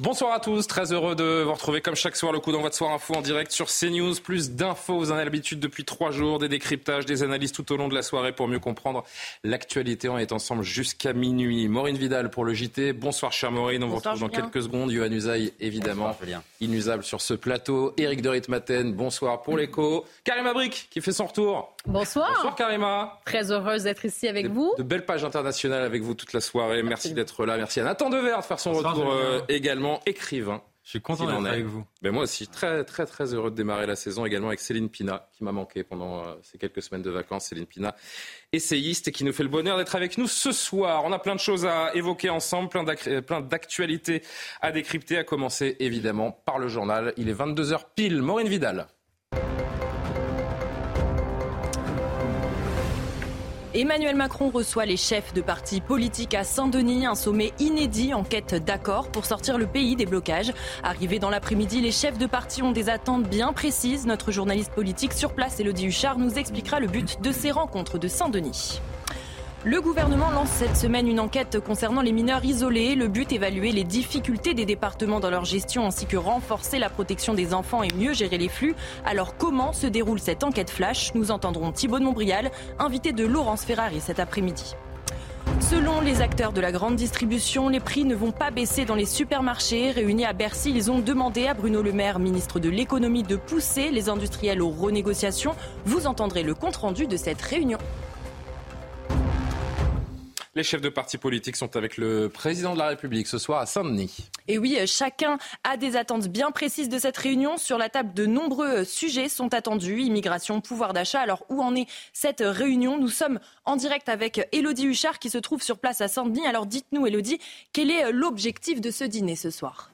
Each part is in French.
Bonsoir à tous, très heureux de vous retrouver comme chaque soir le coup d'envoi de Soir Info en direct sur CNews. Plus d'infos, vous en avez l'habitude depuis trois jours, des décryptages, des analyses tout au long de la soirée pour mieux comprendre l'actualité. On est ensemble jusqu'à minuit. Maureen Vidal pour le JT. Bonsoir chère Maureen, on vous retrouve dans quelques secondes. Yohann Usaï évidemment, inusable sur ce plateau. Éric de Ritmaten, bonsoir pour l'écho. Karima Brick qui fait son retour. Bonsoir. Bonsoir Karima. Très heureuse d'être ici avec vous. De belles pages internationales avec vous toute la soirée. Merci, d'être là. Merci à Nathan Dever de faire son retour euh, également écrivain. Je suis content d'être avec vous. Ben moi aussi, très très très heureux de démarrer la saison également avec Céline Pina, qui m'a manqué pendant euh, ces quelques semaines de vacances. Céline Pina, essayiste et qui nous fait le bonheur d'être avec nous ce soir. On a plein de choses à évoquer ensemble, plein d'actualités à décrypter, à commencer évidemment par le journal. Il est 22h pile. Maureen Vidal. Emmanuel Macron reçoit les chefs de partis politiques à Saint-Denis, un sommet inédit en quête d'accord pour sortir le pays des blocages. Arrivés dans l'après-midi, les chefs de partis ont des attentes bien précises. Notre journaliste politique sur place, Elodie Huchard, nous expliquera le but de ces rencontres de Saint-Denis. Le gouvernement lance cette semaine une enquête concernant les mineurs isolés. Le but, évaluer les difficultés des départements dans leur gestion ainsi que renforcer la protection des enfants et mieux gérer les flux. Alors comment se déroule cette enquête flash? Nous entendrons Thibault de Montbrial, invité de Laurence Ferrari cet après-midi. Selon les acteurs de la grande distribution, les prix ne vont pas baisser dans les supermarchés. Réunis à Bercy, ils ont demandé à Bruno Le Maire, ministre de l'économie, de pousser les industriels aux renégociations. Vous entendrez le compte-rendu de cette réunion. Les chefs de partis politiques sont avec le président de la République ce soir à Saint-Denis. Et oui, chacun a des attentes bien précises de cette réunion. Sur la table, de nombreux sujets sont attendus. Immigration, pouvoir d'achat. Alors, où en est cette réunion? Nous sommes en direct avec Elodie Huchard qui se trouve sur place à Saint-Denis. Alors, dites-nous, Elodie, quel est l'objectif de ce dîner ce soir?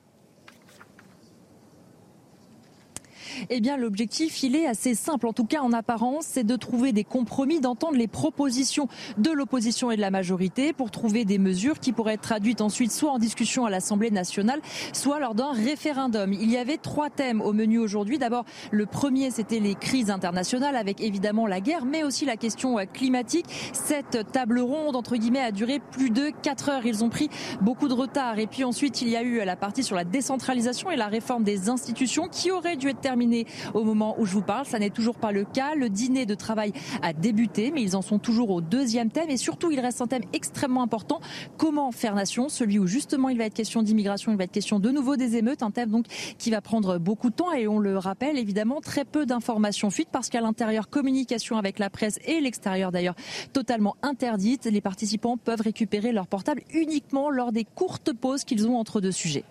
Eh bien, l'objectif, il est assez simple, en tout cas en apparence, c'est de trouver des compromis, d'entendre les propositions de l'opposition et de la majorité pour trouver des mesures qui pourraient être traduites ensuite soit en discussion à l'Assemblée nationale, soit lors d'un référendum. Il y avait trois thèmes au menu aujourd'hui. D'abord, le premier, c'était les crises internationales, avec évidemment la guerre, mais aussi la question euh, climatique. Cette table ronde, entre guillemets, a duré plus de quatre heures. Ils ont pris beaucoup de retard. Et puis ensuite, il y a eu la partie sur la décentralisation et la réforme des institutions qui aurait dû être terminée au moment où je vous parle. Ça n'est toujours pas le cas. Le dîner de travail a débuté, mais ils en sont toujours au deuxième thème. Et surtout, il reste un thème extrêmement important. Comment faire nation? Celui où justement il va être question d'immigration, il va être question de nouveau des émeutes. Un thème donc qui va prendre beaucoup de temps. Et on le rappelle, évidemment, très peu d'informations fuites parce qu'à l'intérieur, communication avec la presse et l'extérieur d'ailleurs, totalement interdite. Les participants peuvent récupérer leur portable uniquement lors des courtes pauses qu'ils ont entre deux sujets.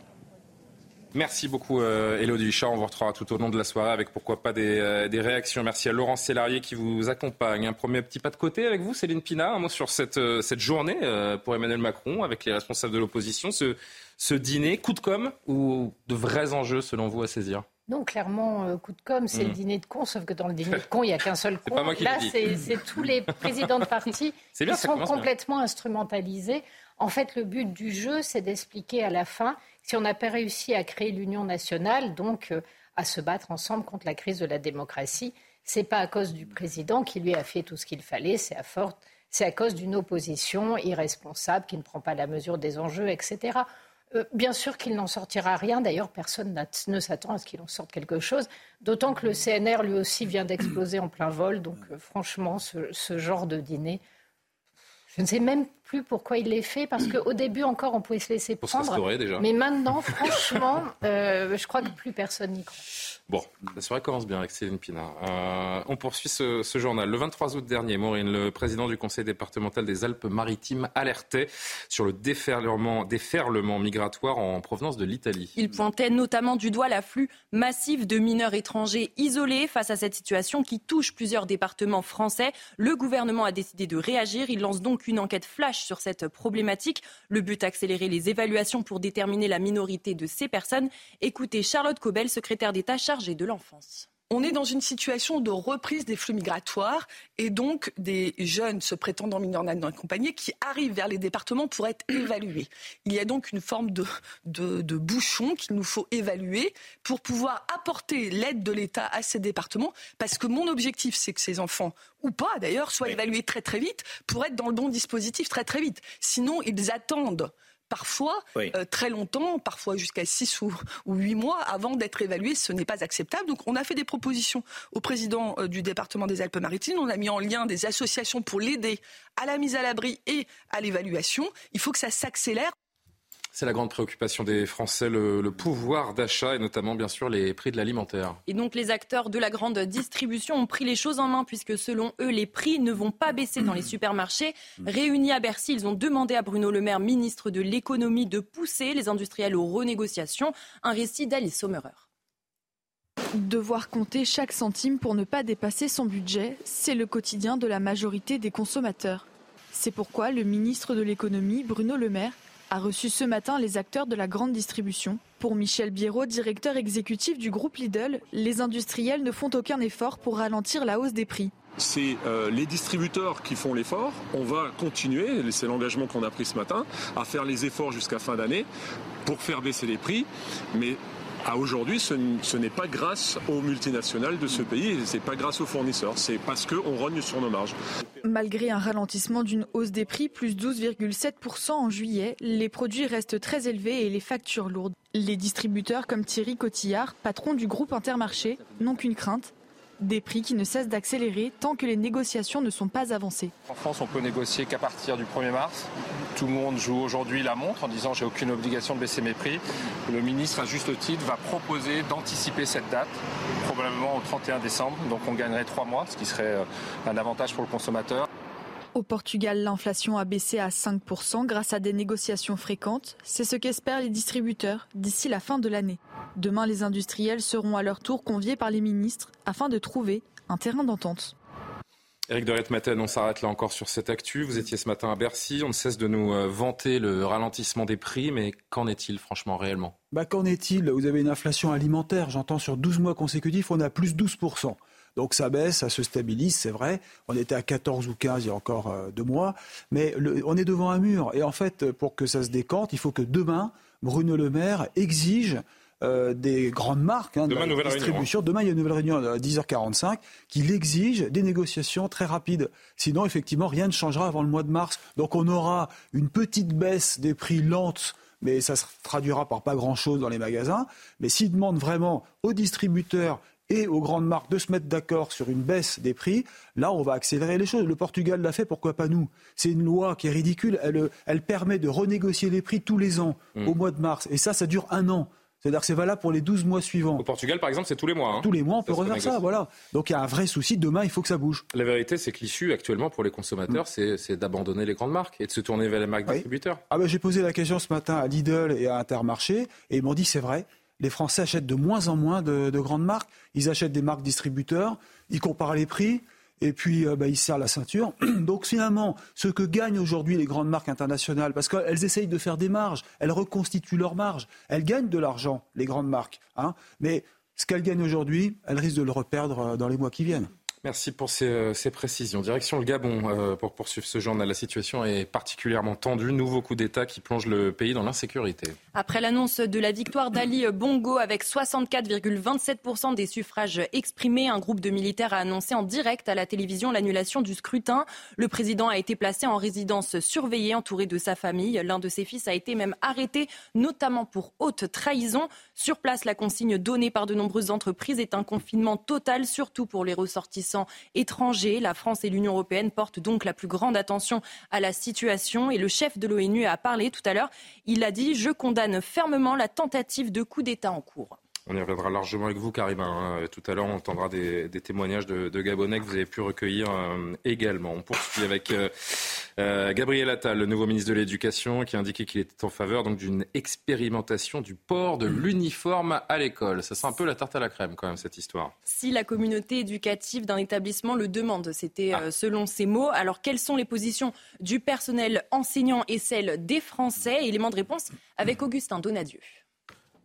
Merci beaucoup, euh, Elodie Huchard. On vous retrouvera tout au long de la soirée avec pourquoi pas des, euh, réactions. Merci à Laurent Sélarié qui vous accompagne. Un premier petit pas de côté avec vous, Céline Pina. Un mot sur cette, euh, cette journée pour Emmanuel Macron avec les responsables de l'opposition. Ce, ce dîner, coup de com' ou de vrais enjeux selon vous à saisir? Non, clairement, coup de com', c'est le hmm. dîner de con, sauf que dans le dîner de con, il n'y a qu'un seul con. Là, c'est tous les présidents de parti qui sont complètement instrumentalisés. En fait, le but du jeu, c'est d'expliquer à la fin si on n'a pas réussi à créer l'union nationale, donc euh, à se battre ensemble contre la crise de la démocratie, c'est pas à cause du président qui lui a fait tout ce qu'il fallait, c'est à c'est à cause d'une opposition irresponsable qui ne prend pas la mesure des enjeux, etc. Euh, bien sûr qu'il n'en sortira rien. D'ailleurs, personne ne s'attend à ce qu'il en sorte quelque chose. D'autant que le CNR, lui aussi, vient d'exploser en plein vol. Donc, euh, franchement, ce, genre de dîner, je ne sais même plus pourquoi il l'est fait, parce qu'au début encore, on pouvait se laisser prendre. déjà. Mais maintenant, franchement, euh, je crois que plus personne n'y croit. Bon, la soirée commence bien avec Céline Pina. Euh, on poursuit ce, journal. Le 23 août dernier, Maureen, le président du conseil départemental des Alpes-Maritimes, alertait sur le déferlement, déferlement migratoire en provenance de l'Italie. Il pointait notamment du doigt l'afflux massif de mineurs étrangers isolés. Face à cette situation qui touche plusieurs départements français, le gouvernement a décidé de réagir. Il lance donc une enquête flash sur cette problématique. Le but, accélérer les évaluations pour déterminer la minorité de ces personnes. Écoutez Charlotte Cobel, secrétaire d'État chargée de l'enfance. On est dans une situation de reprise des flux migratoires et donc des jeunes se prétendant mineurs non accompagnés qui arrivent vers les départements pour être évalués. Il y a donc une forme de, de, bouchon qu'il nous faut évaluer pour pouvoir apporter l'aide de l'État à ces départements parce que mon objectif, c'est que ces enfants, ou pas d'ailleurs, soient évalués très très vite pour être dans le bon dispositif très très vite. Sinon, ils attendent parfois euh, très longtemps, parfois jusqu'à 6 ou, ou 8 mois avant d'être évalué. Ce n'est pas acceptable. Donc on a fait des propositions au président euh, du département des Alpes-Maritimes. On a mis en lien des associations pour l'aider à la mise à l'abri et à l'évaluation. Il faut que ça s'accélère. C'est la grande préoccupation des Français, le, pouvoir d'achat et notamment bien sûr les prix de l'alimentaire. Et donc les acteurs de la grande distribution ont pris les choses en main puisque selon eux les prix ne vont pas baisser dans les supermarchés. Réunis à Bercy, ils ont demandé à Bruno Le Maire, ministre de l'économie, de pousser les industriels aux renégociations. Un récit d'Alice Sommerer. Devoir compter chaque centime pour ne pas dépasser son budget, c'est le quotidien de la majorité des consommateurs. C'est pourquoi le ministre de l'économie, Bruno Le Maire, a reçu ce matin les acteurs de la grande distribution. Pour Michel Biérot, directeur exécutif du groupe Lidl, les industriels ne font aucun effort pour ralentir la hausse des prix. C'est euh, les distributeurs qui font l'effort. On va continuer, c'est l'engagement qu'on a pris ce matin, à faire les efforts jusqu'à fin d'année pour faire baisser les prix. Mais aujourd'hui, ce, n'est pas grâce aux multinationales de ce pays, ce n'est pas grâce aux fournisseurs, c'est parce qu'on rogne sur nos marges. Malgré un ralentissement d'une hausse des prix, plus 12,7% en juillet, les produits restent très élevés et les factures lourdes. Les distributeurs comme Thierry Cotillard, patron du groupe Intermarché, n'ont qu'une crainte, des prix qui ne cessent d'accélérer tant que les négociations ne sont pas avancées. En France, on peut négocier qu'à partir du 1er mars. Tout le monde joue aujourd'hui la montre en disant j'ai aucune obligation de baisser mes prix. Le ministre, à juste titre, va proposer d'anticiper cette date, probablement au 31 décembre. Donc on gagnerait trois mois, ce qui serait euh, un avantage pour le consommateur. Au Portugal, l'inflation a baissé à 5% grâce à des négociations fréquentes. C'est ce qu'espèrent les distributeurs d'ici la fin de l'année. Demain, les industriels seront à leur tour conviés par les ministres afin de trouver un terrain d'entente. Eric de Maten, on s'arrête là encore sur cette actu. Vous étiez ce matin à Bercy. On ne cesse de nous euh, vanter le ralentissement des prix, mais qu'en est-il franchement réellement? Bah, Qu'en est-il? Vous avez une inflation alimentaire, j'entends sur 12 mois consécutifs, on a plus 12%. Donc ça baisse, ça se stabilise, c'est vrai. On était à 14 ou 15 il y a encore euh, deux mois. Mais on est devant un mur. Et en fait, pour que ça se décante, il faut que demain, Bruno Le Maire exige euh, des grandes marques hein, Demain, de distribution. Demain, il y a une nouvelle réunion à 10h45 qu'il exige des négociations très rapides. Sinon, effectivement, rien ne changera avant le mois de mars. Donc on aura une petite baisse des prix lente mais ça se traduira par pas grand-chose dans les magasins. Mais s'il demande vraiment aux distributeurs et aux grandes marques de se mettre d'accord sur une baisse des prix, là, on va accélérer les choses. Le Portugal l'a fait, pourquoi pas nous? C'est une loi qui est ridicule. Elle, elle, permet de renégocier les prix tous les ans, mm. au mois de mars. Et ça, ça dure un an. C'est-à-dire que c'est valable pour les 12 mois suivants. Au Portugal, par exemple, c'est tous les mois. Hein. Tous les mois, on peut refaire ça, voilà. Donc il y a un vrai souci. Demain, il faut que ça bouge. La vérité, c'est que l'issue actuellement pour les consommateurs, mm. c'est d'abandonner les grandes marques et de se tourner vers les marques distributeurs. Ah ben, J'ai posé la question ce matin à Lidl et à Intermarché et ils m'ont dit c'est vrai les Français achètent de moins en moins de, grandes marques. Ils achètent des marques distributeurs, ils comparent les prix, et puis euh, bah, ils serrent la ceinture. Donc finalement, ce que gagnent aujourd'hui les grandes marques internationales, parce qu'elles essayent de faire des marges, elles reconstituent leurs marges, elles gagnent de l'argent, les grandes marques. Hein. Mais ce qu'elles gagnent aujourd'hui, elles risquent de le reperdre euh, dans les mois qui viennent. Merci pour ces, euh, ces, précisions. Direction le Gabon euh, pour poursuivre ce journal. La situation est particulièrement tendue. Nouveau coup d'État qui plonge le pays dans l'insécurité. Après l'annonce de la victoire d'Ali Bongo avec 64,27% des suffrages exprimés, un groupe de militaires a annoncé en direct à la télévision l'annulation du scrutin. Le président a été placé en résidence surveillée entouré de sa famille. L'un de ses fils a été même arrêté, notamment pour haute trahison. Sur place, la consigne donnée par de nombreuses entreprises est un confinement total, surtout pour les ressortissants étrangers. La France et l'Union européenne portent donc la plus grande attention à la situation et le chef de l'ONU a parlé tout à l'heure. Il a dit Je condamne fermement la tentative de coup d'État en cours. On y reviendra largement avec vous, Karim. Hein. Tout à l'heure, on entendra des, témoignages de, Gabonais que vous avez pu recueillir euh, également. On poursuit avec euh, euh, Gabriel Attal, le nouveau ministre de l'Éducation, qui a indiqué qu'il était en faveur donc d'une expérimentation du port de l'uniforme à l'école. Ça sent un peu la tarte à la crème, quand même, cette histoire. Si la communauté éducative d'un établissement le demande, c'était ah. selon ses mots. Alors, quelles sont les positions du personnel enseignant et celles des Français? Élément de réponse avec Augustin Donadieu.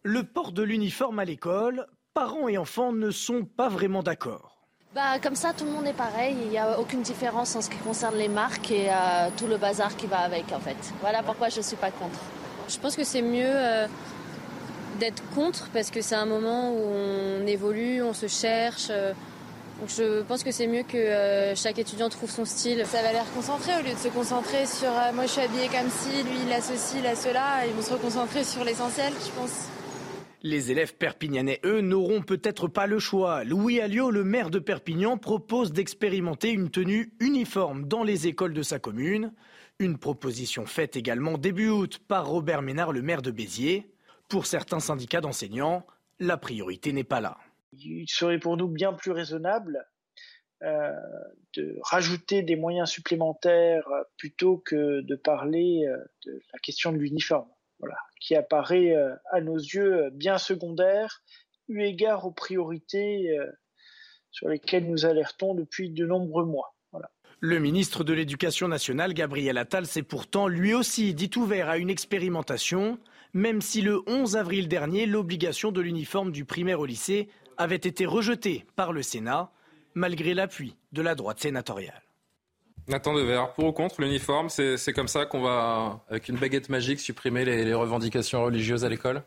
Le port de l'uniforme à l'école, parents et enfants ne sont pas vraiment d'accord. Bah, comme ça, tout le monde est pareil. Il n'y a aucune différence en ce qui concerne les marques et euh, tout le bazar qui va avec, en fait. Voilà pourquoi je ne suis pas contre. Je pense que c'est mieux euh, d'être contre parce que c'est un moment où on évolue, on se cherche. Euh, donc je pense que c'est mieux que chaque étudiant trouve son style. Ça va l'air concentré au lieu de se concentrer sur moi je suis habillée comme ci, lui il a ceci, il a cela. Ils vont se reconcentrer sur l'essentiel, je pense. Les élèves perpignanais, eux, n'auront peut-être pas le choix. Louis Alliot, le maire de Perpignan, propose d'expérimenter une tenue uniforme dans les écoles de sa commune. Une proposition faite également début août par Robert Ménard, le maire de Béziers. Pour certains syndicats d'enseignants, la priorité n'est pas là. Il serait pour nous bien plus raisonnable euh, de rajouter des moyens supplémentaires plutôt que de parler euh, de la question de l'uniforme qui apparaît euh, à nos yeux euh, bien secondaire, eu égard aux priorités euh, sur lesquelles nous alertons depuis de nombreux mois. Le ministre de l'Éducation nationale, Gabriel Attal, s'est pourtant lui aussi dit ouvert à une expérimentation, même si le 11 avril dernier, l'obligation de l'uniforme du primaire au lycée avait été rejetée par le Sénat, malgré l'appui de la droite sénatoriale. Nathan Devers, pour ou contre l'uniforme, c'est comme ça qu'on va, avec une baguette magique, supprimer les, revendications religieuses à l'école?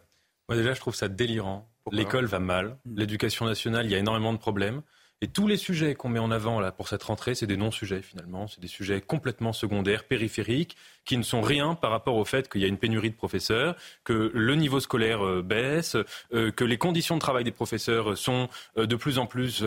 Moi déjà, je trouve ça délirant. L'école va mal, hmm. l'éducation nationale, il y a énormément de problèmes. Et tous les sujets qu'on met en avant là pour cette rentrée, c'est des non-sujets finalement, c'est des sujets complètement secondaires, périphériques, qui ne sont rien par rapport au fait qu'il y a une pénurie de professeurs, que le niveau scolaire euh, baisse, euh, que les conditions de travail des professeurs sont euh, de plus en plus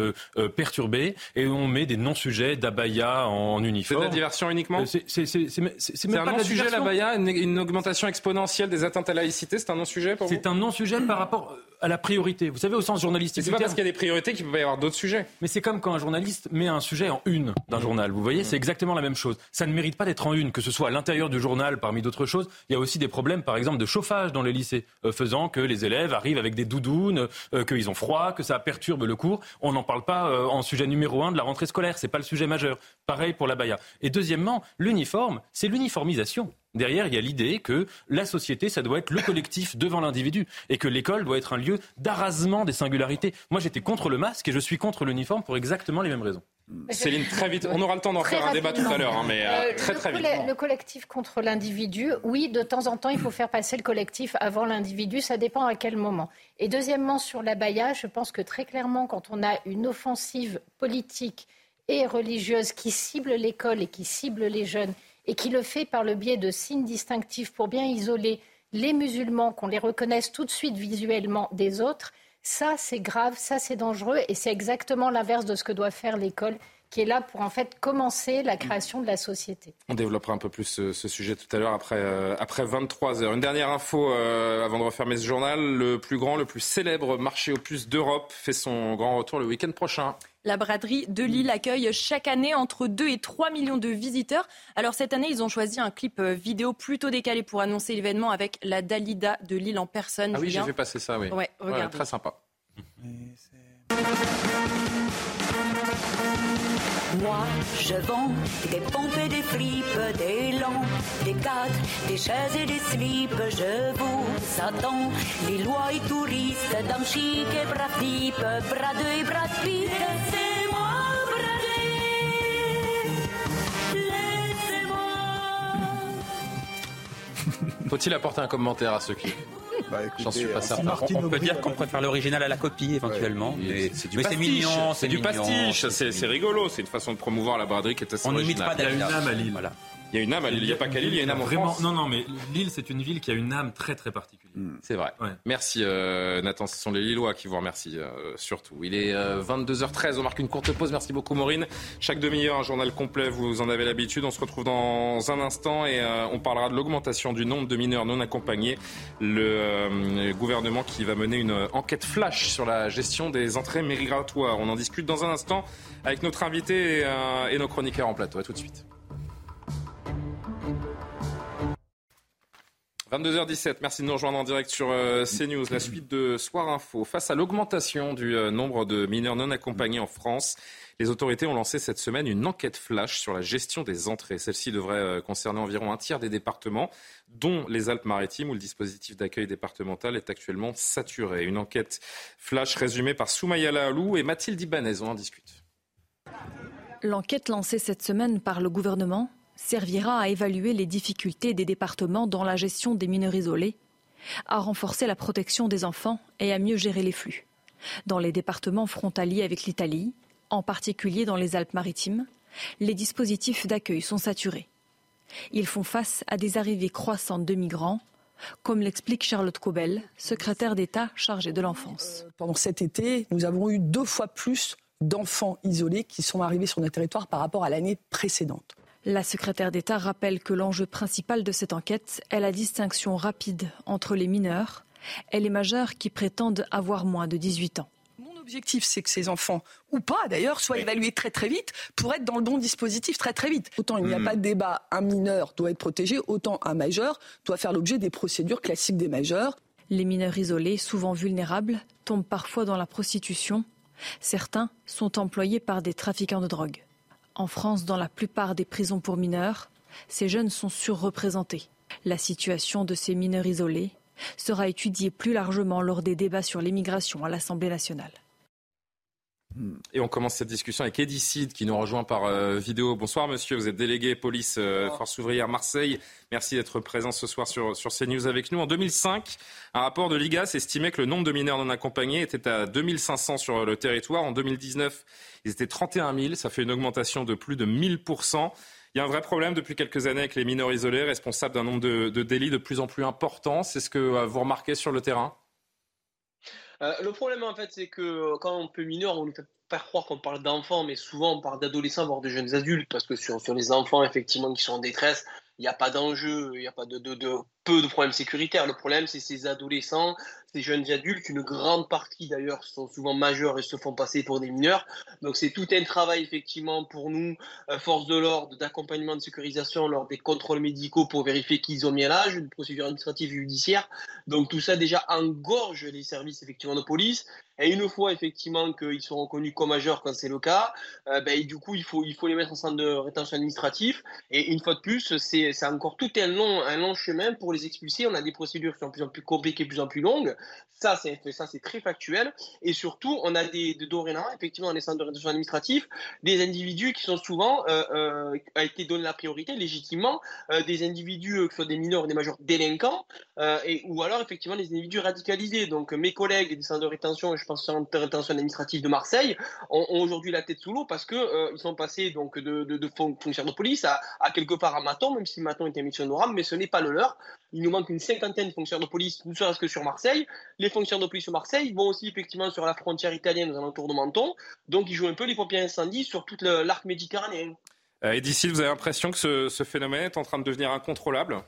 perturbées, et on met des non-sujets d'abaya en, uniforme. C'est de la diversion uniquement C'est un non-sujet l'abaya, une, une augmentation exponentielle des atteintes à la laïcité, c'est un non-sujet pour vous? C'est un non-sujet par rapport à la priorité. Vous savez, au sens journalistique. C'est pas parce qu'il y a des priorités qu'il peut y avoir d'autres sujets. Mais c'est comme quand un journaliste met un sujet en une d'un journal. Vous voyez, c'est exactement la même chose. Ça ne mérite pas d'être en une, que ce soit à l'intérieur du journal parmi d'autres choses. Il y a aussi des problèmes, par exemple, de chauffage dans les lycées, euh, faisant que les élèves arrivent avec des doudounes, euh, qu'ils ont froid, que ça perturbe le cours. On n'en parle pas euh, en sujet numéro un de la rentrée scolaire. C'est pas le sujet majeur. Pareil pour la baya. Et deuxièmement, l'uniforme, c'est l'uniformisation. Derrière, il y a l'idée que la société, ça doit être le collectif devant l'individu et que l'école doit être un lieu d'arrasement des singularités. Moi, j'étais contre le masque et je suis contre l'uniforme pour exactement les mêmes raisons. Céline, très vite. On aura le temps d'en faire un débat tout à l'heure, hein, mais euh, très très vite. Le collectif contre l'individu, oui, de temps en temps, il faut faire passer le collectif avant l'individu. Ça dépend à quel moment. Et deuxièmement, sur la baya, je pense que très clairement, quand on a une offensive politique et religieuse qui cible l'école et qui cible les jeunes et qui le fait par le biais de signes distinctifs pour bien isoler les musulmans, qu'on les reconnaisse tout de suite visuellement des autres, ça c'est grave, ça c'est dangereux et c'est exactement l'inverse de ce que doit faire l'école qui est là pour en fait commencer la création de la société. On développera un peu plus ce, sujet tout à l'heure après, euh, après 23 heures. Une dernière info euh, avant de refermer ce journal. Le plus grand, le plus célèbre marché aux puces d'Europe fait son grand retour le week-end prochain. La braderie de Lille accueille chaque année entre 2 et 3 millions de visiteurs. Alors cette année, ils ont choisi un clip euh, vidéo plutôt décalé pour annoncer l'événement avec la Dalida de Lille en personne. Ah oui, j'ai vu passer ça, oui. Ouais, regarde. très sympa. Moi, je vends des pompes et des fripes, des lampes, des cadres, des chaises et des slips. Je vous attends, lois et touristes, dames chic et bras bras et bras Laissez-moi brader, laissez-moi. Faut-il apporter un commentaire à ce clip bah, J'en suis pas certain. On, peut dire qu'on préfère l'original à la copie éventuellement. mais c'est du, C'est du pastiche, c'est rigolo, c'est une façon de promouvoir la braderie qui est assez On n'imite pas Lille. Voilà. Il y a une âme à Lille, il n'y a pas qu'à Lille, il y a une âme en Vraiment, France. Non, non, mais Lille, c'est une ville qui a une âme très très particulière. Mm. C'est vrai. Merci euh, Nathan, ce sont les Lillois qui vous remercient euh, surtout. Il est 22h13, euh, on marque une courte pause. Merci beaucoup Maureen. Chaque demi-heure, un journal complet, vous en avez l'habitude. On se retrouve dans un instant et on parlera de l'augmentation du nombre de mineurs non accompagnés. Le gouvernement qui va mener une enquête flash sur la gestion des entrées migratoires. On en discute dans un instant avec notre invité et, et nos chroniqueurs en plateau. À tout de suite. 22h17, merci de nous rejoindre en direct sur euh, CNews. La suite de Soir Info. Face à l'augmentation du euh, nombre de mineurs non accompagnés en France, les autorités ont lancé cette semaine une enquête flash sur la gestion des entrées. Celle-ci devrait euh, concerner environ un tiers des départements, dont les Alpes-Maritimes, où le dispositif d'accueil départemental est actuellement saturé. Une enquête flash résumée par Soumaya Alou et Mathilde Ibanez. On en discute. L'enquête lancée cette semaine par le gouvernement servira à évaluer les difficultés des départements dans la gestion des mineurs isolés, à renforcer la protection des enfants et à mieux gérer les flux. Dans les départements frontaliers avec l'Italie, en particulier dans les Alpes-Maritimes, les dispositifs d'accueil sont saturés. Ils font face à des arrivées croissantes de migrants, comme l'explique Charlotte Cobel, secrétaire d'État chargée de l'enfance. Euh, pendant cet été, nous avons eu deux fois plus d'enfants isolés qui sont arrivés sur notre territoire par rapport à l'année précédente. La secrétaire d'État rappelle que l'enjeu principal de cette enquête est la distinction rapide entre les mineurs et les majeurs qui prétendent avoir moins de 18 ans. Mon objectif, c'est que ces enfants, ou pas d'ailleurs, soient évalués très très vite pour être dans le bon dispositif très très vite. Autant il n'y a hmm. pas de débat, un mineur doit être protégé, autant un majeur doit faire l'objet des procédures classiques des majeurs. Les mineurs isolés, souvent vulnérables, tombent parfois dans la prostitution. Certains sont employés par des trafiquants de drogue. En France, dans la plupart des prisons pour mineurs, ces jeunes sont surreprésentés. La situation de ces mineurs isolés sera étudiée plus largement lors des débats sur l'immigration à l'Assemblée nationale. Et on commence cette discussion avec Eddie Cid qui nous rejoint par euh, vidéo. Bonsoir monsieur, vous êtes délégué police euh, Force ouvrière Marseille. Merci d'être présent ce soir sur, sur CNews avec nous. En 2005, un rapport de l'IGAS estimait que le nombre de mineurs non accompagnés était à 2500 sur le territoire. En 2019, ils étaient 31 000. Ça fait une augmentation de plus de 1000% il y a un vrai problème depuis quelques années avec les mineurs isolés, responsables d'un nombre de, de, délits de plus en plus important. C'est ce que euh, vous remarquez sur le terrain? Euh, le problème, en fait, c'est que quand on peut mineur, on nous fait faire croire qu'on parle d'enfants, mais souvent on parle d'adolescents, voire de jeunes adultes, parce que sur, sur les enfants, effectivement, qui sont en détresse, il n'y a pas d'enjeu, il n'y a pas de, peu de problèmes sécuritaires. Le problème, c'est ces adolescents, ces jeunes adultes, une grande partie d'ailleurs sont souvent majeurs et se font passer pour des mineurs. Donc c'est tout un travail effectivement pour nous, euh, force de l'ordre, d'accompagnement de sécurisation lors des contrôles médicaux pour vérifier qu'ils ont bien l'âge, une procédure administrative et judiciaire. Donc tout ça déjà engorge les services effectivement de police. Et une fois effectivement qu'ils sont reconnus comme majeurs quand c'est le cas, euh, ben, du coup il faut, il faut les mettre en centre de rétention administratif. Et une fois de plus, c'est encore tout un long, un long chemin pour les expulser. On a des procédures qui sont de plus en plus compliquées, de plus en plus longues. Ça, c'est très factuel. Et surtout, on a des, de dorénavant, effectivement, dans les centres de rétention administrative, des individus qui sont souvent, a été donné la priorité, légitimement, euh, des individus, euh, que ce soit des mineurs ou des majeurs délinquants, euh, ou alors, effectivement, des individus radicalisés. Donc, mes collègues des centres de rétention, je pense de rétention administrative de Marseille, ont, aujourd'hui la tête sous l'eau parce que ils sont passés de, de, de fonctionnaires de police à, quelque part à Maton, même si Maton était une mission mais ce n'est pas le leur. Il nous manque une cinquantaine de fonctionnaires de police, ne serait-ce que sur Marseille. Les fonctionnaires de police sur Marseille vont aussi effectivement sur la frontière italienne aux alentours de Menton. Donc ils jouent un peu les pompiers incendies sur tout l'arc méditerranéen. Euh, et d'ici, vous avez l'impression que ce, ce, phénomène est en train de devenir incontrôlable?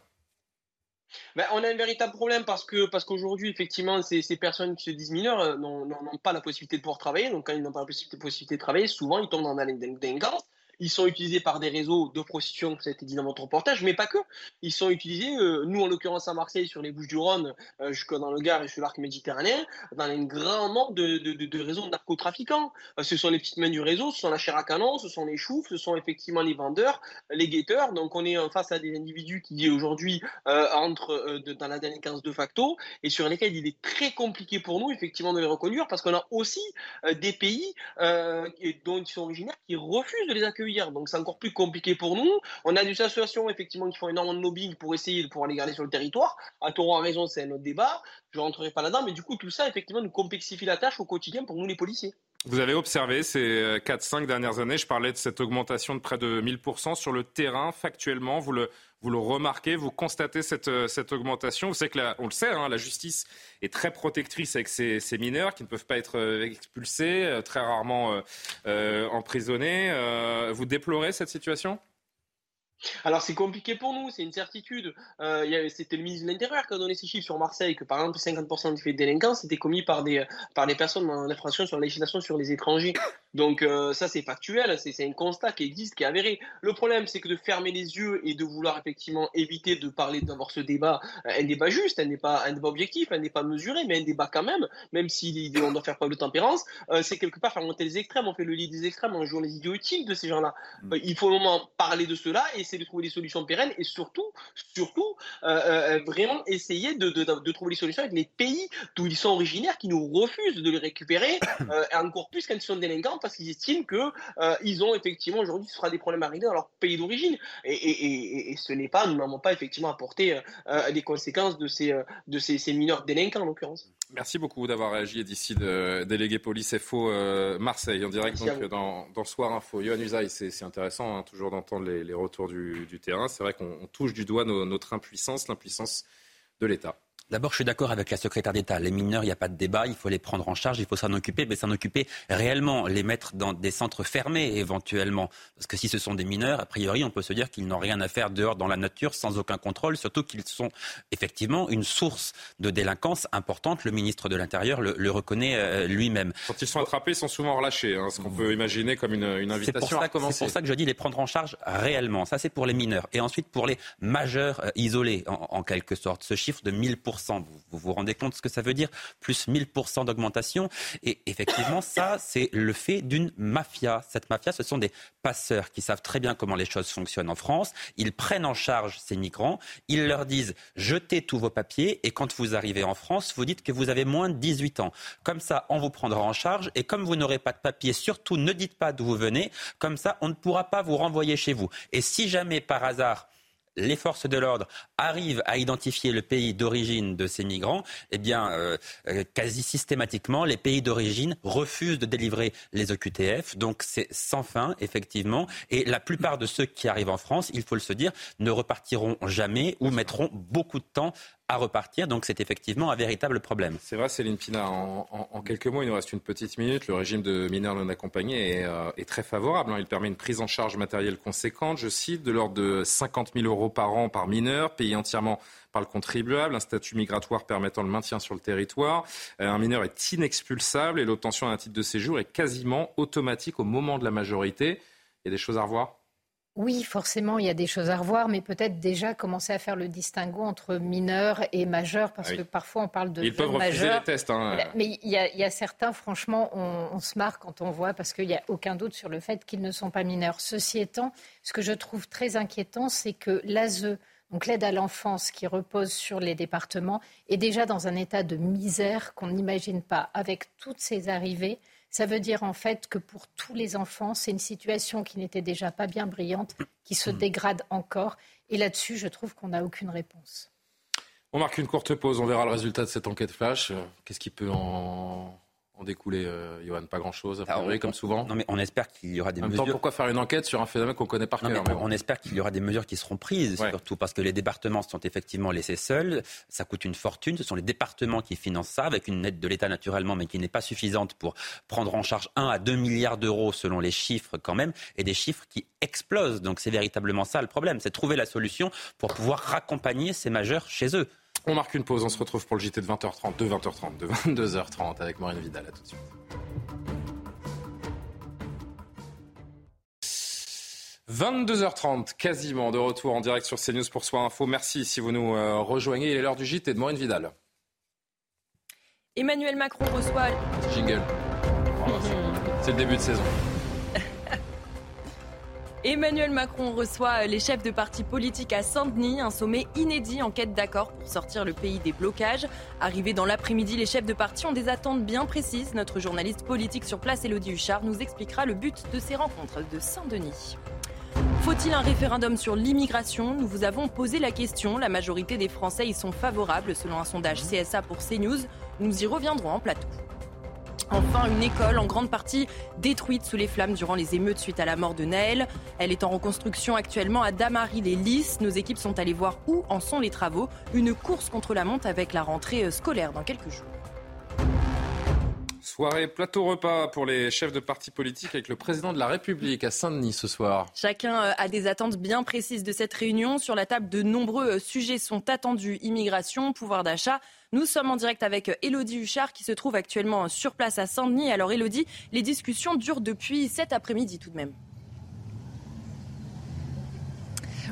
Ben, on a un véritable problème parce que parce qu'aujourd'hui, effectivement, ces, ces, personnes qui se disent mineures euh, n'ont pas la possibilité de pouvoir travailler. Donc, quand ils n'ont pas la possibilité, possibilité, de travailler, souvent, ils tombent dans la délinquance. Ils sont utilisés par des réseaux de prostitution, ça a été dit dans votre reportage, mais pas que. Ils sont utilisés, euh, nous en l'occurrence à Marseille, sur les Bouches-du-Rhône, euh, jusque dans le Gard et sur l'arc méditerranéen, dans un grand nombre de, de, réseaux de narcotrafiquants. Euh, ce sont les petites mains du réseau, ce sont la chair à canon, ce sont les choufs, ce sont effectivement les vendeurs, les guetteurs. Donc on est face à des individus qui aujourd'hui euh, entrent euh, dans la délinquance de facto et sur lesquels il est très compliqué pour nous effectivement de les reconnaître parce qu'on a aussi euh, des pays dont ils sont originaires qui refusent de les accueillir donc c'est encore plus compliqué pour nous. On a des associations effectivement qui font énormément de lobbying pour essayer de pouvoir les garder sur le territoire. À tort en raison, c'est un autre débat. Je ne rentrerai pas là-dedans, mais du coup tout ça effectivement nous complexifie la tâche au quotidien pour nous les policiers. Vous avez observé ces 4-5 dernières années, je parlais de cette augmentation de près de 1000% sur le terrain, factuellement, vous le, vous le remarquez, vous constatez cette, cette augmentation. Vous savez que, on le sait, hein, la justice est très protectrice avec ces, ces, mineurs qui ne peuvent pas être euh, expulsés, euh, très rarement euh, emprisonnés. vous déplorez cette situation? Alors c'est compliqué pour nous, c'est une certitude. Euh, c'était le ministre de l'Intérieur qui a donné ces chiffres sur Marseille, que par exemple 50% des faits de délinquance étaient commis par des, par des personnes en infraction sur la législation sur les étrangers. Donc euh, ça c'est factuel, c'est un constat qui existe, qui est avéré. Le problème c'est que de fermer les yeux et de vouloir effectivement éviter de parler, d'avoir ce débat, euh, un débat juste, un débat, un débat objectif, un débat mesuré, mais un débat quand même, même si on doit faire preuve de tempérance, c'est quelque part faire monter les extrêmes, on fait le lit des extrêmes, on joue les idiots utiles de ces gens-là. Mm. il faut au moment parler de cela c'est de trouver des solutions pérennes et surtout, surtout, euh, euh, vraiment essayer de, de, trouver des solutions avec les pays d'où ils sont originaires qui nous refusent de les récupérer, euh, encore plus quand ils sont délinquants parce qu'ils estiment que ils ont effectivement aujourd'hui ce sera des problèmes arrivés dans leur pays d'origine et, et, et, ce n'est pas, nous n'avons pas effectivement apporté les conséquences de ces, de ces, ces mineurs délinquants en l'occurrence. Merci beaucoup d'avoir réagi d'ici de délégué police FO Marseille en direct donc, dans, dans Soir Info. Yohann Usaï, c'est intéressant hein, toujours d'entendre les, les, retours du, du terrain. C'est vrai qu'on touche du doigt notre impuissance, l'impuissance de l'État. D'abord, je suis d'accord avec la secrétaire d'État. Les mineurs, il n'y a pas de débat, il faut les prendre en charge, il faut s'en occuper, mais s'en occuper réellement, les mettre dans des centres fermés éventuellement. Parce que si ce sont des mineurs, a priori, on peut se dire qu'ils n'ont rien à faire dehors dans la nature sans aucun contrôle, surtout qu'ils sont effectivement une source de délinquance importante. Le ministre de l'Intérieur le, reconnaît euh, lui-même. Quand ils sont attrapés, ils sont souvent relâchés, hein, ce qu'on peut imaginer comme une, invitation à commencer. C'est pour ça que je dis les prendre en charge réellement. Ça, c'est pour les mineurs. Et ensuite, pour les majeurs euh, isolés, en, en quelque sorte. Ce chiffre de 1000%, vous, vous rendez compte ce que ça veut dire? Plus 1000% d'augmentation. Et effectivement, ça, c'est le fait d'une mafia. Cette mafia, ce sont des passeurs qui savent très bien comment les choses fonctionnent en France. Ils prennent en charge ces migrants. Ils leur disent jetez tous vos papiers et quand vous arrivez en France, vous dites que vous avez moins de 18 ans. Comme ça, on vous prendra en charge et comme vous n'aurez pas de papiers, surtout ne dites pas d'où vous venez. Comme ça, on ne pourra pas vous renvoyer chez vous. Et si jamais par hasard les forces de l'ordre arrivent à identifier le pays d'origine de ces migrants, eh bien, euh, euh, quasi systématiquement, les pays d'origine refusent de délivrer les OQTF. Donc, c'est sans fin, effectivement. Et la plupart de ceux qui arrivent en France, il faut le se dire, ne repartiront jamais ou mettront beaucoup de temps à repartir. Donc c'est effectivement un véritable problème. C'est vrai, Céline Pina. En, quelques mots, il nous reste une petite minute. Le régime de mineurs non accompagnés est, euh, très favorable. Hein. Il permet une prise en charge matérielle conséquente, je cite, de l'ordre de 50 000 euros par an par mineur, payé entièrement par le contribuable, un statut migratoire permettant le maintien sur le territoire. Euh, un mineur est inexpulsable et l'obtention d'un titre de séjour est quasiment automatique au moment de la majorité. Il y a des choses à revoir? Oui, forcément, il y a des choses à revoir, mais peut-être déjà commencer à faire le distinguo entre mineurs et majeurs, parce ah que parfois on parle de Ils peuvent refuser les tests. Hein. Mais il y, a, certains, franchement, on, se marre quand on voit, parce qu'il n'y a aucun doute sur le fait qu'ils ne sont pas mineurs. Ceci étant, ce que je trouve très inquiétant, c'est que l'ASE, donc l'aide à l'enfance qui repose sur les départements, est déjà dans un état de misère qu'on n'imagine pas, avec toutes ces arrivées. Ça veut dire en fait que pour tous les enfants, c'est une situation qui n'était déjà pas bien brillante, qui se hmm. dégrade encore. Et là-dessus, je trouve qu'on n'a aucune réponse. On marque une courte pause, on verra le résultat de cette enquête flash. Qu'est-ce qui peut en en découler, euh, Johan Pas grand-chose, ah, comme souvent. Non, mais on espère qu'il y aura des en mesures. Temps, pourquoi faire une enquête sur un phénomène qu'on connaît par cœur On espère qu'il y aura des mesures qui seront prises, surtout parce que les départements sont effectivement laissés seuls. Ça coûte une fortune. Ce sont les départements qui financent ça, avec une aide de l'État naturellement, mais qui n'est pas suffisante pour prendre en charge 1 à 2 milliards d'euros selon les chiffres quand même, et des chiffres qui explosent. Donc c'est véritablement ça le problème, c'est trouver la solution pour pouvoir raccompagner ces majeurs chez eux. On marque une pause, on se retrouve pour le JT de 20h30, de 20h30, de 22h30 avec Maureen Vidal. À tout de suite. 22h30, quasiment de retour en direct sur CNews pour Soir Info. Merci si vous nous euh, rejoignez. Il est l'heure du JT de Maureen Vidal. Emmanuel Macron reçoit. Jingle. C'est le début de saison. Emmanuel Macron reçoit les chefs de partis politiques à Saint-Denis, un sommet inédit en quête d'accord pour sortir le pays des blocages. Arrivés dans l'après-midi, les chefs de partis ont des attentes bien précises. Notre journaliste politique sur place, Elodie Huchard, nous expliquera le but de ces rencontres de Saint-Denis. Faut-il un référendum sur l'immigration? Nous vous avons posé la question. La majorité des Français y sont favorables selon un sondage CSA pour CNews. Nous y reviendrons en plateau. Enfin, une école en grande partie détruite sous les flammes durant les émeutes suite à la mort de Naël. Elle est en reconstruction actuellement à Damary-les-Lys. Nos équipes sont allées voir où en sont les travaux. Une course contre la monte avec la rentrée euh, scolaire dans quelques jours. Soirée plateau repas pour les chefs de partis politiques avec le président de la République à Saint-Denis ce soir. Chacun euh, a des attentes bien précises de cette réunion. Sur la table, de nombreux euh, sujets sont attendus. Immigration, pouvoir d'achat. Nous sommes en direct avec Elodie Huchard qui se trouve actuellement sur place à Saint-Denis. Alors Elodie, les discussions durent depuis cet après-midi tout de même.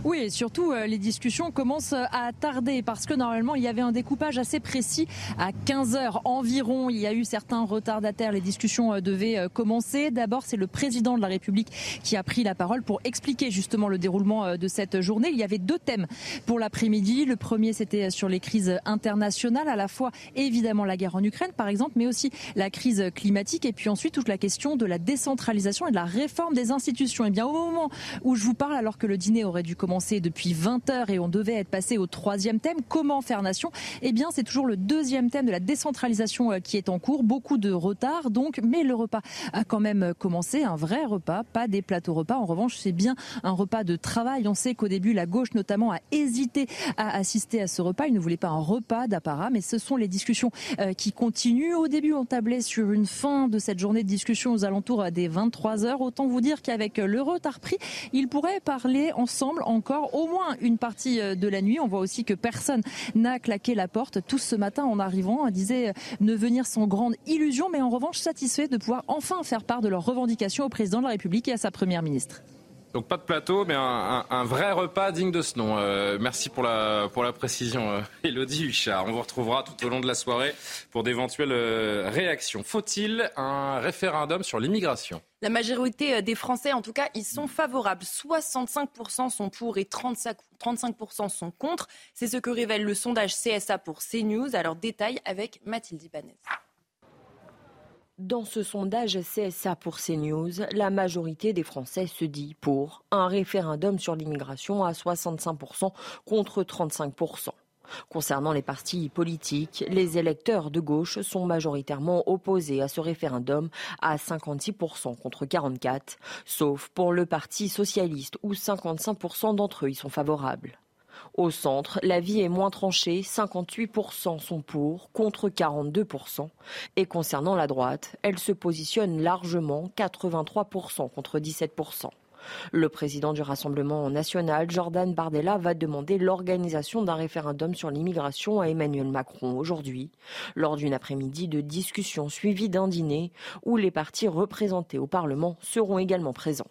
Oui, et surtout, euh, les discussions commencent à tarder parce que normalement, il y avait un découpage assez précis à 15 heures environ. Il y a eu certains retardataires. Les discussions euh, devaient euh, commencer. D'abord, c'est le président de la République qui a pris la parole pour expliquer justement le déroulement de cette journée. Il y avait deux thèmes pour l'après-midi. Le premier, c'était sur les crises internationales, à la fois évidemment la guerre en Ukraine, par exemple, mais aussi la crise climatique et puis ensuite toute la question de la décentralisation et de la réforme des institutions. Et eh bien, au moment où je vous parle, alors que le dîner aurait dû commencer depuis 20 heures et on devait être passé au troisième thème, comment faire nation Eh bien, c'est toujours le deuxième thème de la décentralisation euh, qui est en cours. Beaucoup de retard, donc, mais le repas a quand même commencé, un vrai repas, pas des plateaux repas. En revanche, c'est bien un repas de travail. On sait qu'au début, la gauche notamment a hésité à assister à ce repas. Il ne voulait pas un repas d'apparat, mais ce sont les discussions euh, qui continuent. Au début, on tablait sur une fin de cette journée de discussion aux alentours des 23 heures. Autant vous dire qu'avec le retard pris, ils pourraient parler ensemble en encore au moins une partie euh, de la nuit. On voit aussi que personne n'a claqué la porte. Tous ce matin en arrivant disaient euh, ne venir sans grande illusion, mais en revanche satisfaits de pouvoir enfin faire part de leurs revendications au président de la République et à sa première ministre. Donc pas de plateau, mais un, vrai repas digne de ce nom. Euh, merci pour la, pour la précision, euh, Elodie Huchard. On vous retrouvera tout au long de la soirée pour d'éventuelles euh, réactions. Faut-il un référendum sur l'immigration? La majorité des Français, en tout cas, ils sont favorables. 65% sont pour et 35%, 35 sont contre. C'est ce que révèle le sondage CSA pour CNews. Alors détail avec Mathilde Ibanez. Dans ce sondage CSA pour CNews, la majorité des Français se dit pour un référendum sur l'immigration à 65% contre 35%. Concernant les partis politiques, les électeurs de gauche sont majoritairement opposés à ce référendum à 56% contre 44%, sauf pour le Parti socialiste où 55% d'entre eux y sont favorables. Au centre, la vie est moins tranchée, 58% sont pour, contre 42%. Et concernant la droite, elle se positionne largement, 83% contre 17%. Le président du Rassemblement national, Jordan Bardella, va demander l'organisation d'un référendum sur l'immigration à Emmanuel Macron aujourd'hui, lors d'une après-midi de discussion suivie d'un dîner où les partis représentés au Parlement seront également présents.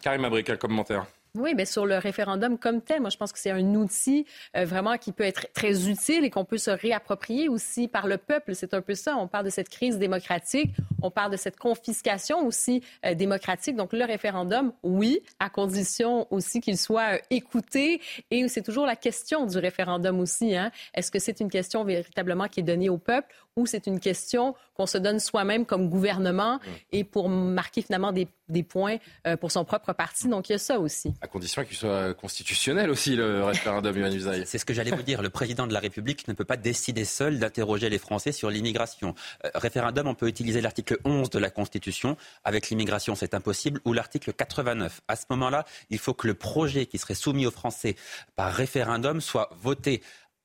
Karim Abrik, un commentaire? Oui, mais sur le référendum comme tel, moi je pense que c'est un outil euh, vraiment qui peut être très utile et qu'on peut se réapproprier aussi par le peuple. C'est un peu ça. On parle de cette crise démocratique, on parle de cette confiscation aussi euh, démocratique. Donc le référendum, oui, à condition aussi qu'il soit euh, écouté. Et c'est toujours la question du référendum aussi. Hein. Est-ce que c'est une question véritablement qui est donnée au peuple ou c'est une question qu'on se donne soi-même comme gouvernement et pour marquer finalement des, points euh, pour son propre parti. Donc, il y a ça aussi. À condition qu'il soit constitutionnel aussi, le référendum C'est ce que j'allais vous dire. Le président de la République ne peut pas décider seul d'interroger les Français sur l'immigration. Euh, référendum, on peut utiliser l'article 11 de la Constitution. Avec l'immigration, c'est impossible. Ou l'article 89. À ce moment-là, il faut que le projet qui serait soumis aux Français par référendum soit voté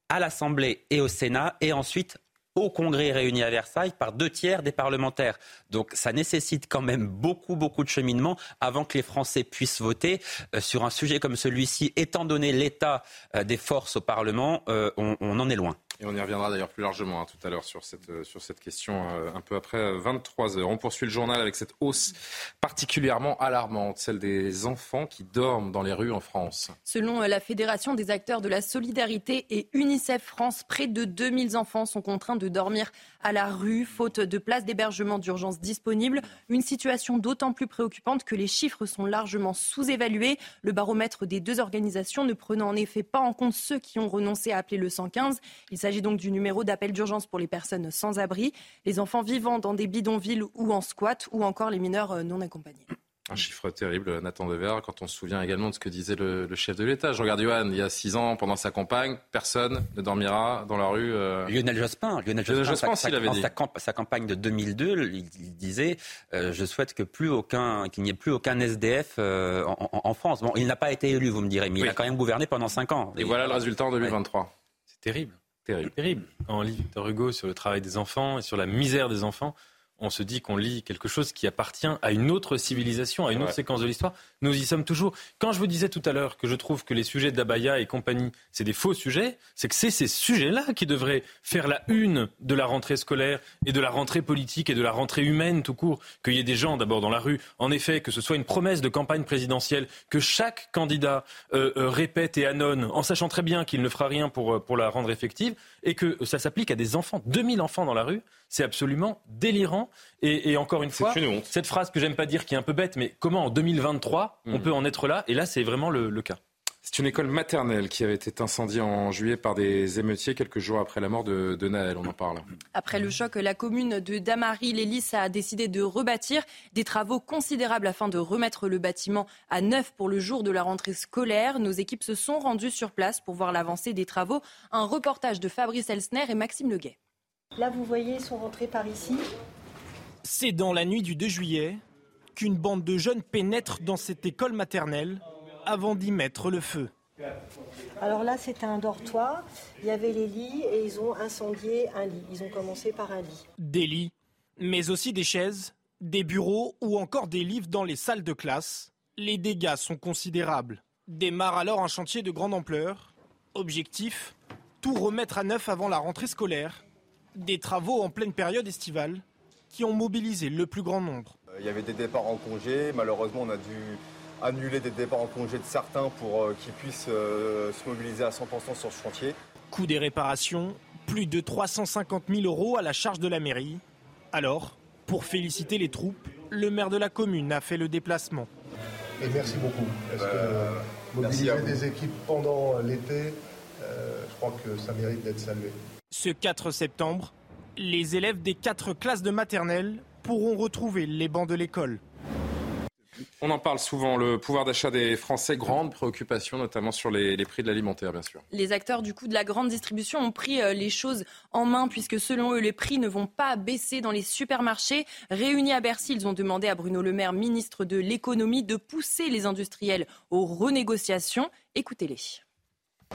à l'Assemblée et au Sénat et ensuite au Congrès réuni à Versailles par deux tiers des parlementaires. Donc ça nécessite quand même beaucoup, beaucoup de cheminement avant que les Français puissent voter euh, sur un sujet comme celui-ci. Étant donné l'état euh, des forces au Parlement, euh, on en est loin. Et on y reviendra d'ailleurs plus largement hein, tout à l'heure sur cette, euh, sur cette question euh, un peu après 23 euh, heures. On poursuit le journal avec cette hausse particulièrement alarmante, celle des enfants qui dorment dans les rues en France. Selon la Fédération des acteurs de la solidarité et UNICEF France, près de 2000 enfants sont contraints de dormir à la rue, faute de places d'hébergement d'urgence disponibles. Une situation d'autant plus préoccupante que les chiffres sont largement sous-évalués. Le baromètre des deux organisations ne prenant en effet pas en compte ceux qui ont renoncé à appeler le 115. Il s'agit donc du numéro d'appel d'urgence pour les personnes sans abri, les enfants vivant dans des bidonvilles ou en squat ou encore les mineurs non accompagnés. Un chiffre terrible, Nathan Dever, quand on se souvient également de ce que disait le, chef de l'État. Je regarde Johan, il y a six ans, pendant sa campagne, personne ne dormira dans la rue. Euh. Lionel Jospin, Lionel Jospin, sa, avait dit. Sa, campagne de 2002, il, disait euh, Je souhaite que plus aucun, qu'il n'y ait plus aucun SDF euh, en, France. Bon, il n'a pas été élu, vous me direz, mais il a quand même gouverné pendant cinq ans. Et, voilà le résultat en 2023. C'est terrible. Terrible. terrible. Quand on Victor Hugo sur le travail des enfants et sur la misère des enfants, on se dit qu'on lit quelque chose qui appartient à une autre civilisation, à une autre séquence de l'histoire. Nous y sommes toujours. Quand je vous disais tout à l'heure que je trouve que les sujets d'Abaya et compagnie, c'est des faux sujets, c'est que c'est ces sujets-là qui devraient faire la une de la rentrée scolaire et de la rentrée politique et de la rentrée humaine tout court. Qu'il y ait des gens d'abord dans la rue, en effet, que ce soit une promesse de campagne présidentielle, que chaque candidat euh, euh, répète et annonce, en sachant très bien qu'il ne fera rien pour, euh, pour la rendre effective, et que ça s'applique à des enfants, 2000 enfants dans la rue, c'est absolument délirant. Et, encore une fois, cette phrase que j'aime pas dire qui est un peu bête, mais comment en 2023 on hmm. peut en être là? Et là, c'est vraiment le, cas. C'est une école maternelle qui avait été incendiée en juillet par des émeutiers quelques jours après la mort de, de Naël. On en parle. Après le choc, la commune de Damary-Lélis a décidé de rebâtir des travaux considérables afin de remettre le bâtiment à neuf pour le jour de la rentrée scolaire. Nos équipes se sont rendues sur place pour voir l'avancée des travaux. Un reportage de Fabrice Elsner et Maxime Leguet. Là, vous voyez, ils sont rentrés par ici. C'est dans la nuit du 2 juillet qu'une bande de jeunes pénètre dans cette école maternelle avant d'y mettre le feu. Alors là, c'était un dortoir. Il y avait les lits et ils ont incendié un lit. Ils ont commencé par un lit. Des lits, mais aussi des chaises, des bureaux ou encore des livres dans les salles de classe. Les dégâts sont considérables. Démarre alors un chantier de grande ampleur. Objectif tout remettre à neuf avant la rentrée scolaire des travaux en pleine période estivale qui ont mobilisé le plus grand nombre. Il y avait des départs en congé. Malheureusement, on a dû annuler des départs en congé de certains pour euh, qu'ils puissent euh, se mobiliser à 100% sur ce chantier. Coût des réparations, plus de 350 000 euros à la charge de la mairie. Alors, pour féliciter les troupes, le maire de la commune a fait le déplacement. Et merci beaucoup. Parce que euh, mobiliser des équipes pendant l'été, je crois que ça mérite d'être salué. Ce 4 septembre, les élèves des quatre classes de maternelle pourront retrouver les bancs de l'école. On en parle souvent, le pouvoir d'achat des Français, grande préoccupation, notamment sur les, prix de l'alimentaire, bien sûr. Les acteurs du coup de la grande distribution ont pris euh, les choses en main, puisque selon eux, les prix ne vont pas baisser dans les supermarchés. Réunis à Bercy, ils ont demandé à Bruno Le Maire, ministre de l'économie, de pousser les industriels aux renégociations. Écoutez-les.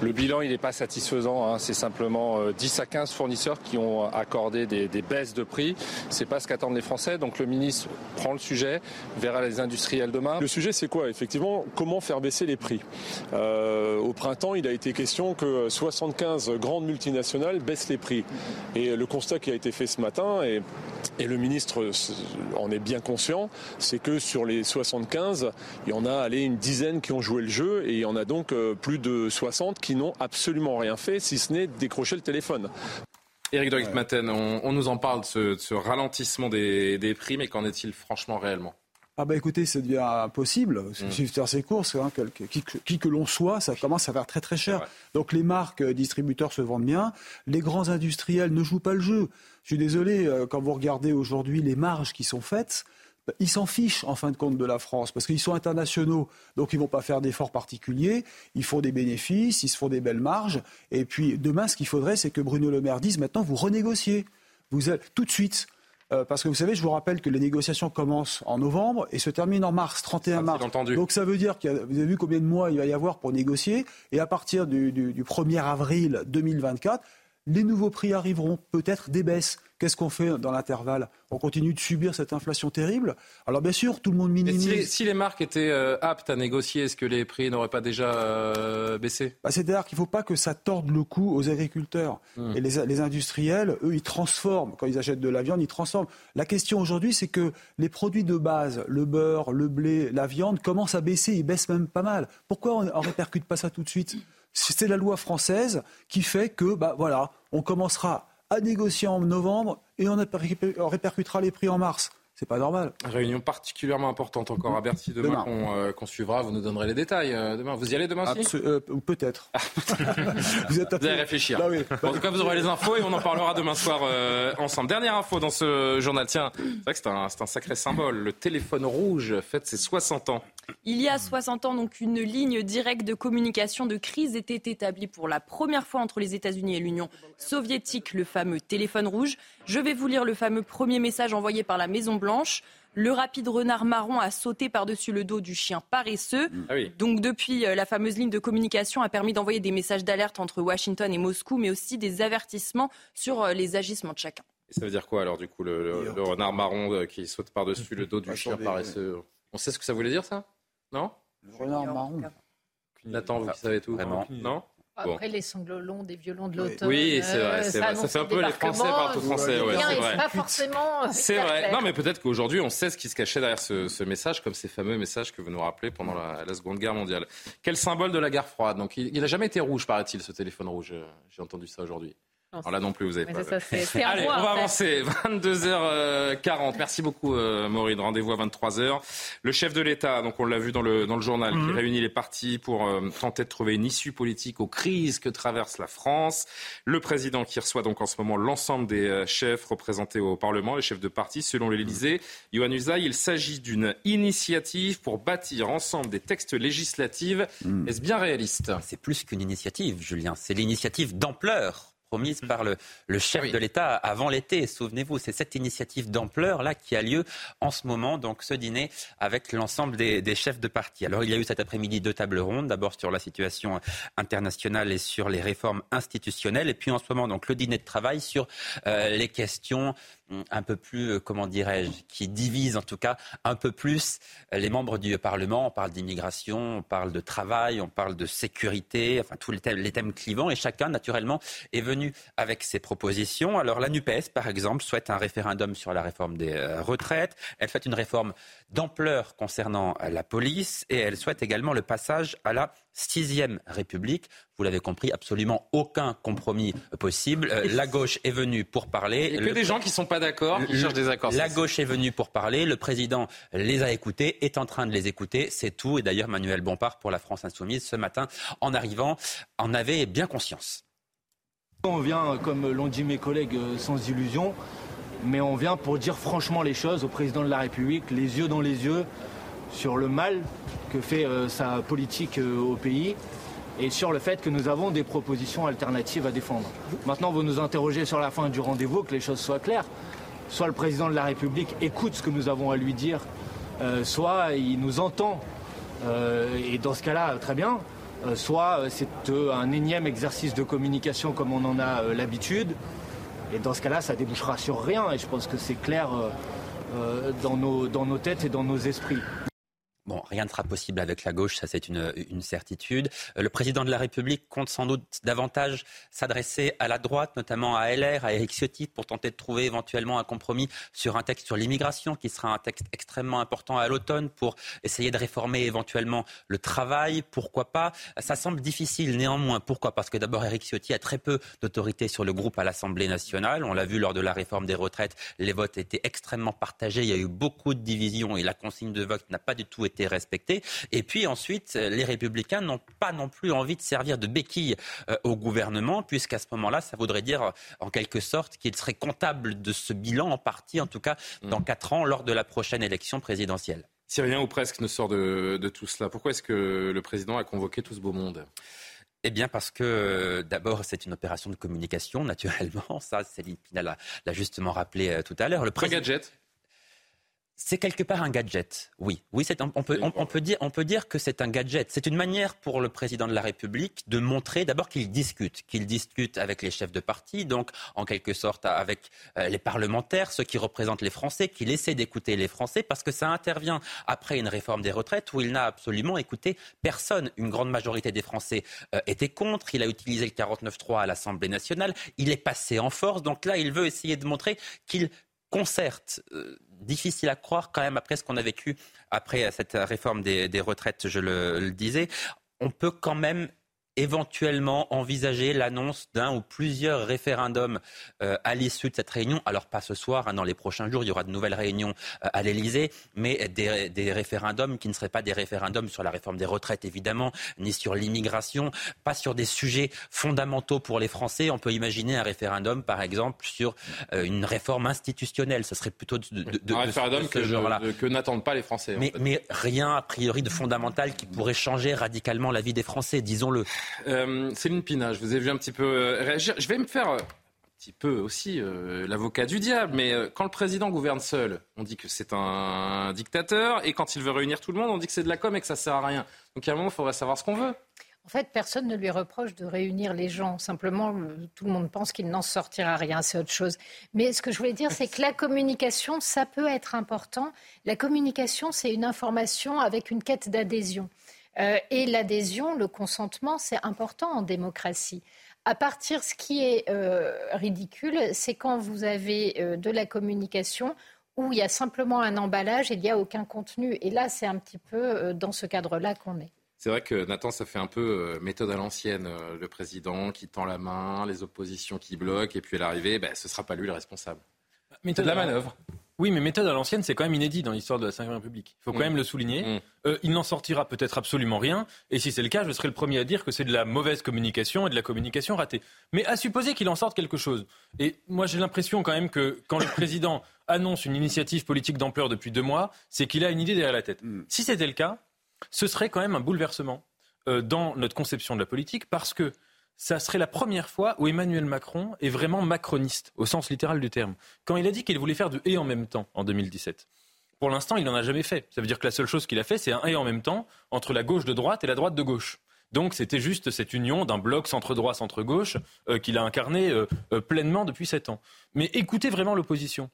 Le bilan, il n'est pas satisfaisant. Hein. C'est simplement 10 euh, à 15 fournisseurs qui ont accordé des, baisses de prix. C'est pas ce qu'attendent les Français. Donc le ministre prend le sujet, verra les industriels demain. Le sujet, c'est quoi? Effectivement, comment faire baisser les prix? Euh, Au printemps, il a été question que 75 grandes multinationales baissent les prix. Et le constat qui a été fait ce matin, et, le ministre en est bien conscient, c'est que sur les 75, il y en a allé une dizaine qui ont joué le jeu et il y en a donc euh, plus de 60 qui n'ont absolument rien fait, si ce n'est décrocher le téléphone. Éric de Maten, on, nous en parle de ce, ralentissement des, prix, mais qu'en est-il franchement réellement? Ah bah écoutez, ça devient impossible. Mm. Faire ses courses, hein, qui, que l'on soit, ça commence à faire très très cher. Donc les marques euh, distributeurs se vendent bien, les grands industriels ne jouent pas le jeu. Je suis désolé, euh, quand vous regardez aujourd'hui les marges qui sont faites, ils s'en fichent en fin de compte de la France parce qu'ils sont internationaux, donc ils vont pas faire d'efforts particuliers. Ils font des bénéfices, ils se font des belles marges. Et puis demain, ce qu'il faudrait, c'est que Bruno Le Maire dise maintenant vous renégociez, vous tout de suite. Euh, parce que vous savez, je vous rappelle que les négociations commencent en novembre et se terminent en mars, 31 mars. Donc ça veut dire que vous avez vu combien de mois il va y avoir pour négocier. Et à partir du, du 1er avril 2024, les nouveaux prix arriveront, peut-être des baisses. Qu'est-ce qu'on fait dans l'intervalle? On continue de subir cette inflation terrible? Alors bien sûr, tout le monde minimise. Si les, marques étaient euh, aptes à négocier, est-ce que les prix n'auraient pas déjà euh, baissé? Bah, C'est-à-dire qu'il ne faut pas que ça torde le cou aux agriculteurs. Hmm. Et les, industriels, eux, ils transforment. Quand ils achètent de la viande, ils transforment. La question aujourd'hui, c'est que les produits de base, le beurre, le blé, la viande, commencent à baisser. Ils baissent même pas mal. Pourquoi on ne répercute pas ça tout de suite? C'est la loi française qui fait que, bah, voilà, on commencera à négocier en novembre et on répercutera les prix en mars. C'est pas normal. Réunion particulièrement importante encore à Bercy demain, euh, qu'on suivra. Vous nous donnerez les détails euh, demain. Vous y allez demain aussi euh, Peut-être. vous, êtes allez réfléchir. Bah en tout cas, vous aurez les infos et on en parlera demain soir ensemble. Dernière info dans ce journal. Tiens, c'est vrai que c'est un, un, sacré symbole. Le téléphone rouge fête ses 60 ans. Il y a 60 ans, donc, une ligne directe de communication de crise était établie pour la première fois entre les États-Unis et l'Union soviétique, le fameux téléphone rouge. Je vais vous lire le fameux premier message envoyé par la Maison Blanche. Le rapide renard marron a sauté par-dessus le dos du chien paresseux. Ah Donc depuis, euh, la fameuse ligne de communication a permis d'envoyer des messages d'alerte entre Washington et Moscou, mais aussi des avertissements sur euh, les agissements de chacun. Et ça veut dire quoi alors du coup, le, renard marron euh, qui saute par-dessus le dos du chien paresseux? On sait ce que ça voulait dire ça? Non Le renard marron. Nathan, vous qui savez tout. Vraiment Non après les sanglots longs des violons de l'automne. Oui, c'est vrai, euh, c'est vrai. Ça fait un peu les Français partout français. Ouais, c'est vrai. Pas forcément. C'est vrai. Non, mais peut-être qu'aujourd'hui, on sait ce qui se cachait derrière ce, message, comme ces fameux messages que vous nous rappelez pendant la, Seconde Guerre mondiale. Quel symbole de la guerre froide? Donc, il n'a jamais été rouge, paraît-il, ce téléphone rouge. J'ai entendu ça aujourd'hui. Alors là non plus, vous avez pas. Allez, on va avancer. 22h40. Merci beaucoup, euh, Maureen. Rendez-vous à 23h. Le chef de l'État, donc on l'a vu dans le, dans le journal, qui mhm. réunit les partis pour euh, tenter de trouver une issue politique aux crises que traverse la France. Le président qui reçoit donc en ce moment l'ensemble des euh, chefs représentés au Parlement, les chefs de parti, selon l'Élysée. Yohann Usaï, il s'agit d'une initiative pour bâtir ensemble des textes législatifs. Mhm. Est-ce bien réaliste? C'est plus qu'une initiative, Julien. C'est l'initiative d'ampleur promise par le, chef de l'État avant l'été. Souvenez-vous, c'est cette initiative d'ampleur-là qui a lieu en ce moment, donc ce dîner avec l'ensemble des, chefs de parti. Alors il y a eu cet après-midi deux tables rondes, d'abord sur la situation internationale et sur les réformes institutionnelles, et puis en ce moment donc le dîner de travail sur euh, les questions un peu plus, euh, comment dirais-je, qui divise en tout cas un peu plus euh, les membres du Parlement. On parle d'immigration, on parle de travail, on parle de sécurité, enfin tous les thèmes, les thèmes clivants. Et chacun, naturellement, est venu avec ses propositions. Alors la NUPES, par exemple, souhaite un référendum sur la réforme des euh, retraites. Elle souhaite une réforme d'ampleur concernant la police et elle souhaite également le passage à la sixième République. Vous l'avez compris, absolument aucun compromis possible. Euh, la gauche est venue pour parler. Il y a que des gens qui ne sont pas d'accord, qui cherchent des accords. La gauche est venue pour parler. Le président les a écoutés, est en train de les écouter. C'est tout. Et d'ailleurs, Manuel Bompard pour la France Insoumise ce matin, en arrivant, en avait bien conscience. On vient, comme l'ont dit mes collègues, euh, sans illusion, mais on vient pour dire franchement les choses au président de la République, les yeux dans les yeux, sur le mal que fait euh, sa politique euh, au pays et sur le fait que nous avons des propositions alternatives à défendre. Maintenant, vous nous interrogez sur la fin du rendez-vous, que les choses soient claires. Soit le président de la République écoute ce que nous avons à lui dire, euh, soit il nous entend, et dans ce cas-là, très bien, soit c'est un énième exercice de communication comme on en a l'habitude, et dans ce cas-là, ça débouchera sur rien, et je pense que c'est clair dans nos têtes et dans nos esprits. Bon, rien ne sera possible avec la gauche, ça c'est une, certitude. Euh, le président de la République compte sans doute davantage s'adresser à la droite, notamment à LR, à Eric Ciotti, pour tenter de trouver éventuellement un compromis sur un texte sur l'immigration, qui sera un texte extrêmement important à l'automne, pour essayer de réformer éventuellement le travail. Pourquoi pas? Ça semble difficile néanmoins. Pourquoi? Parce que d'abord, Eric Ciotti a très peu d'autorité sur le groupe à l'Assemblée nationale. On l'a vu lors de la réforme des retraites, les votes étaient extrêmement partagés. Il y a eu beaucoup de divisions et la consigne de vote n'a pas du tout été été respecté. Et puis ensuite, les républicains n'ont pas non plus envie de servir de béquille euh, au gouvernement, puisqu'à ce moment-là, ça voudrait dire en quelque sorte qu'ils seraient comptables de ce bilan, en partie en tout cas, dans mmh. quatre ans, lors de la prochaine élection présidentielle. Si rien ou presque ne sort de, tout cela, pourquoi est-ce que le président a convoqué tout ce beau monde? Eh bien, parce que d'abord, c'est une opération de communication, naturellement. Ça, Céline Pina l'a justement rappelé euh, tout à l'heure. Le président... gadget c'est quelque part un gadget, oui. Oui, on, peut, dire, que c'est un gadget. C'est une manière pour le président de la République de montrer d'abord qu'il discute, qu'il discute avec les chefs de parti, donc en quelque sorte avec euh, les parlementaires, ceux qui représentent les Français, qu'il essaie d'écouter les Français, parce que ça intervient après une réforme des retraites où il n'a absolument écouté personne. Une grande majorité des Français euh, était contre. Il a utilisé le 49.3 à l'Assemblée nationale. Il est passé en force. Donc là, il veut essayer de montrer qu'il concerte. Euh, difficile à croire quand même après ce qu'on a vécu après cette réforme des, retraites, je le, disais. On peut quand même éventuellement envisager l'annonce d'un ou plusieurs référendums euh, à l'issue de cette réunion. Alors pas ce soir, hein, dans les prochains jours, il y aura de nouvelles réunions euh, à l'Elysée, mais des, référendums qui ne seraient pas des référendums sur la réforme des retraites, évidemment, ni sur l'immigration, pas sur des sujets fondamentaux pour les Français. On peut imaginer un référendum, par exemple, sur euh, une réforme institutionnelle. Ce serait plutôt de, de, un référendum que, genre-là. que n'attendent pas les Français. Mais, mais rien, a priori, de fondamental qui pourrait changer radicalement la vie des Français, disons-le. Euh, Céline Pina, je vous ai vu un petit peu euh, réagir. Je vais me faire euh, un petit peu aussi l'avocat du diable, mais quand le président gouverne seul, on dit que c'est un dictateur, et quand il veut réunir tout le monde, on dit que c'est de la com et que ça sert à rien. Donc à un moment, il faudrait savoir ce qu'on veut. En fait, personne ne lui reproche de réunir les gens. Simplement, tout le monde pense qu'il n'en sortira rien. C'est autre chose. Mais ce que je voulais dire, c'est que la communication, ça peut être important. La communication, c'est une information avec une quête d'adhésion. Euh, et l'adhésion, le consentement, c'est important en démocratie. À partir, ce qui est euh, ridicule, c'est quand vous avez euh, de la communication où il y a simplement un emballage et il n'y a aucun contenu. Et là, c'est un petit peu dans ce cadre-là qu'on est. C'est vrai que Nathan, ça fait un peu méthode à l'ancienne, le président qui tend la main, les oppositions qui bloquent, et puis à l'arrivée, ben, ce ne sera pas lui le responsable. Méthode de la manœuvre. Oui, mais méthode à l'ancienne, c'est quand même inédit dans l'histoire de la Ve République. Il faut quand mm. même le souligner. Mm. Euh, il n'en sortira peut-être absolument rien. Et si c'est le cas, je serai le premier à dire que c'est de la mauvaise communication et de la communication ratée. Mais à supposer qu'il en sorte quelque chose. Et moi, j'ai l'impression quand même que quand le président annonce une initiative politique d'ampleur depuis deux mois, c'est qu'il a une idée derrière la tête. Mm. Si c'était le cas, ce serait quand même un bouleversement euh, dans notre conception de la politique parce que ça serait la première fois où Emmanuel Macron est vraiment macroniste, au sens littéral du terme. Quand il a dit qu'il voulait faire du et en même temps en 2017. Pour l'instant, il n'en a jamais fait. Ça veut dire que la seule chose qu'il a fait, c'est un et en même temps entre la gauche de droite et la droite de gauche. Donc c'était juste cette union d'un bloc centre-droit, centre-gauche euh, qu'il a incarné euh, euh, pleinement depuis sept ans. Mais écoutez vraiment l'opposition.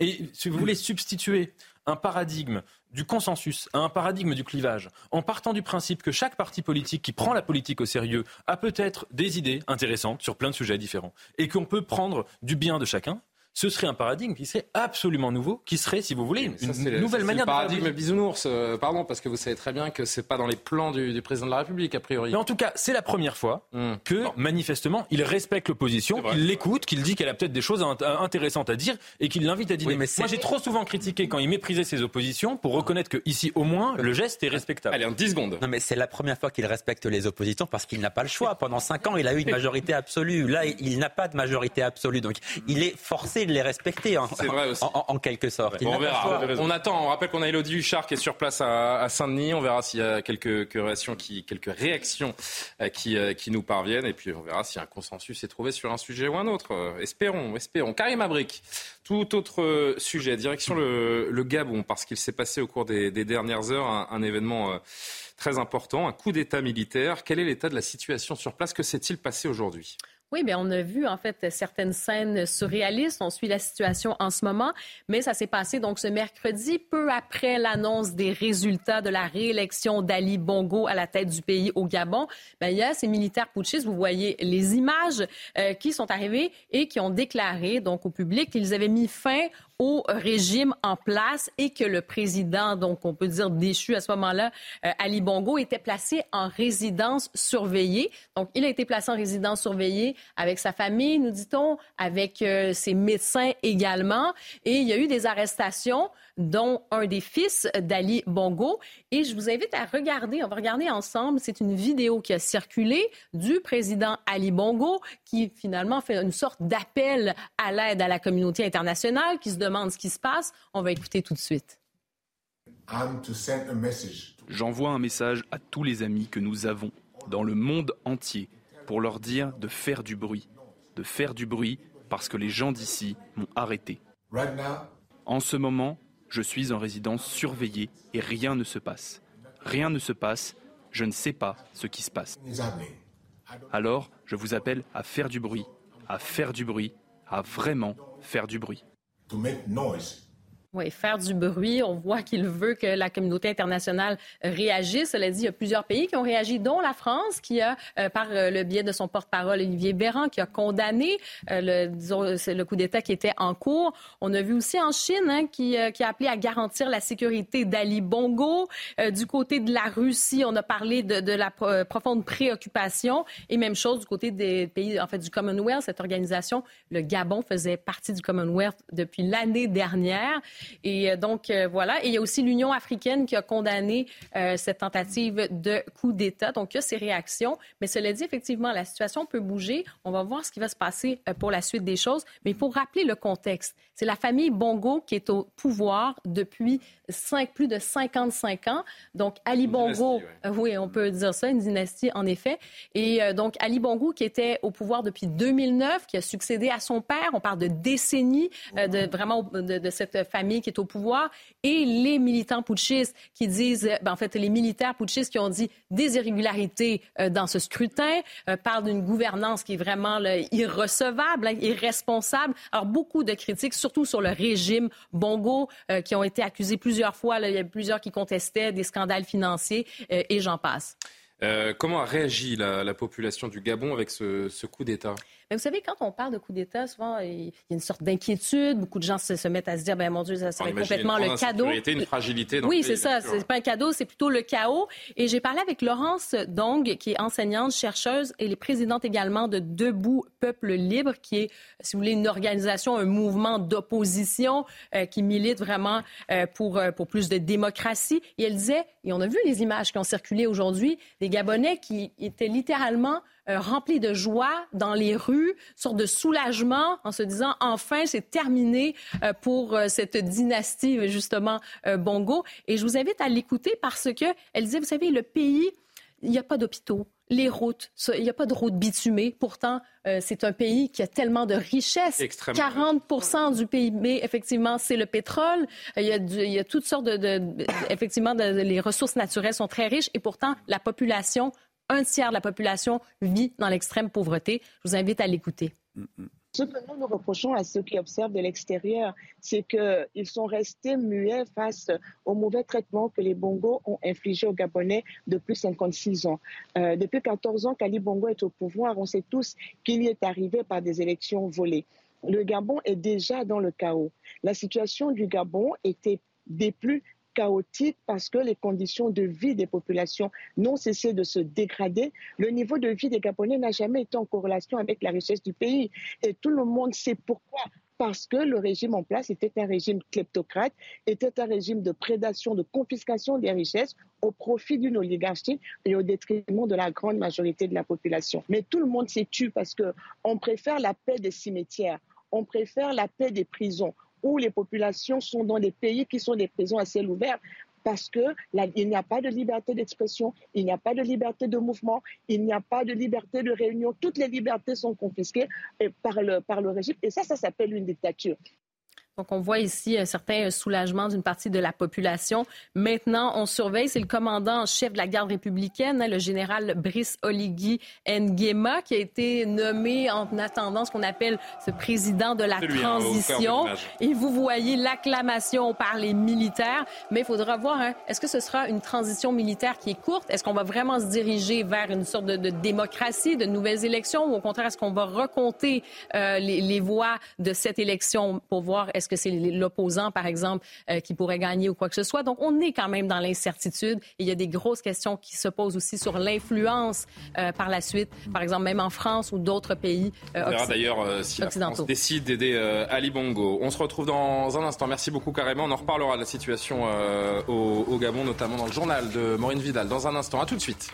Et si vous voulez substituer un paradigme du consensus à un paradigme du clivage, en partant du principe que chaque parti politique qui prend la politique au sérieux a peut-être des idées intéressantes sur plein de sujets différents, et qu'on peut prendre du bien de chacun, ce serait un paradigme qui serait absolument nouveau, qui serait, si vous voulez, une, nouvelle manière de paradigme bisounours, euh, pardon, parce que vous savez très bien que c'est pas dans les plans du, président de la République a priori. Mais en tout cas, c'est la première fois hmm. que manifestement il respecte l'opposition, qu'il l'écoute, qu'il dit qu'elle a peut-être des choses intéressantes à dire et qu'il l'invite à dîner. mais Moi, j'ai trop souvent critiqué quand il méprisait ses oppositions pour reconnaître que ici, au moins, le geste est respectable. Allez, en 10 secondes. Non, mais c'est la première fois qu'il respecte les oppositions parce qu'il n'a pas le choix. Pendant 5 ans, il a eu une majorité absolue. Là, il n'a pas de majorité absolue, donc il est forcé de les respecter. C'est vrai aussi. En, quelque sorte. on verra. On attend. On rappelle qu'on a Elodie Huchard qui est sur place à, Saint-Denis. On verra s'il y a quelques, réactions qui, quelques réactions euh, qui, euh, qui nous parviennent. Et puis on verra si un consensus est trouvé sur un sujet ou un autre. Euh, espérons, espérons. Karim Abrik, tout autre sujet. Direction le, Gabon, parce qu'il s'est passé au cours des, dernières heures un, événement très important, un coup d'État militaire. Quel est l'état de la situation sur place? Que s'est-il passé aujourd'hui? Oui, bien, on a vu en fait certaines scènes surréalistes. On suit la situation en ce moment, mais ça s'est passé donc ce mercredi, peu après l'annonce des résultats de la réélection d'Ali Bongo à la tête du pays au Gabon. Bien, il y a ces militaires putschistes, vous voyez les images euh, qui sont arrivées et qui ont déclaré donc au public qu'ils avaient mis fin au régime en place et que le président, donc on peut dire déchu à ce moment-là, euh, Ali Bongo, était placé en résidence surveillée. Donc il a été placé en résidence surveillée avec sa famille, nous dit-on, avec euh, ses médecins également. Et il y a eu des arrestations dont un des fils d'Ali Bongo. Et je vous invite à regarder, on va regarder ensemble, c'est une vidéo qui a circulé du président Ali Bongo qui finalement fait une sorte d'appel à l'aide à la communauté internationale qui se ce qui se passe. On va écouter tout de suite. J'envoie un message à tous les amis que nous avons dans le monde entier pour leur dire de faire du bruit, de faire du bruit parce que les gens d'ici m'ont arrêté. En ce moment, je suis en résidence surveillée et rien ne se passe. Rien ne se passe, je ne sais pas ce qui se passe. Alors, je vous appelle à faire du bruit, à faire du bruit, à vraiment faire du bruit. to make noise. Oui, faire du bruit. On voit qu'il veut que la communauté internationale réagisse. Cela dit, il y a plusieurs pays qui ont réagi, dont la France, qui a, euh, par euh, le biais de son porte-parole, Olivier Véran, qui a condamné euh, le, coup d'État qui était en cours. On a vu aussi en Chine hein, qui, a appelé à garantir la sécurité d'Ali Bongo. du côté de la Russie, on a parlé de la profonde préoccupation. Et même chose du côté des pays, en fait, du Commonwealth, cette organisation. Le Gabon faisait partie du Commonwealth depuis l'année dernière. Et euh, donc, euh, voilà. Et il y a aussi l'Union africaine qui a condamné euh, cette tentative de coup d'État. Donc, il y a ces réactions. Mais cela dit, effectivement, la situation peut bouger. On va voir ce qui va se passer pour la suite des choses. Mais il faut rappeler le contexte. C'est la famille Bongo qui est au pouvoir depuis plus de 55 ans. Donc, Ali Bongo, oui, on peut dire ça, une dynastie en effet. Et donc, Ali Bongo qui était au pouvoir depuis 2009, qui a succédé à son père. On parle de décennies de vraiment de, de cette famille qui est au pouvoir et les militants putschistes qui disent, ben, en fait, les militaires putschistes qui ont dit des irrégularités euh, dans ce scrutin, euh, parlent d'une gouvernance qui est vraiment irrecevable, hein, irresponsable. Alors, beaucoup de critiques, surtout sur le régime Bongo, euh, qui ont été accusés plusieurs fois. il y a plusieurs qui contestaient des scandales financiers et j'en passe. comment a réagi la, population du Gabon avec ce coup d'État? Vous savez, quand on parle de coup d'État, souvent, il y a une sorte d'inquiétude. Beaucoup de gens se, mettent à se dire, ben mon Dieu, ça serait complètement le cadeau. une fragilité. oui, c'est ça. C'est pas un cadeau, c'est plutôt le chaos. Et j'ai parlé avec Laurence Dong, qui est enseignante, chercheuse, et les présidente également de Debout Peuple Libre, qui est, si vous voulez, une organisation, un mouvement d'opposition euh, qui milite vraiment euh, pour, euh, pour plus de démocratie. Et elle disait, et on a vu les images qui ont circulé aujourd'hui, des Gabonais qui étaient littéralement euh, rempli de joie dans les rues, sorte de soulagement en se disant enfin c'est terminé euh, pour euh, cette dynastie justement Bongo. Et je vous invite à l'écouter parce que elle disait vous savez le pays il n'y a pas d'hôpitaux, les routes, il n'y a pas de routes bitumées. Pourtant, c'est un pays qui a tellement de richesses. 40% du PIB, effectivement, c'est le pétrole. Il y, a il y a toutes sortes de, effectivement, les ressources naturelles sont très riches et pourtant, la population un tiers de la population vit dans l'extrême pauvreté. Je vous invite à l'écouter. Ce que nous nous reprochons à ceux qui observent de l'extérieur, c'est qu'ils sont restés muets face au mauvais traitement que les Bongos ont infligé aux Gabonais depuis 56 ans. Euh, depuis 14 ans qu'Ali Bongo est au pouvoir, on sait tous qu'il y est arrivé par des élections volées. Le Gabon est déjà dans le chaos. La situation du Gabon était des plus chaotique parce que les conditions de vie des populations n'ont cessé de se dégrader. Le niveau de vie des Gabonais n'a jamais été en corrélation avec la richesse du pays. Et tout le monde sait pourquoi parce que le régime en place était un régime kleptocrate, était un régime de prédation, de confiscation des richesses au profit d'une oligarchie et au détriment de la grande majorité de la population. Mais tout le monde s'est tué parce qu'on préfère la paix des cimetières, on préfère la paix des prisons, où les populations sont dans des pays qui sont des prisons à ciel ouvert parce qu'il n'y a pas de liberté d'expression, il n'y a pas de liberté de mouvement, il n'y a pas de liberté de réunion. Toutes les libertés sont confisquées par le, par le régime. Et ça, ça s'appelle une dictature. Donc, on voit ici un certain soulagement d'une partie de la population. Maintenant, on surveille, c'est le commandant en chef de la garde républicaine, hein, le général Brice Oligui Nguema, qui a été nommé en attendant ce qu'on appelle ce président de la hein, transition. Et vous voyez l'acclamation par les militaires. Mais il faudra voir, hein, est-ce que ce sera une transition militaire qui est courte? Est-ce qu'on va vraiment se diriger vers une sorte de, démocratie, de nouvelles élections? Ou au contraire, est-ce qu'on va recompter euh, les, les, voix de cette élection pour voir est-ce que c'est l'opposant, par exemple, euh, qui pourrait gagner ou quoi que ce soit? Donc, on est quand même dans l'incertitude. Il y a des grosses questions qui se posent aussi sur l'influence euh, par la suite, par exemple, même en France ou d'autres pays euh, On verra d'ailleurs si la France décide d'aider Ali Bongo. On se retrouve dans un instant. Merci beaucoup, carrément. On en reparlera de la situation au, au Gabon, notamment dans le journal de Maureen Vidal. Dans un instant. À tout de suite.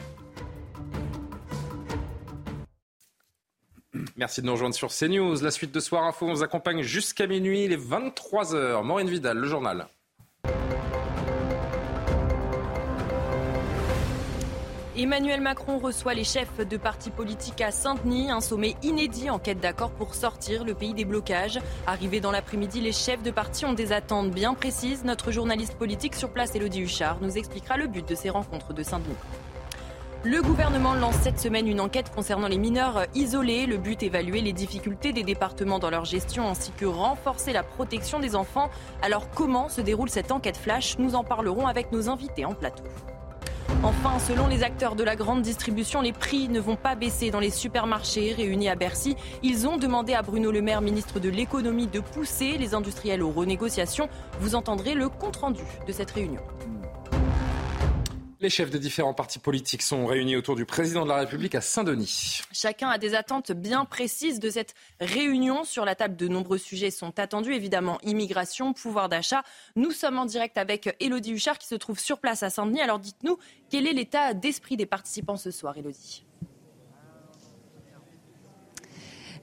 Merci de nous rejoindre sur CNews. La suite de Soir Info, on vous accompagne jusqu'à minuit, les 23h. Maureen Vidal, le journal. Emmanuel Macron reçoit les chefs de partis politiques à Saint-Denis, un sommet inédit en quête d'accord pour sortir le pays des blocages. Arrivé dans l'après-midi, les chefs de partis ont des attentes bien précises. Notre journaliste politique sur place, Elodie Huchard, nous expliquera le but de ces rencontres de Saint-Denis. Le gouvernement lance cette semaine une enquête concernant les mineurs isolés. Le but évaluer les difficultés des départements dans leur gestion ainsi que renforcer la protection des enfants. Alors comment se déroule cette enquête flash? Nous en parlerons avec nos invités en plateau. Enfin, selon les acteurs de la grande distribution, les prix ne vont pas baisser dans les supermarchés réunis à Bercy. Ils ont demandé à Bruno Le Maire, ministre de l'économie, de pousser les industriels aux renégociations. Vous entendrez le compte-rendu de cette réunion. Les chefs des différents partis politiques sont réunis autour du président de la République à Saint-Denis. Chacun a des attentes bien précises de cette réunion. Sur la table, de nombreux sujets sont attendus, évidemment immigration, pouvoir d'achat. Nous sommes en direct avec Elodie Huchard qui se trouve sur place à Saint-Denis. Alors dites-nous, quel est l'état d'esprit des participants ce soir, Elodie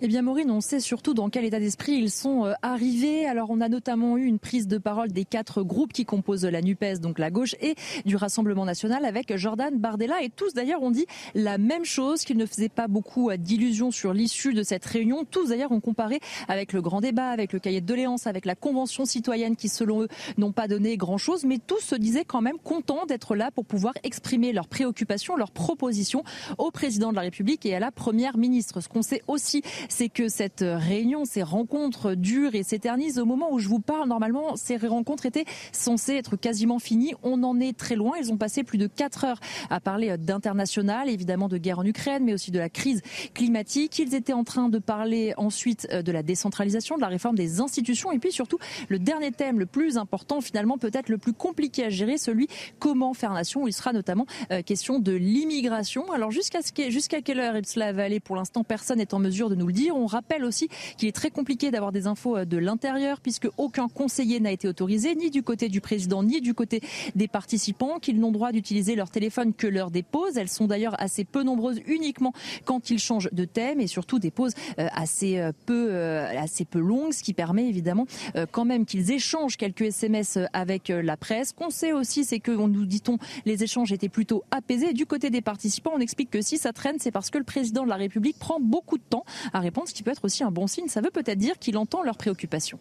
Eh bien, Maureen, on sait surtout dans quel état d'esprit ils sont euh, arrivés. Alors, on a notamment eu une prise de parole des quatre groupes qui composent la NUPES, donc la gauche, et du Rassemblement national avec Jordan Bardella. Et tous, d'ailleurs, ont dit la même chose, qu'ils ne faisaient pas beaucoup euh, d'illusions sur l'issue de cette réunion. Tous, d'ailleurs, ont comparé avec le grand débat, avec le cahier de doléances, avec la convention citoyenne qui, selon eux, n'ont pas donné grand-chose. Mais tous se disaient quand même contents d'être là pour pouvoir exprimer leurs préoccupations, leurs propositions au président de la République et à la première ministre. Ce qu'on sait aussi, c'est que cette réunion, ces rencontres durent et s'éternisent. Au moment où je vous parle, normalement, ces rencontres étaient censées être quasiment finies. On en est très loin. Ils ont passé plus de quatre heures à parler d'international, évidemment de guerre en Ukraine, mais aussi de la crise climatique. Ils étaient en train de parler ensuite de la décentralisation, de la réforme des institutions et puis surtout le dernier thème, le plus important, finalement peut-être le plus compliqué à gérer, celui comment faire nation, il sera notamment euh, question de l'immigration. Alors jusqu'à jusqu'à quelle heure cela va aller pour l'instant, personne n'est en mesure de nous le On rappelle aussi qu'il est très compliqué d'avoir des infos euh, de l'intérieur puisque aucun conseiller n'a été autorisé, ni du côté du président, ni du côté des participants, qu'ils n'ont droit d'utiliser leur téléphone que lors des pauses. Elles sont d'ailleurs assez peu nombreuses uniquement quand ils changent de thème et surtout des pauses euh, assez peu, assez peu longues, ce qui permet évidemment quand même qu'ils échangent quelques SMS avec la presse. Qu'on sait aussi, c'est que, nous dit-on, les échanges étaient plutôt apaisés. Du côté des participants, on explique que si ça traîne, c'est parce que le président de la République prend beaucoup de temps à répondre, ce qui peut être aussi un bon signe. Ça veut peut-être dire qu'il entend leurs préoccupations.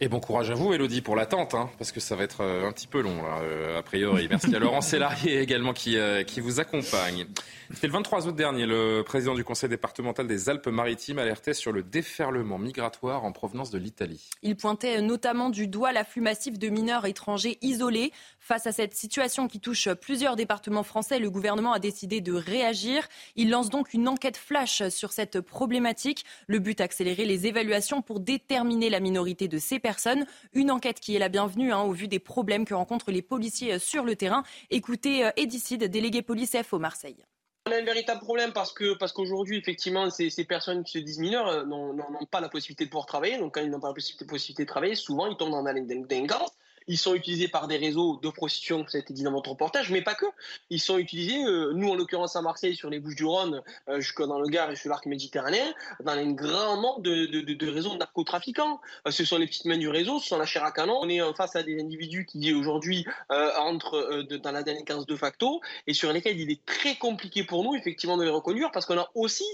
Et bon courage à vous, Elodie, pour l'attente, hein, parce que ça va être euh, un petit peu long, euh, a priori. Merci à Laurent Sélarié également qui, euh, qui vous accompagne. C'était le 23 août dernier, le président du conseil départemental des Alpes-Maritimes alertait sur le déferlement migratoire en provenance de l'Italie. Il pointait notamment du doigt l'afflux massif de mineurs étrangers isolés. Face à cette situation qui touche plusieurs départements français, le gouvernement a décidé de réagir. Il lance donc une enquête flash sur cette problématique. Le but, accélérer les évaluations pour déterminer la minorité de ces personnes. Une enquête qui est la bienvenue hein, au vu des problèmes que rencontrent les policiers sur le terrain. Écoutez Edicide, délégué police FO Marseille. On a un véritable problème parce qu'aujourd'hui, effectivement, ces, personnes qui se disent mineurs euh, n'ont pas la possibilité de pouvoir travailler. Donc, quand ils n'ont pas la possibilité, possibilité, de travailler, souvent, ils tombent dans la délinquance. Ils sont utilisés par des réseaux de prostitution, ça a été dit dans votre reportage, mais pas que. Ils sont utilisés, euh, nous en l'occurrence à Marseille, sur les Bouches-du-Rhône, euh, jusque dans le Gard et sur l'arc méditerranéen, dans un grand nombre de, réseaux de narcotrafiquants. Euh, ce sont les petites mains du réseau, ce sont la chair à canon. On est face à des individus qui aujourd'hui euh, entrent euh, dans la délinquance de facto et sur lesquels il est très compliqué pour nous effectivement de les reconduire parce qu'on a aussi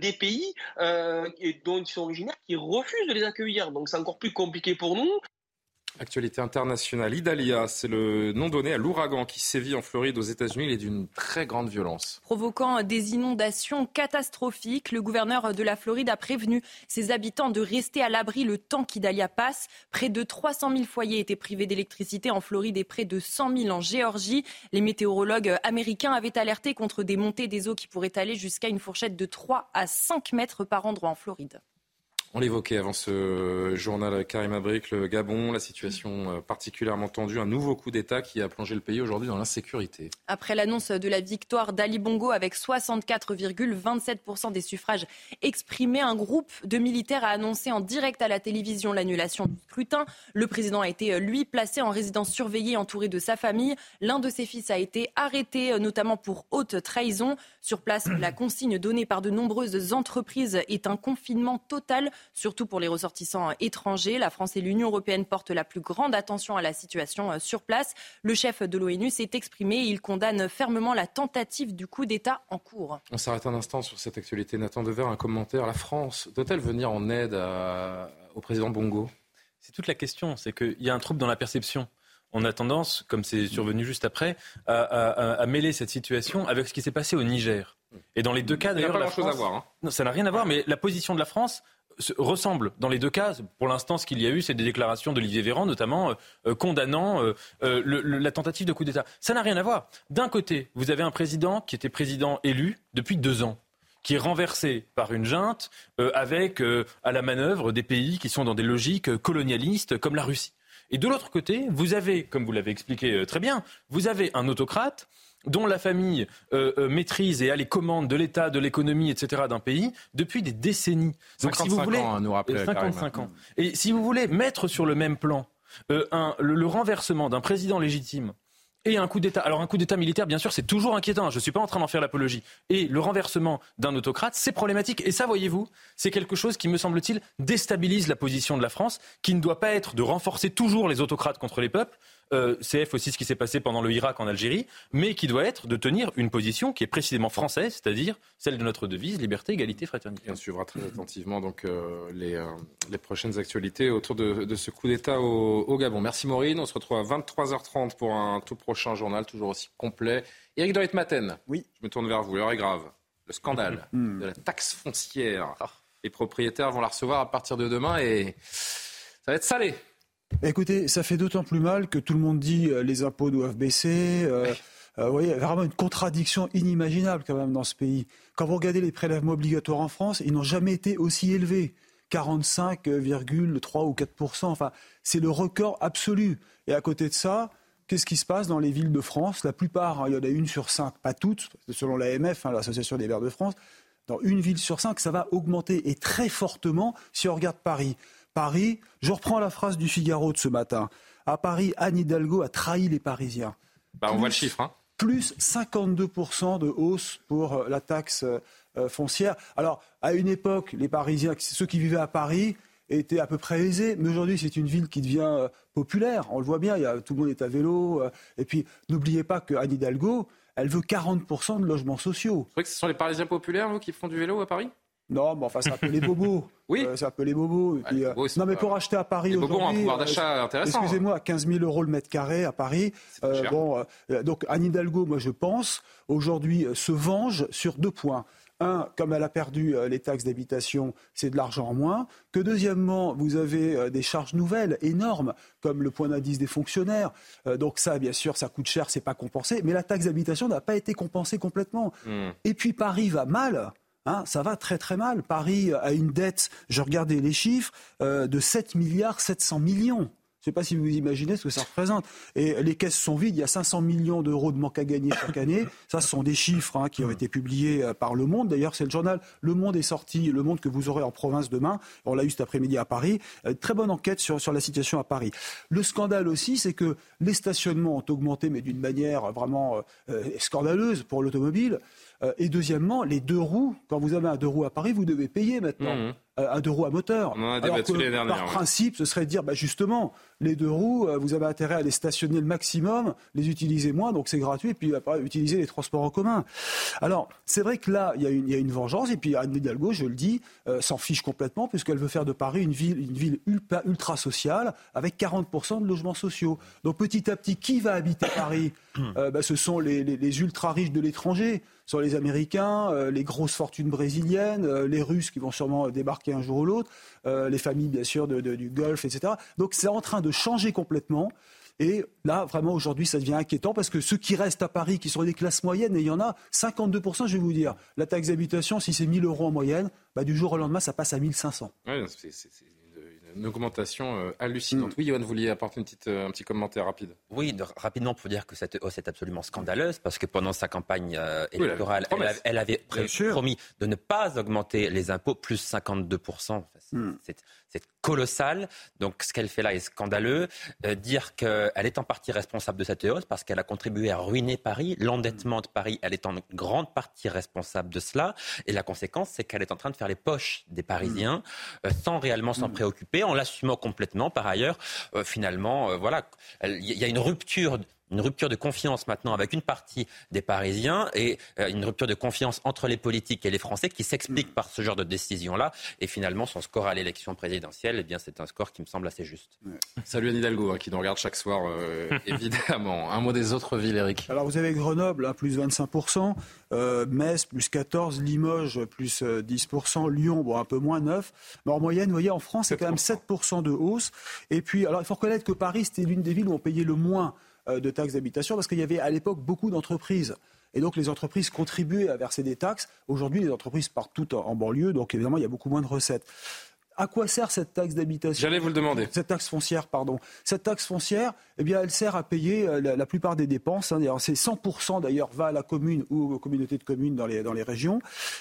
des pays dont ils sont originaires qui refusent de les accueillir. Donc c'est encore plus compliqué pour nous. Actualité internationale, Idalia, c'est le nom donné à l'ouragan qui sévit en Floride aux États-Unis. Il est d'une très grande violence. Provoquant des inondations catastrophiques, le gouverneur de la Floride a prévenu ses habitants de rester à l'abri le temps qu'Idalia passe. Près de 300 000 foyers étaient privés d'électricité en Floride et près de 100 000 en Géorgie. Les météorologues américains avaient alerté contre des montées des eaux qui pourraient aller jusqu'à une fourchette de 3 à 5 mètres par endroit en Floride. On l'évoquait avant ce journal Karim Abrik, le Gabon, la situation euh, particulièrement tendue, un nouveau coup d'État qui a plongé le pays aujourd'hui dans l'insécurité. Après l'annonce de la victoire d'Ali Bongo avec 64,27% des suffrages exprimés, un groupe de militaires a annoncé en direct à la télévision l'annulation du scrutin. Le président a été, lui, placé en résidence surveillée entouré de sa famille. L'un de ses fils a été arrêté, notamment pour haute trahison. Sur place, la consigne donnée par de nombreuses entreprises est un confinement total surtout pour les ressortissants étrangers. La France et l'Union européenne portent la plus grande attention à la situation euh, sur place. Le chef de l'ONU s'est exprimé et il condamne fermement la tentative du coup d'État en cours. On s'arrête un instant sur cette actualité. Nathan Dever, un commentaire. La France doit-elle venir en aide au président Bongo? C'est toute la question. C'est qu'il y a un trouble dans la perception. on a tendance, comme c'est survenu juste après, à, mêler cette situation avec ce qui s'est passé au Niger. Et dans les deux cas, d'ailleurs, la France... à voir. Hein. Non, ça n'a rien à voir, mais la position de la France ressemble dans les deux cas. Pour l'instant, ce qu'il y a eu, c'est des déclarations d'Olivier Véran, notamment euh, euh, condamnant euh, la tentative de coup d'État. Ça n'a rien à voir. D'un côté, vous avez un président qui était président élu depuis deux ans qui est renversé par une junte avec à la manœuvre des pays qui sont dans des logiques colonialistes comme la Russie. Et de l'autre côté, vous avez, comme vous l'avez expliqué très bien, vous avez un autocrate dont la famille euh, euh, maîtrise et a les commandes de l'État, de l'économie, etc. d'un pays depuis des décennies. Donc, si vous voulez, ans, à nous rappeler, 55 ans. Et si vous voulez mettre sur le même plan euh, un, le, renversement d'un président légitime et un coup d'État. Alors un coup d'État militaire, bien sûr, c'est toujours inquiétant. Je ne suis pas en train d'en faire l'apologie. Et le renversement d'un autocrate, c'est problématique. Et ça, voyez-vous, c'est quelque chose qui, me semble-t-il, déstabilise la position de la France, qui ne doit pas être de renforcer toujours les autocrates contre les peuples, euh, CF aussi ce qui s'est passé pendant le Irak en Algérie, mais qui doit être de tenir une position qui est précisément française, c'est-à-dire celle de notre devise liberté, égalité, fraternité. On suivra très attentivement donc euh, les, euh, les, prochaines actualités autour de, de ce coup d'État au, au, Gabon. Merci Maureen. On se retrouve à 23h30 pour un tout prochain journal, toujours aussi complet. Eric Dorit Maten. Oui. Je me tourne vers vous. L'heure est grave. Le scandale hmm. de la taxe foncière. Ah. Les propriétaires vont la recevoir à partir de demain et ça va être salé. Écoutez, ça fait d'autant plus mal que tout le monde dit euh, les impôts doivent baisser. Euh, euh, vous voyez, vraiment une contradiction inimaginable quand même dans ce pays. Quand vous regardez les prélèvements obligatoires en France, ils n'ont jamais été aussi élevés. 45,3 ou 4% Enfin, c'est le record absolu. Et à côté de ça, qu'est-ce qui se passe dans les villes de France? La plupart, hein, il y en a une sur cinq, pas toutes, selon l'AMF, hein, l'Association des maires de France, dans une ville sur cinq, ça va augmenter et très fortement si on regarde Paris. Paris, je reprends la phrase du Figaro de ce matin. À Paris, Anne Hidalgo a trahi les Parisiens. Bah, on voit le chiffre. Hein. Plus 52% de hausse pour euh, la taxe euh, foncière. Alors, à une époque, les Parisiens, ceux qui vivaient à Paris, étaient à peu près aisés, mais aujourd'hui, c'est une ville qui devient euh, populaire. On le voit bien, tout le monde est à vélo. et puis, n'oubliez pas que Anne Hidalgo, elle veut 40% de logements sociaux. Vous croyez que ce sont les Parisiens populaires, vous, qui font du vélo à Paris? Non, mais enfin, c'est un peu les bobos. oui. c'est un peu les bobos. Euh, non, mais pour acheter à Paris aujourd'hui. Les bobos ont un pouvoir d'achat euh, intéressant. Excusez-moi, 15 000 euros le mètre carré à Paris. Euh, bon, donc Anne Hidalgo, moi je pense, aujourd'hui se venge sur deux points. Un, comme elle a perdu les taxes d'habitation, c'est de l'argent en moins. Que deuxièmement, vous avez des charges nouvelles, énormes, comme le point d'indice des fonctionnaires. donc ça, bien sûr, ça coûte cher, c'est pas compensé. Mais la taxe d'habitation n'a pas été compensée complètement. Hmm. Et puis Paris va mal. Hein, ça va très très mal. Paris a une dette, je regardais les chiffres, euh, de 7 milliards 700 millions. Je ne sais pas si vous imaginez ce que ça représente. Et les caisses sont vides. Il y a 500 millions d'euros de manque à gagner chaque année. Ça, ce sont des chiffres hein, qui ont été publiés euh, par Le Monde. D'ailleurs, c'est le journal Le Monde est sorti, Le Monde que vous aurez en province demain. On l'a eu cet après-midi à Paris. Euh, très bonne enquête sur, sur la situation à Paris. Le scandale aussi, c'est que les stationnements ont augmenté, mais d'une manière vraiment scandaleuse pour l'automobile. Euh, et deuxièmement, les deux roues, quand vous avez un deux roues à Paris, vous devez payer maintenant. Mmh. Euh, un deux roues à moteur. On a Alors que, par principe, ce serait de dire, bah, justement, les deux roues, euh, vous avez intérêt à les stationner le maximum, les utiliser moins, donc c'est gratuit, et puis utiliser les transports en commun. Alors, c'est vrai que là, il y, a une, vengeance, et puis Anne Hidalgo, je le dis, s'en fiche complètement, puisqu'elle veut faire de Paris une ville, une ville ultra, ultra sociale, avec 40% de logements sociaux. Donc petit à petit, qui va habiter Paris bah, Ce sont les, les ultra riches de l'étranger sur les Américains, euh, les grosses fortunes brésiliennes, euh, les Russes qui vont sûrement débarquer un jour ou l'autre, euh, les familles bien sûr du Golfe, etc. Donc c'est en train de changer complètement. Et là, vraiment, aujourd'hui, ça devient inquiétant parce que ceux qui restent à Paris, qui sont des classes moyennes, et il y en a 52%, je vais vous dire. La taxe d'habitation, si c'est 1000 euros en moyenne, bah, du jour au lendemain, ça passe à 1500. Oui, c'est une augmentation euh, hallucinante. Mm. Oui, Johan, vous vouliez apporter une petite, euh, un petit commentaire rapide Oui, rapidement pour dire que cette hausse est absolument scandaleuse parce que pendant sa campagne euh, électorale, elle, avait promis de ne pas augmenter les impôts, plus 52%. Mm. C'est c'est colossal. Donc ce qu'elle fait là est scandaleux. Euh, dire qu'elle est en partie responsable de cette hausse parce qu'elle a contribué à ruiner Paris. L'endettement de Paris, elle est en grande partie responsable de cela. Et la conséquence, c'est qu'elle est en train de faire les poches des Parisiens euh, sans réellement s'en préoccuper, en l'assumant complètement. Par ailleurs, euh, finalement, voilà, il y a une rupture une rupture de confiance maintenant avec une partie des Parisiens et euh, une rupture de confiance entre les politiques et les Français qui s'explique par ce genre de décision-là. Et finalement, son score à l'élection présidentielle, eh bien, c'est un score qui me semble assez juste. Salut Anne Hidalgo, hein, qui nous regarde chaque soir, euh, évidemment. Un mot des autres villes, Eric. Alors, vous avez Grenoble, hein, plus 25%, euh, Metz, plus 14%, Limoges, plus 10%, Lyon, bon, un peu moins 9%. Mais en moyenne, vous voyez, en France, c'est quand même 7% de hausse. Et puis, alors, il faut reconnaître que Paris, c'était l'une des villes où on payait le moins de taxes d'habitation parce qu'il y avait à l'époque beaucoup d'entreprises. Et donc les entreprises contribuaient à verser des taxes. Aujourd'hui, les entreprises partent toutes en banlieue, donc évidemment, il y a beaucoup moins de recettes. À quoi sert cette taxe d'habitation? J'allais vous le demander. Cette taxe foncière, pardon. Cette taxe foncière, eh bien, elle sert à payer euh, la, plupart des dépenses. Hein. C'est 100% d'ailleurs va à la commune ou aux communautés de communes dans les, dans les régions.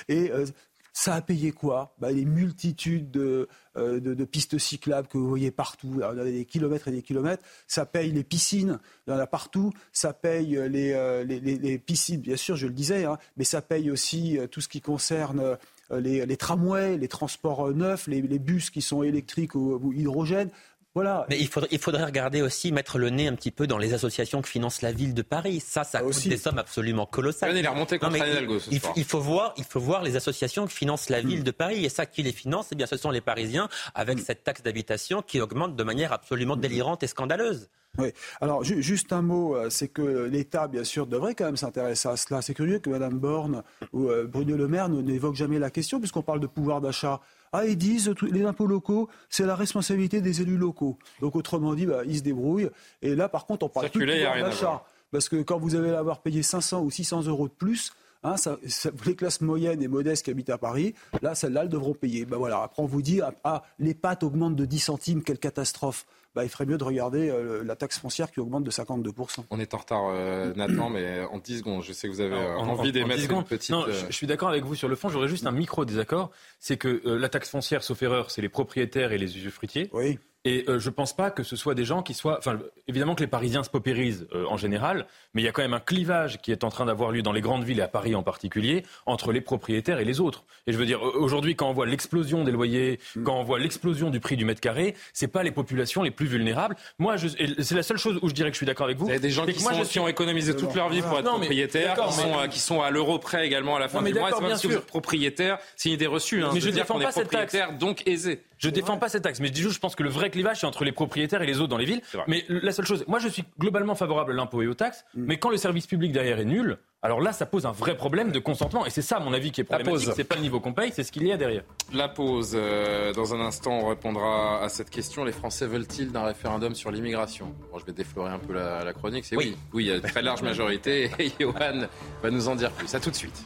Et euh, ça a payé quoi? Bah, Les multitudes de, euh, de, pistes cyclables que vous voyez partout, il y a des kilomètres et des kilomètres. Ça paye les piscines, il y en a partout. Ça paye euh, euh, les, les, piscines, bien sûr, je le disais, hein, mais ça paye aussi tout ce qui concerne les, les, tramways, les transports neufs, les, bus qui sont électriques ou, ou hydrogène. Mais il faudrait, il faudrait, regarder aussi, mettre le nez un petit peu dans les associations qui financent la ville de Paris. Ça, ça coûte des sommes absolument colossales. Il, remonté contre il, il, faut voir, il faut voir les associations qui financent la ville de Paris. Et ça, qui les finance Eh bien, ce sont les Parisiens avec cette taxe d'habitation qui augmente de manière absolument délirante et scandaleuse. Oui. Alors, juste un mot, euh, c'est que l'État, bien sûr, devrait quand même s'intéresser à cela. C'est curieux que Mme Borne ou euh, Bruno Le Maire n'évoquent jamais la question, puisqu'on parle de pouvoir d'achat. Ah, ils disent les impôts locaux, c'est la responsabilité des élus locaux. Donc, autrement dit, bah, ils se débrouillent. Et là, par contre, on parle plus de pouvoir d'achat. Parce que quand vous allez avoir payé 500 ou 600 euros de plus, Hein, les classes moyennes et modestes qui habitent à Paris, là, celles-là, elles devront payer. Ben voilà. Après, on vous dit, ah, ah, les pâtes augmentent de 10 centimes, quelle catastrophe. Bah, il ferait mieux de regarder euh, la taxe foncière qui augmente de 52%. On est en retard, euh, Nathan, mais en 10 secondes, je sais que vous avez euh, envie d'émettre une petite... Non, je, suis d'accord avec vous sur le fond, j'aurais juste un micro-désaccord. C'est que la taxe foncière, sauf erreur, c'est les propriétaires et les usufruitiers. Oui. Et euh, je ne pense pas que ce soit des gens qui soient. Enfin, évidemment que les Parisiens se paupérisent euh, en général, mais il y a quand même un clivage qui est en train d'avoir lieu dans les grandes villes et à Paris en particulier entre les propriétaires et les autres. Et je veux dire, aujourd'hui, quand on voit l'explosion des loyers, mm. quand on voit l'explosion du prix du mètre carré, c'est pas les populations les plus vulnérables. Moi, c'est la seule chose où je dirais que je suis d'accord avec vous. Il y a des gens qui, ont économisé toute leur vie pour être propriétaires, qui, sont, qui sont à l'euro près également à la fin du mois. C'est même si vous êtes propriétaire, c'est une idée reçue. Hein, mais je ne défends pas cette taxe. donc aisé. Je défends pas cette taxe, mais je dis juste, je pense que le vrai clivage, c'est entre les propriétaires et les autres dans les villes. Mais la seule chose, moi je suis globalement favorable à l'impôt et aux taxes, mm. mais quand le service public derrière est nul, alors là, ça pose un vrai problème de consentement. Et c'est ça, à mon avis, qui est problématique. C'est pas le niveau qu'on paye, c'est ce qu'il y a derrière. La pause. Euh, dans un instant, on répondra à cette question. Les Français veulent-ils d'un référendum sur l'immigration? Bon, Je vais déflorer un peu la, chronique. C'est oui. oui. il y a une très large majorité. Et Johan va nous en dire plus. À tout de suite.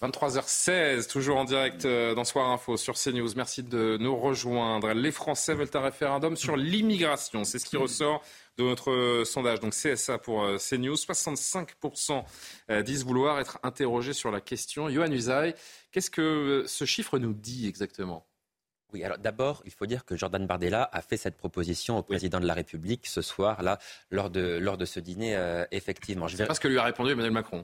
23h16, toujours en direct euh, dans Soir Info sur CNews. Merci de nous rejoindre. Les Français veulent un référendum sur l'immigration. C'est ce qui ressort de notre euh, sondage. Donc CSA pour euh, CNews. 65% disent vouloir être interrogés sur la question. Johan Usaï, qu'est-ce que ce chiffre nous dit exactement? Oui, alors d'abord, il faut dire que Jordan Bardella a fait cette proposition au président de la République ce soir, là, lors de, lors de ce dîner, euh, effectivement. Je vais... ce que lui a répondu Emmanuel Macron.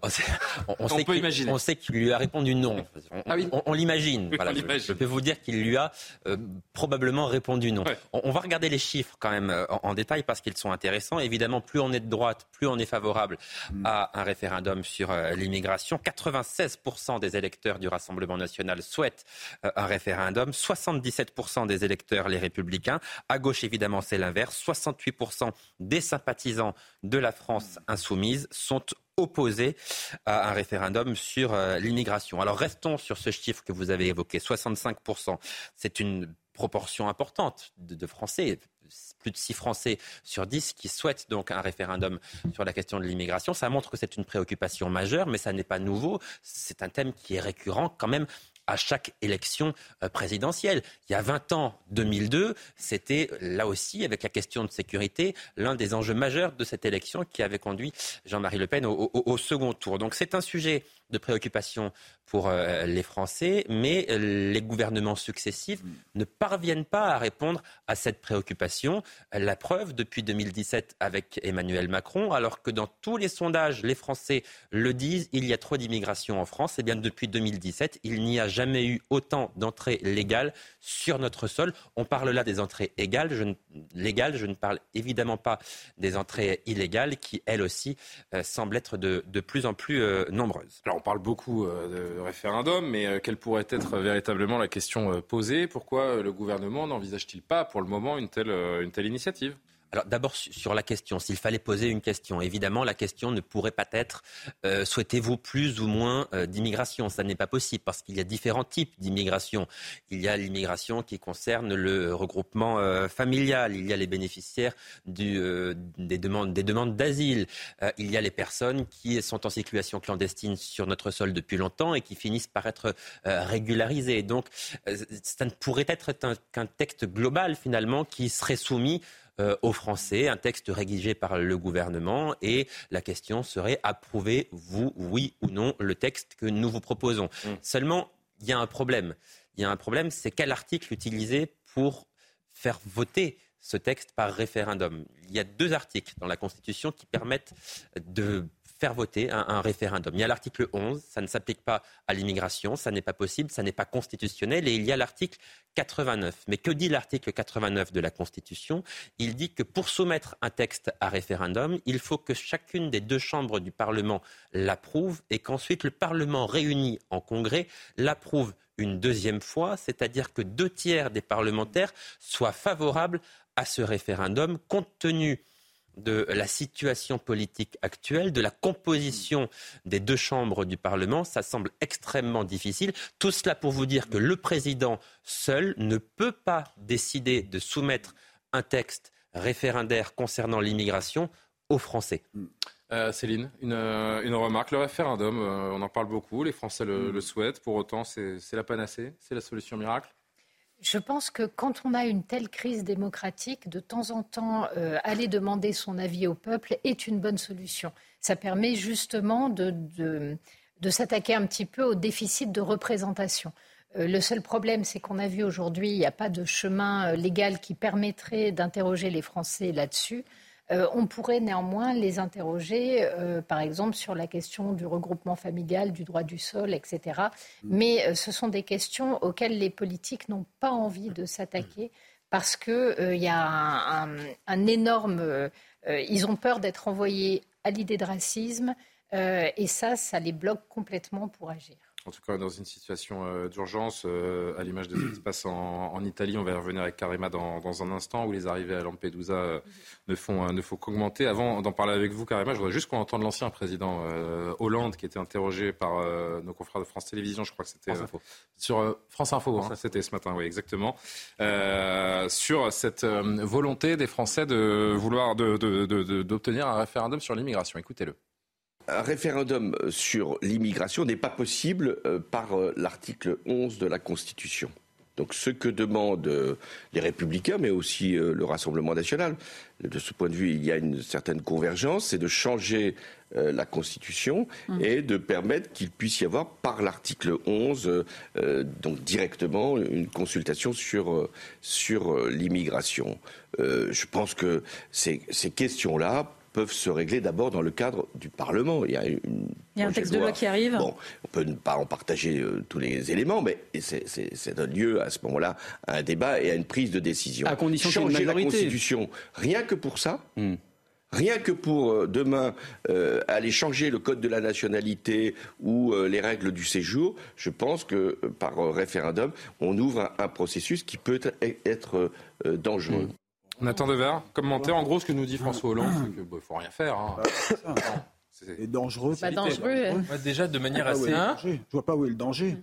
on, on, sait peut imaginer. On sait qu'il lui a répondu non. On, ah oui. on, l'imagine. je, peux vous dire qu'il lui a euh, probablement répondu non. On, va regarder les chiffres quand même euh, en, détail parce qu'ils sont intéressants. Évidemment, plus on est de droite, plus on est favorable mm. à un référendum sur l'immigration. 96% des électeurs du Rassemblement national souhaitent un référendum. 70 77% des électeurs, les républicains. À gauche, évidemment, c'est l'inverse. 68% des sympathisants de la France insoumise sont opposés à un référendum sur euh, l'immigration. Alors restons sur ce chiffre que vous avez évoqué, 65%. C'est une proportion importante de, Français, plus de 6 Français sur 10 qui souhaitent donc un référendum sur la question de l'immigration. Ça montre que c'est une préoccupation majeure, mais ça n'est pas nouveau. C'est un thème qui est récurrent quand même à chaque élection euh, présidentielle. Il y a 20 ans, 2002, c'était là aussi, avec la question de sécurité, l'un des enjeux majeurs de cette élection qui avait conduit Jean-Marie Le Pen au, second tour. Donc c'est un sujet de préoccupation pour euh, les Français, mais les gouvernements successifs ne parviennent pas à répondre à cette préoccupation. La preuve, depuis 2017 avec Emmanuel Macron, alors que dans tous les sondages, les Français le disent, il y a trop d'immigration en France, et eh bien depuis 2017, il n'y a jamais eu autant d'entrées légales sur notre sol. On parle là des entrées égales, je ne, légales. Je ne parle évidemment pas des entrées illégales qui, elles aussi, euh, semblent être de, plus en plus euh, nombreuses. Alors, on parle beaucoup de référendum, mais quelle pourrait être véritablement la question posée? Pourquoi le gouvernement n'envisage-t-il pas, pour le moment, une telle, une telle initiative? Alors d'abord sur la question, s'il fallait poser une question, évidemment la question ne pourrait pas être euh, souhaitez-vous plus ou moins euh, d'immigration? Ça n'est pas possible parce qu'il y a différents types d'immigration. Il y a l'immigration qui concerne le regroupement euh, familial, il y a les bénéficiaires du, des demandes des demandes d'asile, il y a les personnes qui sont en situation clandestine sur notre sol depuis longtemps et qui finissent par être régularisées. Donc ça ne pourrait être qu'un texte global finalement qui serait soumis euh, aux Français, un texte rédigé par le gouvernement et la question serait approuvez-vous, oui ou non, le texte que nous vous proposons? Mmh. Seulement, il y a un problème. Il y a un problème, c'est quel article utiliser pour faire voter ce texte par référendum? Il y a deux articles dans la Constitution qui permettent de faire voter un, référendum. Il y a l'article 11, ça ne s'applique pas à l'immigration, ça n'est pas possible, ça n'est pas constitutionnel, et il y a l'article 89. Mais que dit l'article 89 de la Constitution? Il dit que pour soumettre un texte à référendum, il faut que chacune des deux chambres du Parlement l'approuve et qu'ensuite le Parlement réuni en congrès l'approuve une deuxième fois, c'est-à-dire que deux tiers des parlementaires soient favorables à ce référendum compte tenu de la situation politique actuelle, de la composition des deux chambres du Parlement. Ça semble extrêmement difficile. Tout cela pour vous dire que le président seul ne peut pas décider de soumettre un texte référendaire concernant l'immigration aux Français. Euh, Céline, euh, une, remarque. Le référendum, euh, on en parle beaucoup, les Français le souhaitent. Pour autant, c'est la panacée, c'est la solution miracle je pense que quand on a une telle crise démocratique, de temps en temps, euh, aller demander son avis au peuple est une bonne solution. Ça permet justement de, s'attaquer un petit peu au déficit de représentation. Euh, le seul problème, c'est qu'on a vu aujourd'hui, il n'y a pas de chemin euh, légal qui permettrait d'interroger les Français là-dessus. Euh, on pourrait néanmoins les interroger, euh, par exemple, sur la question du regroupement familial, du droit du sol, etc. Mm. Mais euh, ce sont des questions auxquelles les politiques n'ont pas envie de s'attaquer parce qu'il y a un énorme... ils ont peur d'être envoyés à l'idée de racisme et ça, ça les bloque complètement pour agir en tout cas dans une situation euh, d'urgence, euh, à l'image de ce qui se passe en, Italie. On va y revenir avec Karima dans, un instant, où les arrivées à Lampedusa euh, ne font, ne qu'augmenter. Avant d'en parler avec vous, Karima, je voudrais juste qu'on entende l'ancien président Hollande, qui était interrogé par nos confrères de France Télévisions, je crois que c'était sur France Info, hein, c'était ce matin, oui, exactement, sur cette volonté des Français de vouloir d'obtenir un référendum sur l'immigration. Écoutez-le un référendum sur l'immigration n'est pas possible euh, par euh, l'article 11 de la Constitution. Donc ce que demandent euh, les républicains, mais aussi le Rassemblement national, de ce point de vue, il y a une certaine convergence, c'est de changer la Constitution mmh. et de permettre qu'il puisse y avoir par l'article 11, donc directement, une consultation sur, sur l'immigration. je pense que ces, ces questions-là peuvent se régler d'abord dans le cadre du Parlement. Il y a, une Il y a un texte de loi qui arrive. Bon, on peut ne pas en partager euh, tous les éléments, mais c'est un lieu à ce moment-là à un débat et à une prise de décision. À condition Changer la Constitution, rien que pour ça. Hmm. Rien que pour euh, demain euh, aller changer le code de la nationalité ou les règles du séjour, je pense que par référendum, on ouvre un, processus qui peut être, dangereux. Hmm. Nathan Devers, commentaire en gros ce que nous dit François Hollande, c'est qu'il ne faut rien faire. Hein. Bah, c'est dangereux. Pas dangereux. déjà de manière assez. Je vois pas où est le danger.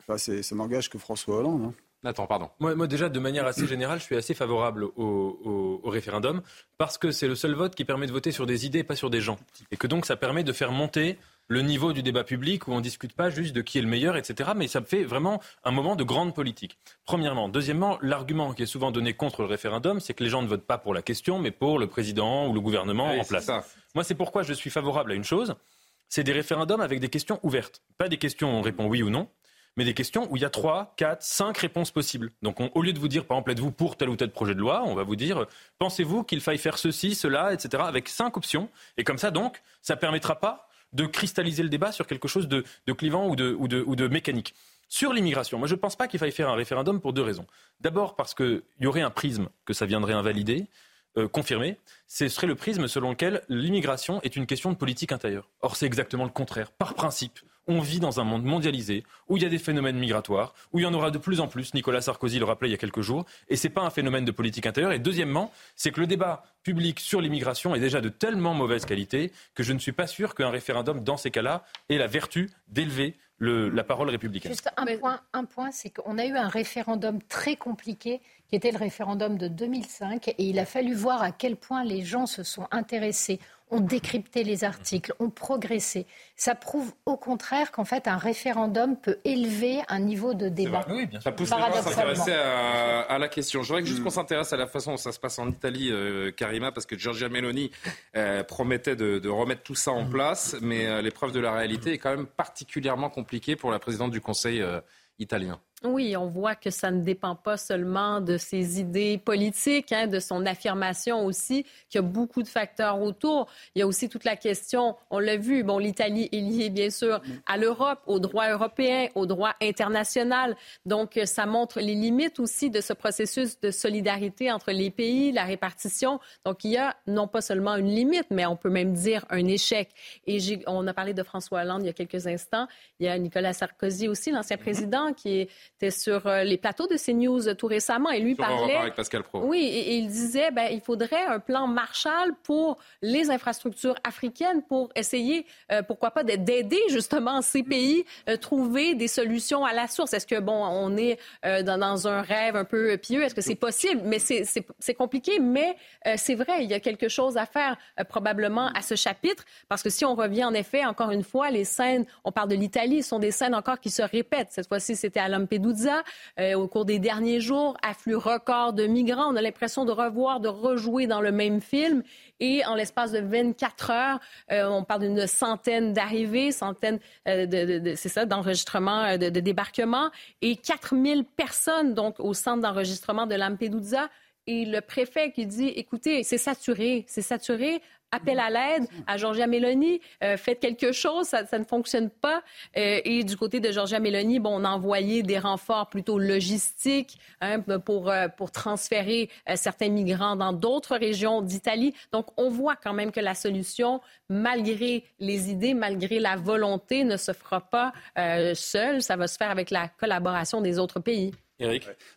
Enfin, ça n'engage que François Hollande. Hein. Nathan, pardon. Moi, moi, déjà, de manière assez générale, je suis assez favorable au, au référendum parce que c'est le seul vote qui permet de voter sur des idées, pas sur des gens. Et que donc, ça permet de faire monter le niveau du débat public où on ne discute pas juste de qui est le meilleur, etc. Mais ça fait vraiment un moment de grande politique. Premièrement. Deuxièmement, l'argument qui est souvent donné contre le référendum, c'est que les gens ne votent pas pour la question, mais pour le président ou le gouvernement en place. Moi, c'est pourquoi je suis favorable à une chose, c'est des référendums avec des questions ouvertes. Pas des questions où on répond oui ou non, mais des questions où il y a 3, 4, 5 réponses possibles. Donc au lieu de vous dire, par exemple, êtes-vous pour tel ou tel projet de loi, on va vous dire, pensez-vous qu'il faille faire ceci, cela, etc., avec 5 options. Et comme ça, donc, ça ne permettra pas de cristalliser le débat sur quelque chose de, clivant ou de, ou de, mécanique. Sur l'immigration, moi je ne pense pas qu'il faille faire un référendum pour deux raisons. D'abord parce qu'il y aurait un prisme que ça viendrait invalider. Euh, confirmé, ce serait le prisme selon lequel l'immigration est une question de politique intérieure. Or, c'est exactement le contraire. Par principe, on vit dans un monde mondialisé où il y a des phénomènes migratoires, où il y en aura de plus en plus. Nicolas Sarkozy le rappelait il y a quelques jours. Et ce n'est pas un phénomène de politique intérieure. Et deuxièmement, c'est que le débat public sur l'immigration est déjà de tellement mauvaise qualité que je ne suis pas sûr qu'un référendum, dans ces cas-là, ait la vertu d'élever la parole républicaine. Juste un point, un point c'est qu'on a eu un référendum très compliqué qui était le référendum de 2005 et il a fallu voir à quel point les gens se sont intéressés ont décrypté les articles, ont progressé. Ça prouve au contraire qu'en fait un référendum peut élever un niveau de débat. Oui, bien sûr. Ça pousse les gens à s'intéresser à, la question. Je voudrais juste mm. qu'on s'intéresse à la façon dont ça se passe en Italie, euh, Karima, parce que Giorgia Meloni euh, promettait de, remettre tout ça en mm. place, mais euh, l'épreuve de la réalité est quand même particulièrement compliquée pour la présidente du Conseil italien. Oui, on voit que ça ne dépend pas seulement de ses idées politiques, hein, de son affirmation aussi, qu'il y a beaucoup de facteurs autour. Il y a aussi toute la question, on l'a vu, bon, l'Italie est liée bien sûr à l'Europe, au droit européen, au droit international. Donc, ça montre les limites aussi de ce processus de solidarité entre les pays, la répartition. Donc, il y a non pas seulement une limite, mais on peut même dire un échec. Et on a parlé de François Hollande il y a quelques instants. Il y a Nicolas Sarkozy aussi, l'ancien président, qui est était sur euh, les plateaux de CNews euh, tout récemment et lui parlait. Avec Pascal Pro. Oui, et, il disait ben il faudrait un plan Marshall pour les infrastructures africaines pour essayer, euh, pourquoi pas, d'aider justement ces pays à trouver des solutions à la source. Est-ce que bon, on est dans, dans, un rêve un peu pieux? Est-ce que c'est possible? Mais c'est compliqué. Mais c'est vrai, il y a quelque chose à faire probablement à ce chapitre parce que si on revient en effet encore une fois, les scènes, on parle de l'Italie, sont des scènes encore qui se répètent. Cette fois-ci, c'était à Lampedusa euh, au cours des derniers jours, afflux record de migrants. On a l'impression de revoir, de rejouer dans le même film. Et en l'espace de 24 heures, euh, on parle d'une centaine d'arrivées, centaines euh, de, c'est ça, d'enregistrements, de, de débarquements, et 4000 personnes donc au centre d'enregistrement de Lampedusa et le préfet qui dit, écoutez, c'est saturé, c'est saturé, appel à l'aide à Georgia Meloni, euh, faites quelque chose, ça, ne fonctionne pas. Euh, et du côté de Georgia Meloni, bon, on a envoyé des renforts plutôt logistiques hein, pour, euh, pour transférer certains migrants dans d'autres régions d'Italie. Donc, on voit quand même que la solution, malgré les idées, malgré la volonté, ne se fera pas seule. Ça va se faire avec la collaboration des autres pays.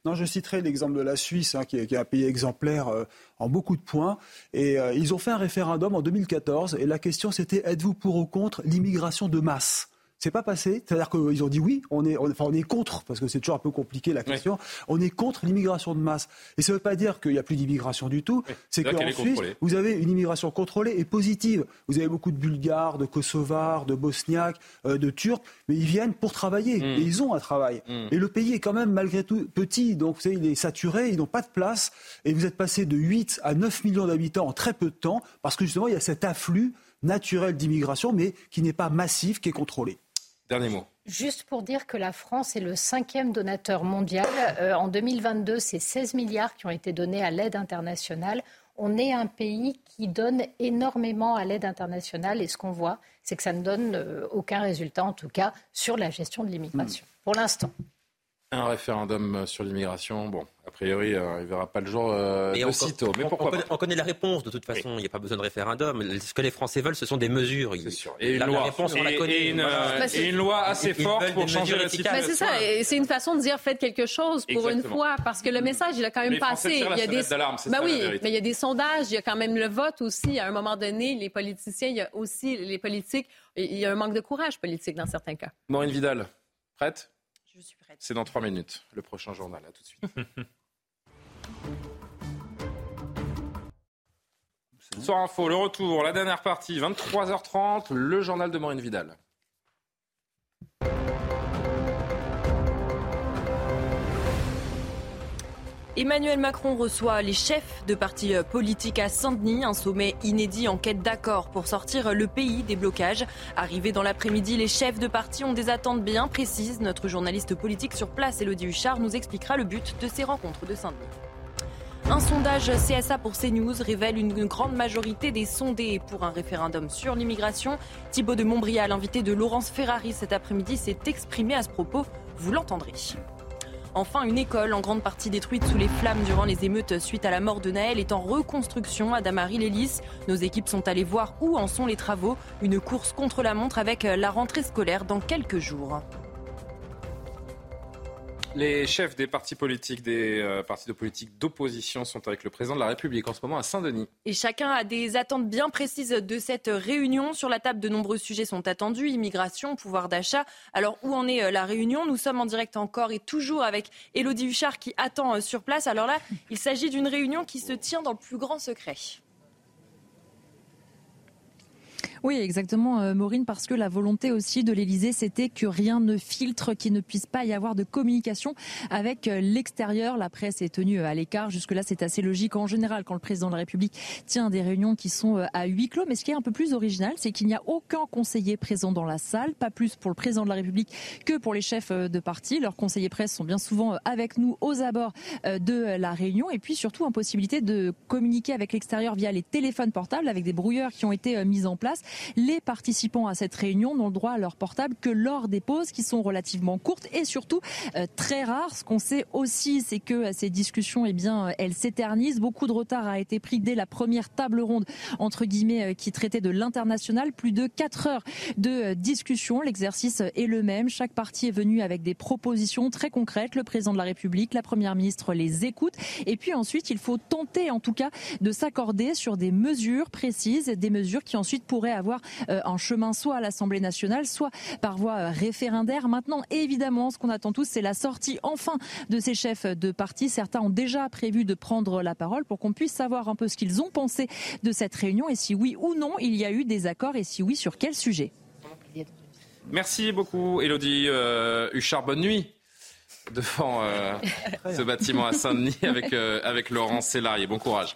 Non, je citerai l'exemple de la Suisse, hein, qui, est, un pays exemplaire euh, en beaucoup de points. Et euh, ils ont fait un référendum en 2014, et la question c'était êtes-vous pour ou contre l'immigration de masse? C'est pas passé. C'est-à-dire qu'ils ont dit oui, on est, enfin, on est contre, parce que c'est toujours un peu compliqué la question. On est contre l'immigration de masse. Et ça ne veut pas dire qu'il n'y a plus d'immigration du tout. C'est qu'en Suisse, vous avez une immigration contrôlée et positive. Vous avez beaucoup de Bulgares, de Kosovars, de Bosniaques, euh, de Turcs, mais ils viennent pour travailler. Hmm. Et ils ont un travail. Hmm. Et le pays est quand même malgré tout petit. Donc, vous savez, il est saturé, ils n'ont pas de place. Et vous êtes passé de 8 à 9 millions d'habitants en très peu de temps, parce que justement, il y a cet afflux naturel d'immigration, mais qui n'est pas massif, qui est contrôlé. Dernier mot. Juste pour dire que la France est le cinquième donateur mondial. Euh, en 2022, c'est 16 milliards qui ont été donnés à l'aide internationale. On est un pays qui donne énormément à l'aide internationale et ce qu'on voit, c'est que ça ne donne euh, aucun résultat, en tout cas, sur la gestion de l'immigration, pour l'instant. Un référendum sur l'immigration, bon, a priori, euh, il ne verra pas le jour euh, Mais pourquoi on connaît, la réponse de toute façon. Il n'y a pas besoin de référendum. Ce que les Français veulent, ce sont des mesures. C'est sûr. Et une loi. réponse, on la connaît. Et une, loi assez forte pour changer la situation. c'est ça. C'est une façon de dire faites quelque chose pour une fois, parce que le message, il a quand même passé. Il y a des. Bah oui, mais il y a des sondages. Il y a quand même le vote aussi. À un moment donné, les politiciens, il y a aussi les politiques. Il y a un manque de courage politique dans certains cas. Maureen Vidal, prête? Je suis prête. C'est dans trois minutes, le prochain journal. À tout de suite. Soir Info, le retour, la dernière partie, 23h30, le journal de Maureen Vidal. Emmanuel Macron reçoit les chefs de partis politiques à Saint-Denis, un sommet inédit en quête d'accord pour sortir le pays des blocages. Arrivés dans l'après-midi, les chefs de partis ont des attentes bien précises. Notre journaliste politique sur place, Elodie Huchard, nous expliquera le but de ces rencontres de Saint-Denis. Un sondage CSA pour CNews révèle une grande majorité des sondés pour un référendum sur l'immigration. Thibaut de Montbrial, invité de Laurence Ferrari cet après-midi, s'est exprimé à ce propos. Vous l'entendrez. Enfin, une école en grande partie détruite sous les flammes durant les émeutes suite à la mort de Naël est en reconstruction à Damary-Lélis. Nos équipes sont allées voir où en sont les travaux. Une course contre la montre avec la rentrée scolaire dans quelques jours. Les chefs des partis politiques, des euh, partis de politique d'opposition sont avec le président de la République en ce moment à Saint-Denis. Et chacun a des attentes bien précises de cette réunion. Sur la table, de nombreux sujets sont attendus immigration, pouvoir d'achat. Alors, où en est euh, la réunion? Nous sommes en direct encore et toujours avec Élodie Huchard qui attend euh, sur place. Alors là, il s'agit d'une réunion qui se tient dans le plus grand secret. Oui, exactement, euh, Maureen, parce que la volonté aussi de l'Elysée, c'était que rien ne filtre, qu'il ne puisse pas y avoir de communication avec euh, l'extérieur. La presse est tenue euh, à l'écart. Jusque-là, c'est assez logique en général quand le président de la République tient des réunions qui sont à huis clos. Mais ce qui est un peu plus original, c'est qu'il n'y a aucun conseiller présent dans la salle, pas plus pour le président de la République que pour les chefs de parti. Leurs conseillers presse sont bien souvent avec nous aux abords de la réunion. Et puis surtout, impossibilité de communiquer avec l'extérieur via les téléphones portables avec des brouilleurs qui ont été mis en place. Les participants à cette réunion n'ont le droit à leur portable que lors des pauses qui sont relativement courtes et surtout euh, très rares. Ce qu'on sait aussi, c'est que euh, ces discussions, eh bien, euh, elles s'éternisent. Beaucoup de retard a été pris dès la première table ronde, entre guillemets, qui traitait de l'international. Plus de 4 heures de discussion. L'exercice est le même. Chaque parti est venu avec des propositions très concrètes. Le président de la République, la première ministre les écoute. Et puis ensuite, il faut tenter, en tout cas, de s'accorder sur des mesures précises, des mesures qui ensuite pourraient avoir avoir euh, un chemin soit à l'Assemblée nationale, soit par voie euh, référendaire. Maintenant, évidemment, ce qu'on attend tous, c'est la sortie enfin de ces chefs de parti. Certains ont déjà prévu de prendre la parole pour qu'on puisse savoir un peu ce qu'ils ont pensé de cette réunion et si oui ou non il y a eu des accords et si oui, sur quel sujet. Merci beaucoup, Elodie euh, Huchard. Bonne nuit devant euh, ce bâtiment à Saint-Denis avec, euh, avec Laurent Sélarié. Bon courage.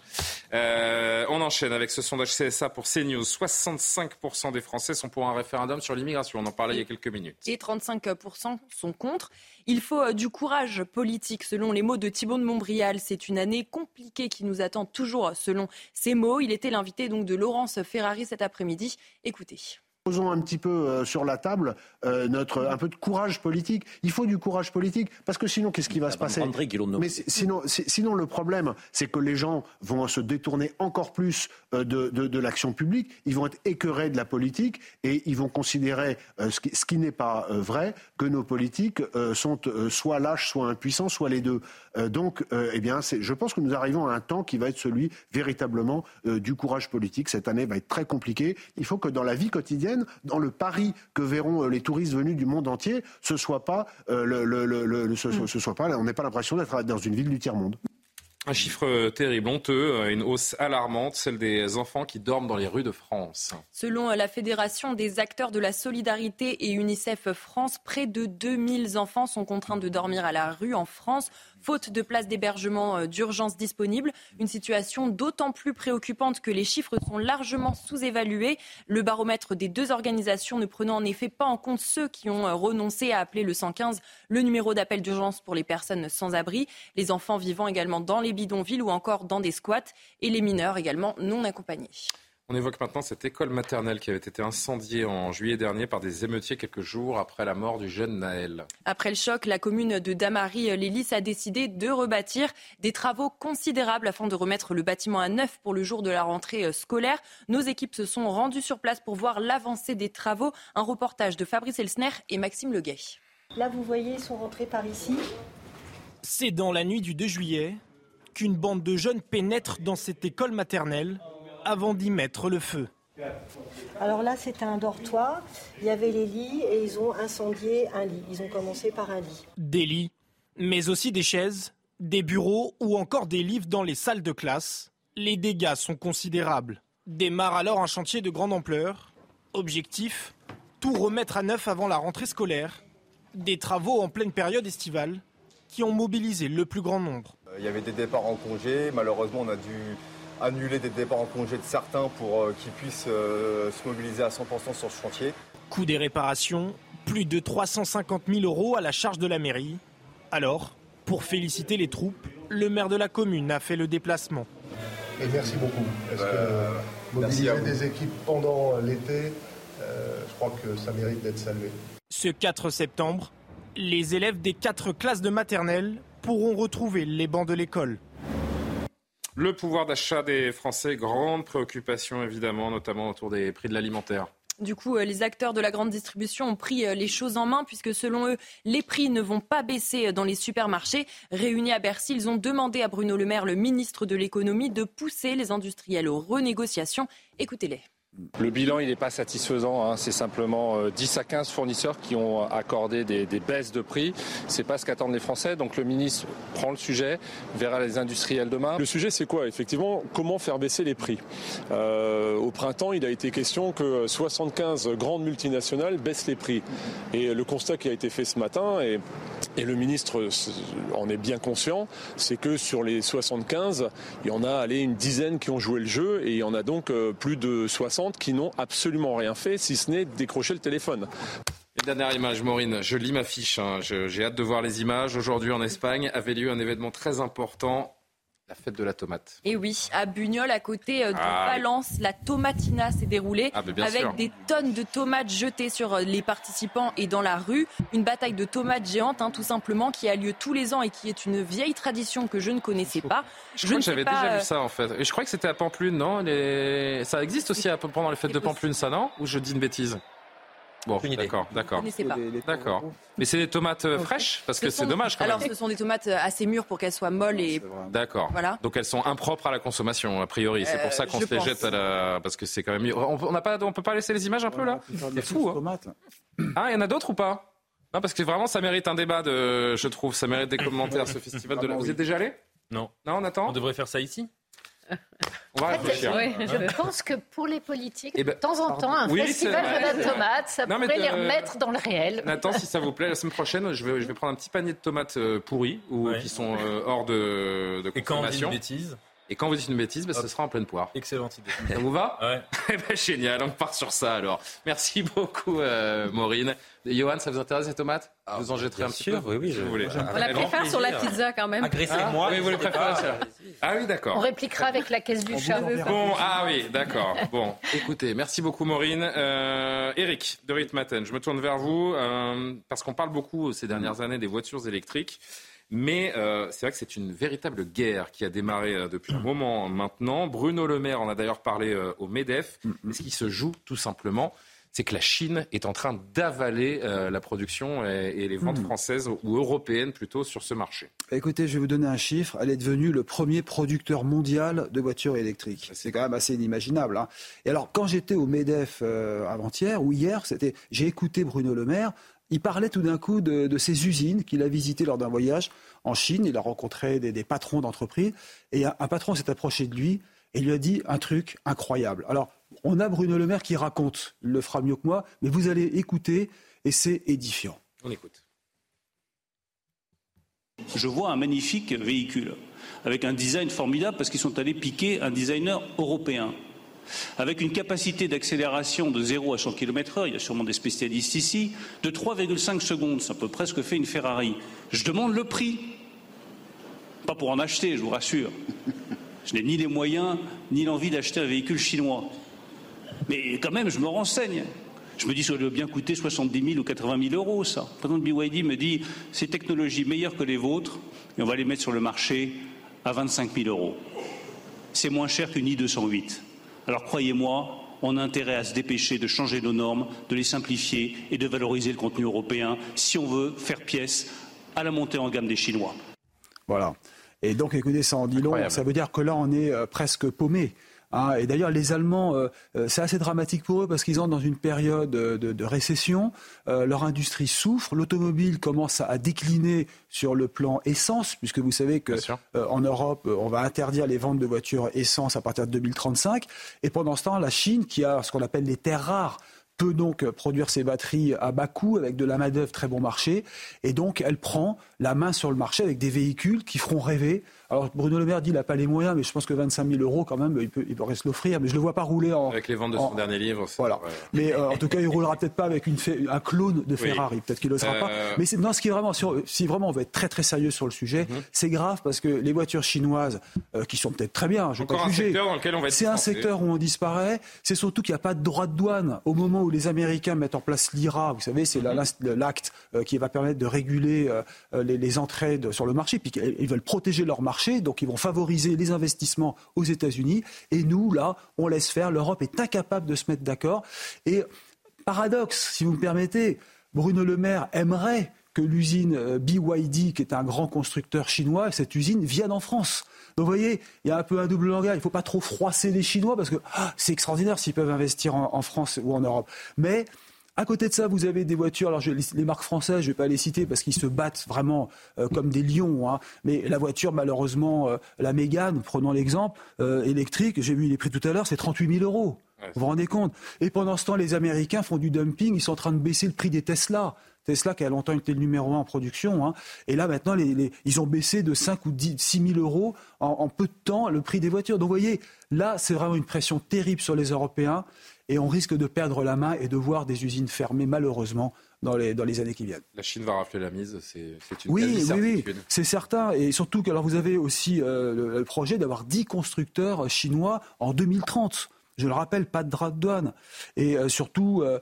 Euh, on enchaîne avec ce sondage CSA pour CNews. 65% des Français sont pour un référendum sur l'immigration. On en parlait il y a quelques minutes. Et 35% sont contre. Il faut du courage politique, selon les mots de Thibault de Montbrial. C'est une année compliquée qui nous attend toujours, selon ces mots. Il était l'invité donc de Laurence Ferrari cet après-midi. Écoutez. Posons un petit peu euh, sur la table euh, notre un peu de courage politique. Il faut du courage politique parce que sinon qu'est-ce qui va se passer Mais sinon, sinon le problème, c'est que les gens vont se détourner encore plus euh, de, de, l'action publique. Ils vont être écœurés de la politique et ils vont considérer ce qui, ce qui n'est pas vrai que nos politiques sont soit lâches, soit impuissants, soit les deux. donc, eh bien, je pense que nous arrivons à un temps qui va être celui véritablement du courage politique. Cette année va être très compliquée. Il faut que dans la vie quotidienne dans le Paris que verront euh, les touristes venus du monde entier, ce soit pas, euh, le, ce, soit pas, on n'ait pas l'impression d'être dans une ville du tiers monde. Un chiffre terrible, honteux, euh, une hausse alarmante, celle des enfants qui dorment dans les rues de France. Selon la Fédération des acteurs de la solidarité et UNICEF France, près de 2000 enfants sont contraints de dormir à la rue en France faute de places d'hébergement euh, d'urgence disponibles. Une situation d'autant plus préoccupante que les chiffres sont largement sous-évalués. Le baromètre des deux organisations ne prenant en effet pas en compte ceux qui ont euh, renoncé à appeler le 115, le numéro d'appel d'urgence pour les personnes sans abri, les enfants vivant également dans les bidonvilles ou encore dans des squats et les mineurs également non accompagnés. On évoque maintenant cette école maternelle qui avait été incendiée en juillet dernier par des émeutiers quelques jours après la mort du jeune Naël. Après le choc, la commune de Damary-Lélis a décidé de rebâtir des travaux considérables afin de remettre le bâtiment à neuf pour le jour de la rentrée scolaire. Nos équipes se sont rendues sur place pour voir l'avancée des travaux. Un reportage de Fabrice Elsner et Maxime Leguet. Là, vous voyez, ils sont rentrés par ici. C'est dans la nuit du 2 juillet qu'une bande de jeunes pénètre dans cette école maternelle avant d'y mettre le feu. Alors là, c'était un dortoir. Il y avait les lits et ils ont incendié un lit. Ils ont commencé par un lit. Des lits, mais aussi des chaises, des bureaux ou encore des livres dans les salles de classe. Les dégâts sont considérables. Démarre alors un chantier de grande ampleur. Objectif tout remettre à neuf avant la rentrée scolaire. Des travaux en pleine période estivale qui ont mobilisé le plus grand nombre. Il y avait des départs en congé. Malheureusement, on a dû annuler des départs en congé de certains pour euh, qu'ils puissent euh, se mobiliser à 100% sur ce chantier. Coût des réparations, plus de 350 000 euros à la charge de la mairie. Alors, pour féliciter les troupes, le maire de la commune a fait le déplacement. Et merci beaucoup. Parce que euh, mobiliser des équipes pendant l'été, je crois que ça mérite d'être salué. Ce 4 septembre, Les élèves des quatre classes de maternelle pourront retrouver les bancs de l'école. Le pouvoir d'achat des Français, grande préoccupation évidemment, notamment autour des prix de l'alimentaire. Du coup, euh, les acteurs de la grande distribution ont pris euh, les choses en main puisque selon eux, les prix ne vont pas baisser euh, dans les supermarchés. Réunis à Bercy, ils ont demandé à Bruno Le Maire, le ministre de l'économie, de pousser les industriels aux renégociations. Écoutez-les. Le bilan, il n'est pas satisfaisant. Hein. C'est simplement 10 euh, à 15 fournisseurs qui ont accordé des, baisses de prix. C'est pas ce qu'attendent les Français. Donc le ministre prend le sujet, verra les industriels demain. Le sujet, c'est quoi? Effectivement, comment faire baisser les prix? Euh, Au printemps, il a été question que 75 grandes multinationales baissent les prix. Et le constat qui a été fait ce matin, et, le ministre en est bien conscient, c'est que sur les 75, il y en a une dizaine qui ont joué le jeu et il y en a donc euh, plus de 60 qui n'ont absolument rien fait, si ce n'est décrocher le téléphone. dernière image, Maureen, je lis ma fiche, hein. j'ai hâte de voir les images. Aujourd'hui en Espagne avait lieu un événement très important la fête de la tomate. Et oui, à Bugnol, à côté euh, de ah Valence, la tomatina s'est déroulée ah, avec des tonnes de tomates jetées sur euh, les participants et dans la rue. Une bataille de tomates géantes, hein, tout simplement, qui a lieu tous les ans et qui est une vieille tradition que je ne connaissais pas. Je, crois que j'avais déjà vu euh, ça en fait. Et je crois que c'était à Pamplune, non? Ça existe aussi pendant les fêtes de Pamplune, ça, non? Ou je dis une bêtise? Bon, d'accord, d'accord. D'accord. Mais c'est des tomates euh, fraîches Parce que c'est dommage quand Alors, ce sont des tomates euh, assez mûres pour qu'elles soient molles et. D'accord. Voilà. Donc elles sont impropres à la consommation, a priori. C'est pour ça qu'on se les jette à la. Parce que c'est quand même. On n'a pas, on peut pas laisser les images un peu là C'est fou. Hein. Ah, il y en a d'autres ou pas? Non, parce que vraiment, ça mérite un débat, de, je trouve. Ça mérite des commentaires, ce festival de la. Vous êtes déjà allé? Non. Non, on attend? On devrait faire ça ici? On va réfléchir. Je pense que pour les politiques, eh ben, de temps en temps, un festival de la tomate, ça pourrait les remettre dans le réel. Nathan, si ça vous plaît, la semaine prochaine, je vais, je vais prendre un petit panier de tomates euh, pourries ou qui sont euh, hors de, de consommation. Et quand on dit une bêtise et quand vous dites une bêtise, ben, ce sera en pleine poire. Excellente idée. Ça vous va Ouais. Eh ben, génial, on part sur ça alors. Merci beaucoup, euh, Maureen. Johan, ça vous intéresse les tomates? Ah, Vous en jetterez un petit peu Oui, oui, je voulez. On la préfère sur la pizza quand même. Agressez-moi. Ah, oui, vous les préférez Ah oui, d'accord. On répliquera avec la caisse du chat. Bon, ah oui, d'accord. Bon, écoutez, merci beaucoup, Maureen. Euh, Eric, de Ritmaten, je me tourne vers vous euh, parce qu'on parle beaucoup ces dernières années des voitures électriques. Mais euh, c'est vrai que c'est une véritable guerre qui a démarré euh, depuis un moment maintenant. Bruno Le Maire en a d'ailleurs parlé euh, au MEDEF. Mm-hmm. ce qui se joue tout simplement, c'est que la Chine est en train d'avaler la production et, les ventes mm. françaises ou européennes plutôt sur ce marché. Écoutez, je vais vous donner un chiffre. Elle est devenue le premier producteur mondial de voitures électriques. C'est quand même assez inimaginable. Hein. Et alors, quand j'étais au MEDEF avant-hier ou hier, c'était, j'ai écouté Bruno Le Maire il parlait tout d'un coup de, ces usines qu'il a visitées lors d'un voyage en Chine. Il a rencontré des, patrons d'entreprise et un, patron s'est approché de lui et lui a dit un truc incroyable. Alors, on a Bruno Le Maire qui raconte, il le fera mieux que moi, mais vous allez écouter et c'est édifiant. On écoute. Je vois un magnifique véhicule avec un design formidable parce qu'ils sont allés piquer un designer européen avec une capacité d'accélération de 0 à 100 km/h, il y a sûrement des spécialistes ici, de 3,5 secondes. Ça peut presque faire une Ferrari. Je demande le prix. Pas pour en acheter, je vous rassure. Je n'ai ni les moyens, ni l'envie d'acheter un véhicule chinois. Mais quand même, je me renseigne. Je me dis, ça doit bien coûter 70 000 ou 80 000 euros, ça. Le président de BYD me dit, ces technologies meilleures que les vôtres, et on va les mettre sur le marché à 25 000 euros. C'est moins cher qu'une i208. Alors croyez-moi, on a intérêt à se dépêcher de changer nos normes, de les simplifier et de valoriser le contenu européen si on veut faire pièce à la montée en gamme des Chinois. Voilà. Et donc, écoutez, ça en dit long. Ça veut dire que là, on est euh, presque paumé. Hein, et d'ailleurs, les Allemands, euh, euh, c'est assez dramatique pour eux parce qu'ils entrent dans une période de, récession. Euh, leur industrie souffre. L'automobile commence à, décliner sur le plan essence, puisque vous savez que en Europe, on va interdire les ventes de voitures essence à partir de 2035. Et pendant ce temps, la Chine, qui a ce qu'on appelle les terres rares, peut donc produire ses batteries à bas coût avec de la main-d'œuvre très bon marché. Et donc, elle prend la main sur le marché avec des véhicules qui feront rêver alors Bruno Le Maire dit qu'il n'a pas les moyens, mais je pense que 25 000 euros quand même, il, peut, il pourrait se l'offrir. Mais je ne le vois pas rouler en. Avec les ventes de son dernier livre. Voilà. Mais euh, en tout cas, il roulera peut-être pas avec une, un clone de Ferrari. Peut-être qu'il ne le sera pas. Euh. Mais c'est, non, ce qui est vraiment, si vraiment on veut être très très sérieux sur le sujet, mhm. c'est grave parce que les voitures chinoises, euh, qui sont peut-être très bien, je ne pas juger. C'est un secteur où on disparaît. C'est surtout qu'il n'y a pas de droit de douane au moment où les Américains mettent en place l'IRA, vous savez, c'est l'acte euh, qui va permettre de réguler euh, les, entrées sur le marché, puis ils veulent protéger leur marché, donc ils vont favoriser les investissements aux États-Unis. Et nous, là, on laisse faire. L'Europe est incapable de se mettre d'accord. Et paradoxe, si vous me permettez, Bruno Le Maire aimerait que l'usine BYD, qui est un grand constructeur chinois, cette usine vienne en France. Donc vous voyez, il y a un peu un double langage. Il ne faut pas trop froisser les Chinois parce que ah, c'est extraordinaire s'ils peuvent investir en, France ou en Europe. Mais à côté de ça, vous avez des voitures. Alors, les, marques françaises, je ne vais pas les citer parce qu'ils se battent vraiment euh, comme des lions. Hein. Mais la voiture, malheureusement, euh, la Mégane, prenons l'exemple, euh, électrique, j'ai vu les prix tout à l'heure, c'est 38 000 euros. vous vous rendez compte? Et pendant ce temps, les Américains font du dumping. Ils sont en train de baisser le prix des Tesla. Tesla qui a longtemps été le numéro un en production. Hein. Et là, maintenant, ils ont baissé de 5 ou 10, 6 000 euros en, peu de temps le prix des voitures. Donc, vous voyez, là, c'est vraiment une pression terrible sur les Européens. Et on risque de perdre la main et de voir des usines fermées, malheureusement, dans les, dans les années qui viennent. La Chine va rafler la mise, c'est une oui, oui, oui, c'est certain. Et surtout que alors vous avez aussi euh, le, projet d'avoir 10 constructeurs chinois en 2030. Je le rappelle, pas de droit de douane. Et euh, surtout, euh,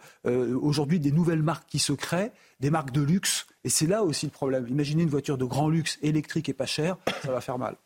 aujourd'hui, des nouvelles marques qui se créent des marques de luxe. Et c'est là aussi le problème. Imaginez une voiture de grand luxe, électrique et pas chère, ça va faire mal.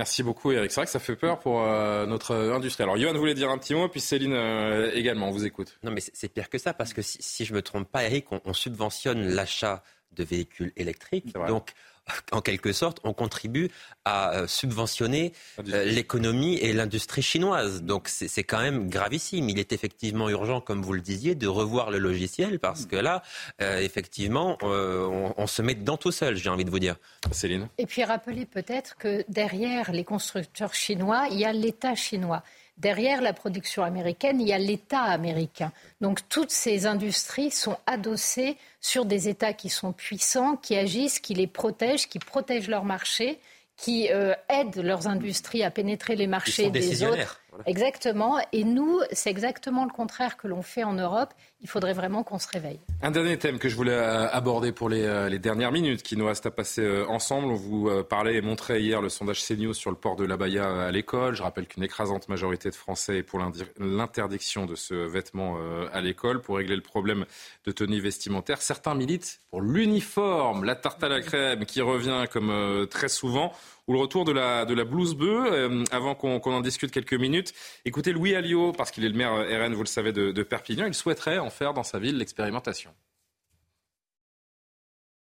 Merci beaucoup Eric. C'est vrai que ça fait peur pour euh, notre industrie. Alors Johan voulait dire un petit mot, puis Céline euh, également, on vous écoute. Non mais c'est pire que ça, parce que si, je ne me trompe pas Eric, on, on subventionne l'achat de véhicules électriques. Donc en quelque sorte, on contribue à euh, subventionner euh, l'économie et l'industrie chinoise. Donc c'est quand même gravissime. Il est effectivement urgent, comme vous le disiez, de revoir le logiciel parce que là, euh, effectivement, on, se met dedans tout seul, j'ai envie de vous dire. Céline? Et puis rappeler peut-être que derrière les constructeurs chinois, il y a l'État chinois derrière la production américaine, il y a l'État américain. Donc toutes ces industries sont adossées sur des États qui sont puissants, qui agissent, qui les protègent, qui protègent leur marché, qui euh, aident leurs industries à pénétrer les marchés des autres. Exactement. Et nous, c'est exactement le contraire que l'on fait en Europe. Il faudrait vraiment qu'on se réveille. Un dernier thème que je voulais euh, aborder pour euh, les, dernières minutes qui nous restent à passer euh, ensemble. On vous parlait et montrait hier le sondage CNews sur le port de l'abaya à l'école. Je rappelle qu'une écrasante majorité de Français est pour l'interdiction de ce vêtement à l'école pour régler le problème de tenue vestimentaire. Certains militent pour l'uniforme, la tarte à la crème qui revient comme très souvent ou le retour de la, de la blouse bleue. avant qu'on en discute quelques minutes, écoutez Louis Alliot, parce qu'il est le maire RN, vous le savez, de, de Perpignan. Il souhaiterait faire dans sa ville l'expérimentation.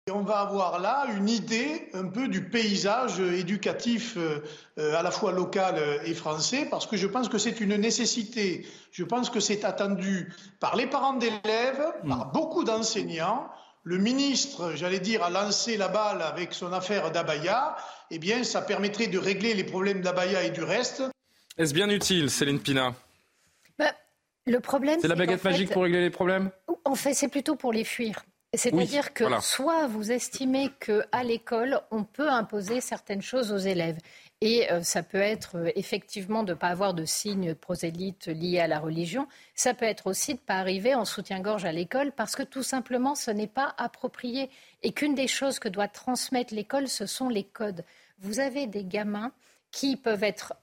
on va avoir là une idée un peu du paysage éducatif euh, à la fois local et français, parce que je pense que c'est une nécessité. Je pense que c'est attendu par les parents d'élèves, par hmm. beaucoup d'enseignants. Le ministre, j'allais dire, a lancé la balle avec son affaire d'Abaya. Eh bien, ça permettrait de régler les problèmes d'Abaya et du reste. Est-ce bien utile, Céline Pina le problème, c'est la baguette magique pour régler les problèmes En fait, c'est plutôt pour les fuir. C'est-à-dire que soit vous estimez qu'à l'école, on peut imposer certaines choses aux élèves. Et euh, ça peut être euh, effectivement de ne pas avoir de signes prosélytes liés à la religion. Ça peut être aussi de ne pas arriver en soutien-gorge à l'école parce que tout simplement, ce n'est pas approprié. Et qu'une des choses que doit transmettre l'école, ce sont les codes. Vous avez des gamins qui peuvent être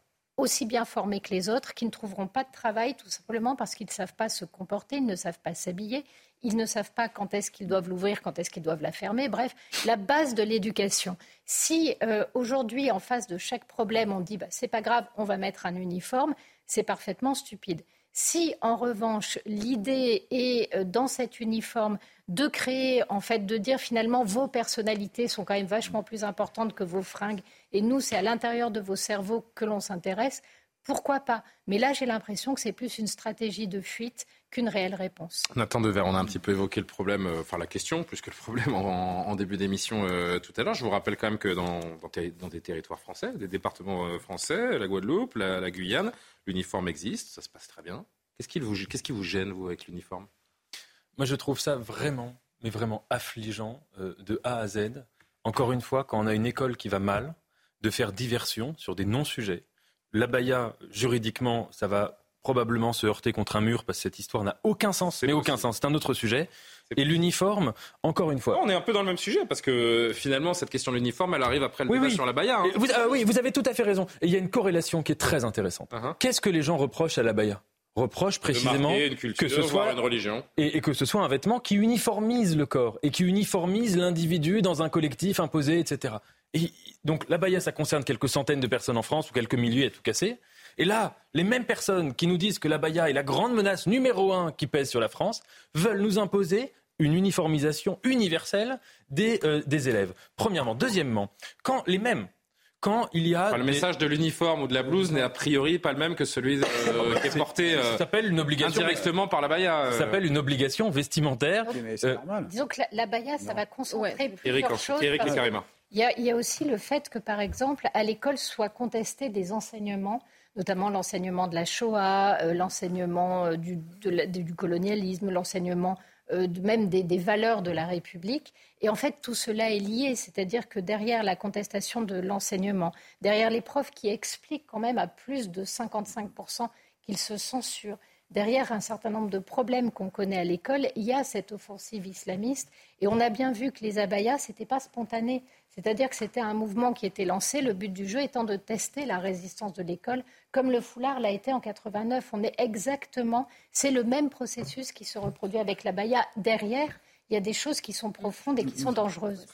aussi bien formés que les autres, qui ne trouveront pas de travail tout simplement parce qu'ils ne savent pas se comporter, ils ne savent pas s'habiller, ils ne savent pas quand est-ce qu'ils doivent l'ouvrir, quand est-ce qu'ils doivent la fermer. Bref, la base de l'éducation. Si euh, aujourd'hui, en face de chaque problème, on dit bah, c'est pas grave, on va mettre un uniforme, c'est parfaitement stupide. Si en revanche l'idée est euh, dans cet uniforme de créer, en fait, de dire finalement vos personnalités sont quand même vachement plus importantes que vos fringues et nous c'est à l'intérieur de vos cerveaux que l'on s'intéresse, pourquoi pas? Mais là j'ai l'impression que c'est plus une stratégie de fuite qu'une réelle réponse. Nathan Dever, on a un petit peu évoqué le problème, euh, enfin la question, plus que le problème en, début d'émission euh, tout à l'heure. Je vous rappelle quand même que dans, dans, des territoires français, des départements français, la Guadeloupe, la Guyane, L'uniforme existe, ça se passe très bien. Qu'est-ce qui vous, qu'est-ce qui vous gêne, vous, avec l'uniforme? Moi, je trouve ça vraiment, mais vraiment affligeant euh, de A à Z. Encore une fois, quand on a une école qui va mal, de faire diversion sur des non-sujets. L'abaya, juridiquement, ça va probablement se heurter contre un mur parce que cette histoire n'a aucun sens. Mais aucun sens. C'est un autre sujet. Et l'uniforme, encore une fois. on est un peu dans le même sujet parce que finalement, cette question de l'uniforme, elle arrive après le débat sur la baya. Hein. Vous, euh, oui, vous avez tout à fait raison. Et il y a une corrélation qui est très intéressante. Uh-huh. Qu'est-ce que les gens reprochent à la baya reproche précisément que ce soit une religion et, que ce soit un vêtement qui uniformise le corps et qui uniformise l'individu dans un collectif imposé, etc. Et donc la baya, ça concerne quelques centaines de personnes en France ou quelques milliers à tout casser. Et là, les mêmes personnes qui nous disent que la baya est la grande menace numéro un qui pèse sur la France veulent nous imposer une uniformisation universelle des, euh, des élèves. Premièrement. Deuxièmement, quand les mêmes quand il y a. le message de l'uniforme ou de la blouse n'est a priori pas le même que celui euh, qui est porté euh, s'appelle une obligation indirectement par la baya. Ça s'appelle une obligation vestimentaire. Disons que la, baya, ça va concentrer plusieurs choses. Eric et Karima. Il y, a, aussi le fait que, par exemple, à l'école soient contestés des enseignements, notamment l'enseignement de la Shoah, l'enseignement du, du, colonialisme, l'enseignement euh, même des, valeurs de la République. Et en fait, tout cela est lié, c'est-à-dire que derrière la contestation de l'enseignement, derrière les profs qui expliquent quand même à plus de 55% qu'ils se censurent, derrière un certain nombre de problèmes qu'on connaît à l'école, il y a cette offensive islamiste. Et on a bien vu que les abayas, ce n'était pas spontané. C'est-à-dire que c'était un mouvement qui était lancé, le but du jeu étant de tester la résistance de l'école, comme le foulard l'a été en 89. On est exactement, c'est le même processus qui se reproduit avec la baya. Derrière, il y a des choses qui sont profondes et qui sont dangereuses.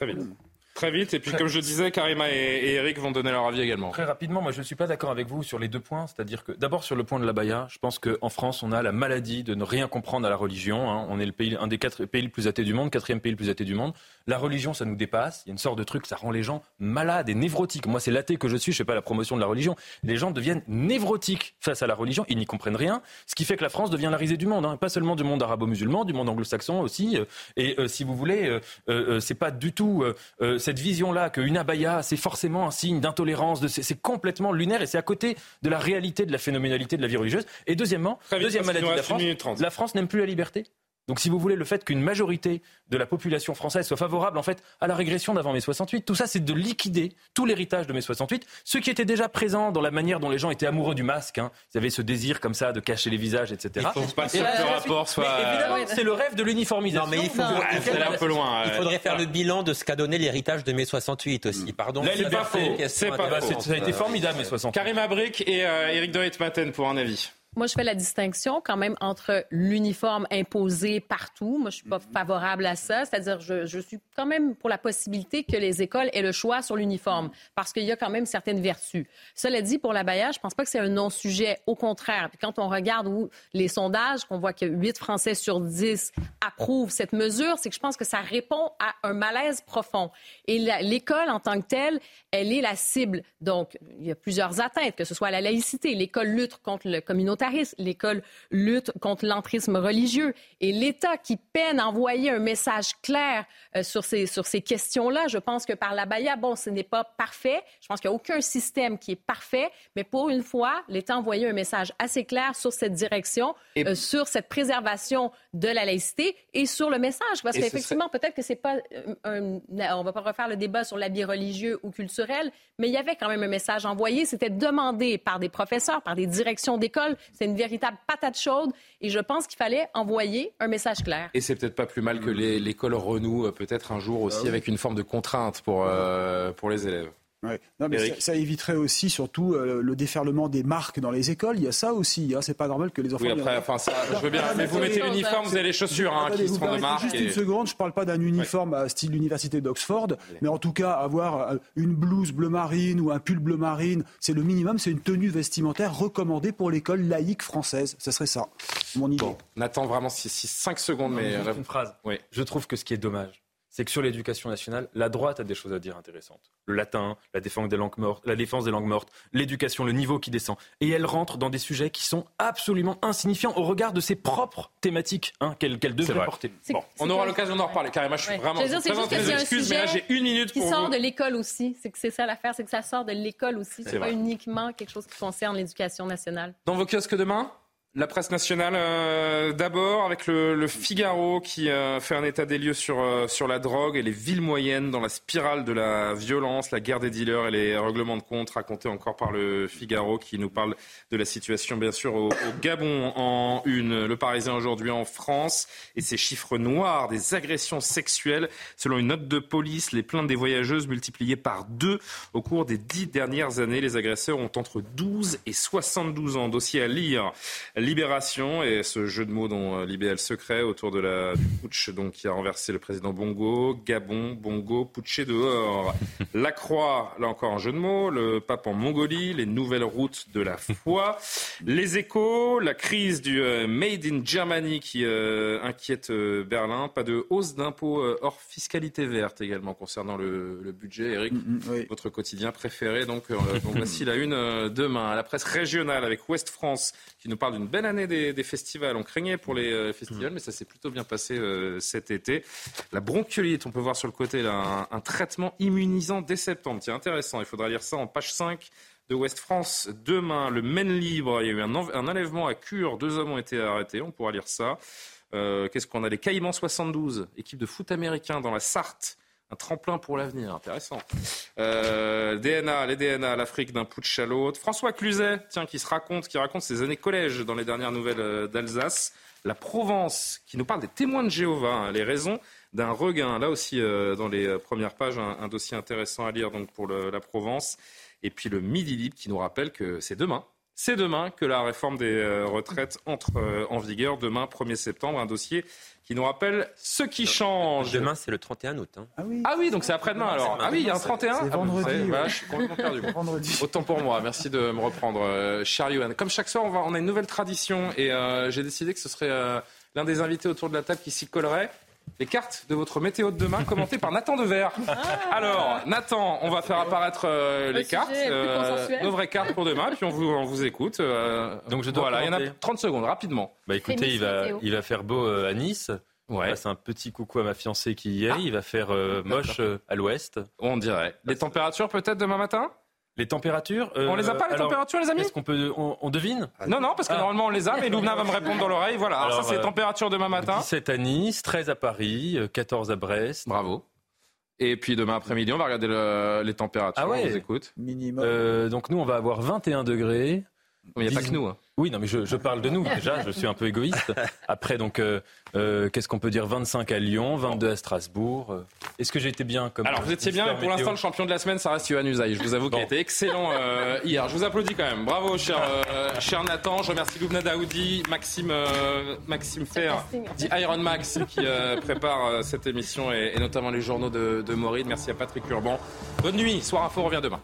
Très vite. Et puis, comme je disais, Karima et, Eric vont donner leur avis également. Très rapidement, moi, je ne suis pas d'accord avec vous sur les deux points. C'est-à-dire que, d'abord, sur le point de la baya, je pense qu'en France, on a la maladie de ne rien comprendre à la religion. Hein. On est le pays, un des quatre pays les plus athées du monde, quatrième pays le plus athée du monde. La religion, ça nous dépasse. Il y a une sorte de truc, ça rend les gens malades et névrotiques. Moi, c'est l'athée que je suis, je ne fais pas la promotion de la religion. Les gens deviennent névrotiques face à la religion, ils n'y comprennent rien. Ce qui fait que la France devient la risée du monde, hein. pas seulement du monde arabo-musulman, du monde anglo-saxon aussi. Et euh, si vous voulez, euh, euh, c'est pas du tout cette vision-là qu'une abaya, c'est forcément un signe d'intolérance. De... C'est complètement lunaire et c'est à côté de la réalité de la phénoménalité de la vie religieuse. Et deuxièmement, deuxième maladie de la France, la France n'aime plus la liberté. Donc, si vous voulez, le fait qu'une majorité de la population française soit favorable, en fait, à la régression d'avant mai 68, tout ça, c'est de liquider tout l'héritage de mai 68, ce qui était déjà présent dans la manière dont les gens étaient amoureux du masque. Hein. Ils avaient ce désir comme ça de cacher les visages, etc. Il faut pas que le rapport soit. Mais évidemment, c'est le rêve de l'uniformisation. Non, mais il, faut, un peu loin. Il faudrait faire le bilan de ce qu'a donné l'héritage de mai 68 aussi. Pardon. C'est pas faux. C'est pas Ça a été formidable mai 68. Karim Abric et euh, Eric Dorit-Maten pour un avis. Moi, je fais la distinction quand même entre l'uniforme imposé partout. Moi, je suis pas favorable à ça. C'est-à-dire, je, suis quand même pour la possibilité que les écoles aient le choix sur l'uniforme parce qu'il y a quand même certaines vertus. Cela dit, pour la baillage, je pense pas que c'est un non-sujet. Au contraire. Quand on regarde les sondages, qu'on voit que 8 Français sur 10 approuvent cette mesure, c'est que je pense que ça répond à un malaise profond. Et l'école, en tant que telle, elle est la cible. Donc, il y a plusieurs atteintes, que ce soit la laïcité. L'école lutte contre le l'école lutte contre l'entrisme religieux. Et l'État qui peine à envoyer un message clair euh, sur ces, sur ces questions-là, je pense que par la Baïa, bon, ce n'est pas parfait. Je pense qu'il n'y a aucun système qui est parfait, mais pour une fois, l'État a envoyé un message assez clair sur cette direction, euh, sur cette préservation de la laïcité et sur le message. Parce qu'effectivement, peut-être que c'est pas euh, un, on va pas refaire le débat sur l'habit religieux ou culturel, mais il y avait quand même un message envoyé. C'était demandé par des professeurs, par des directions d'école. C'est une véritable patate chaude. Et je pense qu'il fallait envoyer un message clair. Et c'est peut-être pas plus mal que l'école renoue euh, peut-être un jour aussi ah avec une forme de contrainte pour, euh, pour les élèves. Non, mais ça, éviterait aussi, surtout, euh, le déferlement des marques dans les écoles. Il y a ça aussi. Hein. C'est pas normal que les enfants. Oui, après, enfin, ça, je veux bien. mais vous mettez l'uniforme, vous avez les chaussures hein, qui seront de marque. Juste une seconde, je parle pas d'un uniforme à style l'université d'Oxford, mais en tout cas, avoir euh, une blouse bleu marine ou un pull bleu marine, c'est le minimum. C'est une tenue vestimentaire recommandée pour l'école laïque française. Ce serait ça, mon idée. Bon, on attend vraiment 5 secondes, mais. Une phrase. Oui. Je trouve que ce qui est dommage, c'est que sur l'éducation nationale, la droite a des choses à dire intéressantes. Le latin, la défense des langues mortes, la défense des langues mortes, l'éducation, le niveau qui descend. Et elle rentre dans des sujets qui sont absolument insignifiants au regard de ses propres thématiques hein, qu'elle devrait porter. Bon, on aura l'occasion d'en reparler. Carrément, je suis vraiment. Je c'est juste que c'est un sujet j'ai une minute qui sort de l'école aussi. C'est que c'est ça l'affaire, c'est que ça sort de l'école aussi. C'est pas uniquement quelque chose qui concerne l'éducation nationale. Dans vos kiosques demain? La presse nationale, euh, d'abord, avec le, Figaro qui euh, fait un état des lieux sur, euh, sur la drogue et les villes moyennes dans la spirale de la violence, la guerre des dealers et les règlements de compte racontés encore par le Figaro qui nous parle de la situation, bien sûr, au, Gabon en une. Le Parisien aujourd'hui en France et ces chiffres noirs des agressions sexuelles. Selon une note de police, les plaintes des voyageuses multipliées par deux au cours des dix dernières années. Les agresseurs ont entre 12 et 72 ans. Dossier à lire Libération et ce jeu de mots dont euh, Libé le secret autour de la du putsch donc qui a renversé le président Bongo, Gabon, Bongo, putché dehors. La Croix, là encore un jeu de mots, le pape en Mongolie, les nouvelles routes de la foi, les échos, la crise du euh, Made in Germany qui euh, inquiète Berlin, pas de hausse d'impôts hors fiscalité verte également concernant le, budget. Eric, mm, mm, votre quotidien préféré, donc, donc voici la une demain. La presse régionale avec Ouest France qui nous parle d'une belle année des, festivals. On craignait pour les euh, festivals, mais ça s'est plutôt bien passé euh, cet été. La bronchiolite, on peut voir sur le côté là, un, traitement immunisant dès septembre. Tiens, intéressant. Il faudra lire ça en page 5 de Ouest France. Demain, le Maine libre. Il y a eu un, enlèvement à Cure. Deux hommes ont été arrêtés. On pourra lire ça. Euh, qu'est-ce qu'on a? Les Caïmans 72, équipe de foot américain dans la Sarthe un tremplin pour l'avenir, intéressant. Euh, DNA, les DNA, l'Afrique d'un putsch à l'autre. François Cluzet, tiens, qui se raconte, qui raconte ses années collège dans les dernières nouvelles euh, d'Alsace. La Provence, qui nous parle des témoins de Jéhovah, hein, les raisons d'un regain. Là aussi, euh, dans les premières pages, un, dossier intéressant à lire donc pour la Provence. Et puis le Midi Libre, qui nous rappelle que c'est demain. C'est demain que la réforme des retraites entre en vigueur, demain 1er septembre, un dossier qui nous rappelle ce qui change. Demain, c'est le 31 août. Hein. Ah, oui. ah, oui. donc c'est après-demain alors. Ah oui, il y a un 31 C'est vendredi. je suis complètement perdu. Autant pour moi, merci de me reprendre. Euh, cher Comme chaque soir, on, va, on, a une nouvelle tradition et euh, j'ai décidé que ce serait euh, l'un des invités autour de la table qui s'y collerait les cartes de votre météo de demain commentées par Nathan Dever. Ah. Alors, Nathan, on va faire apparaître euh, les cartes, euh, nos vraies cartes pour demain, puis on vous, on vous écoute. Euh, Donc je dois voilà, il y en a 30 secondes, rapidement. Bah écoutez, il va, il va faire beau à Nice. Ouais. C'est un petit coucou à ma fiancée qui y est. Ah. Il va faire moche à l'ouest. On dirait. Les températures peut-être demain matin? Les températures. on les a pas les températures, les amis Est-ce qu'on peut, on, devine Non, non, parce que normalement on les a, mais Loubna va me répondre dans l'oreille. Voilà. Alors, ça c'est les températures demain matin. 17 à Nice, 13 à Paris, 14 à Brest. Bravo. Et puis demain après-midi, on va regarder les températures. Ah ouais. On vous écoute. Minimum. donc nous, on va avoir 21 degrés. Il n'y a pas que nous. Hein. Oui, non, mais je, je, parle de nous déjà. Je suis un peu égoïste. Après, donc, euh, euh, qu'est-ce qu'on peut dire? 25 à Lyon, 22 à Strasbourg. Euh, est-ce que j'ai été bien comme Alors, vous étiez bien, mais pour l'instant, le champion de la semaine, ça reste Yohann Usaï. Je vous avoue qu'il a été excellent hier. Je vous applaudis quand même. Bravo, cher, cher Nathan. Je remercie Loubna Daoudi, Maxime, Maxime Fer, dit Iron Max, qui prépare cette émission et, notamment les journaux de, de Maureen. Merci à Patrick Urban. Bonne nuit. Soir Info revient demain.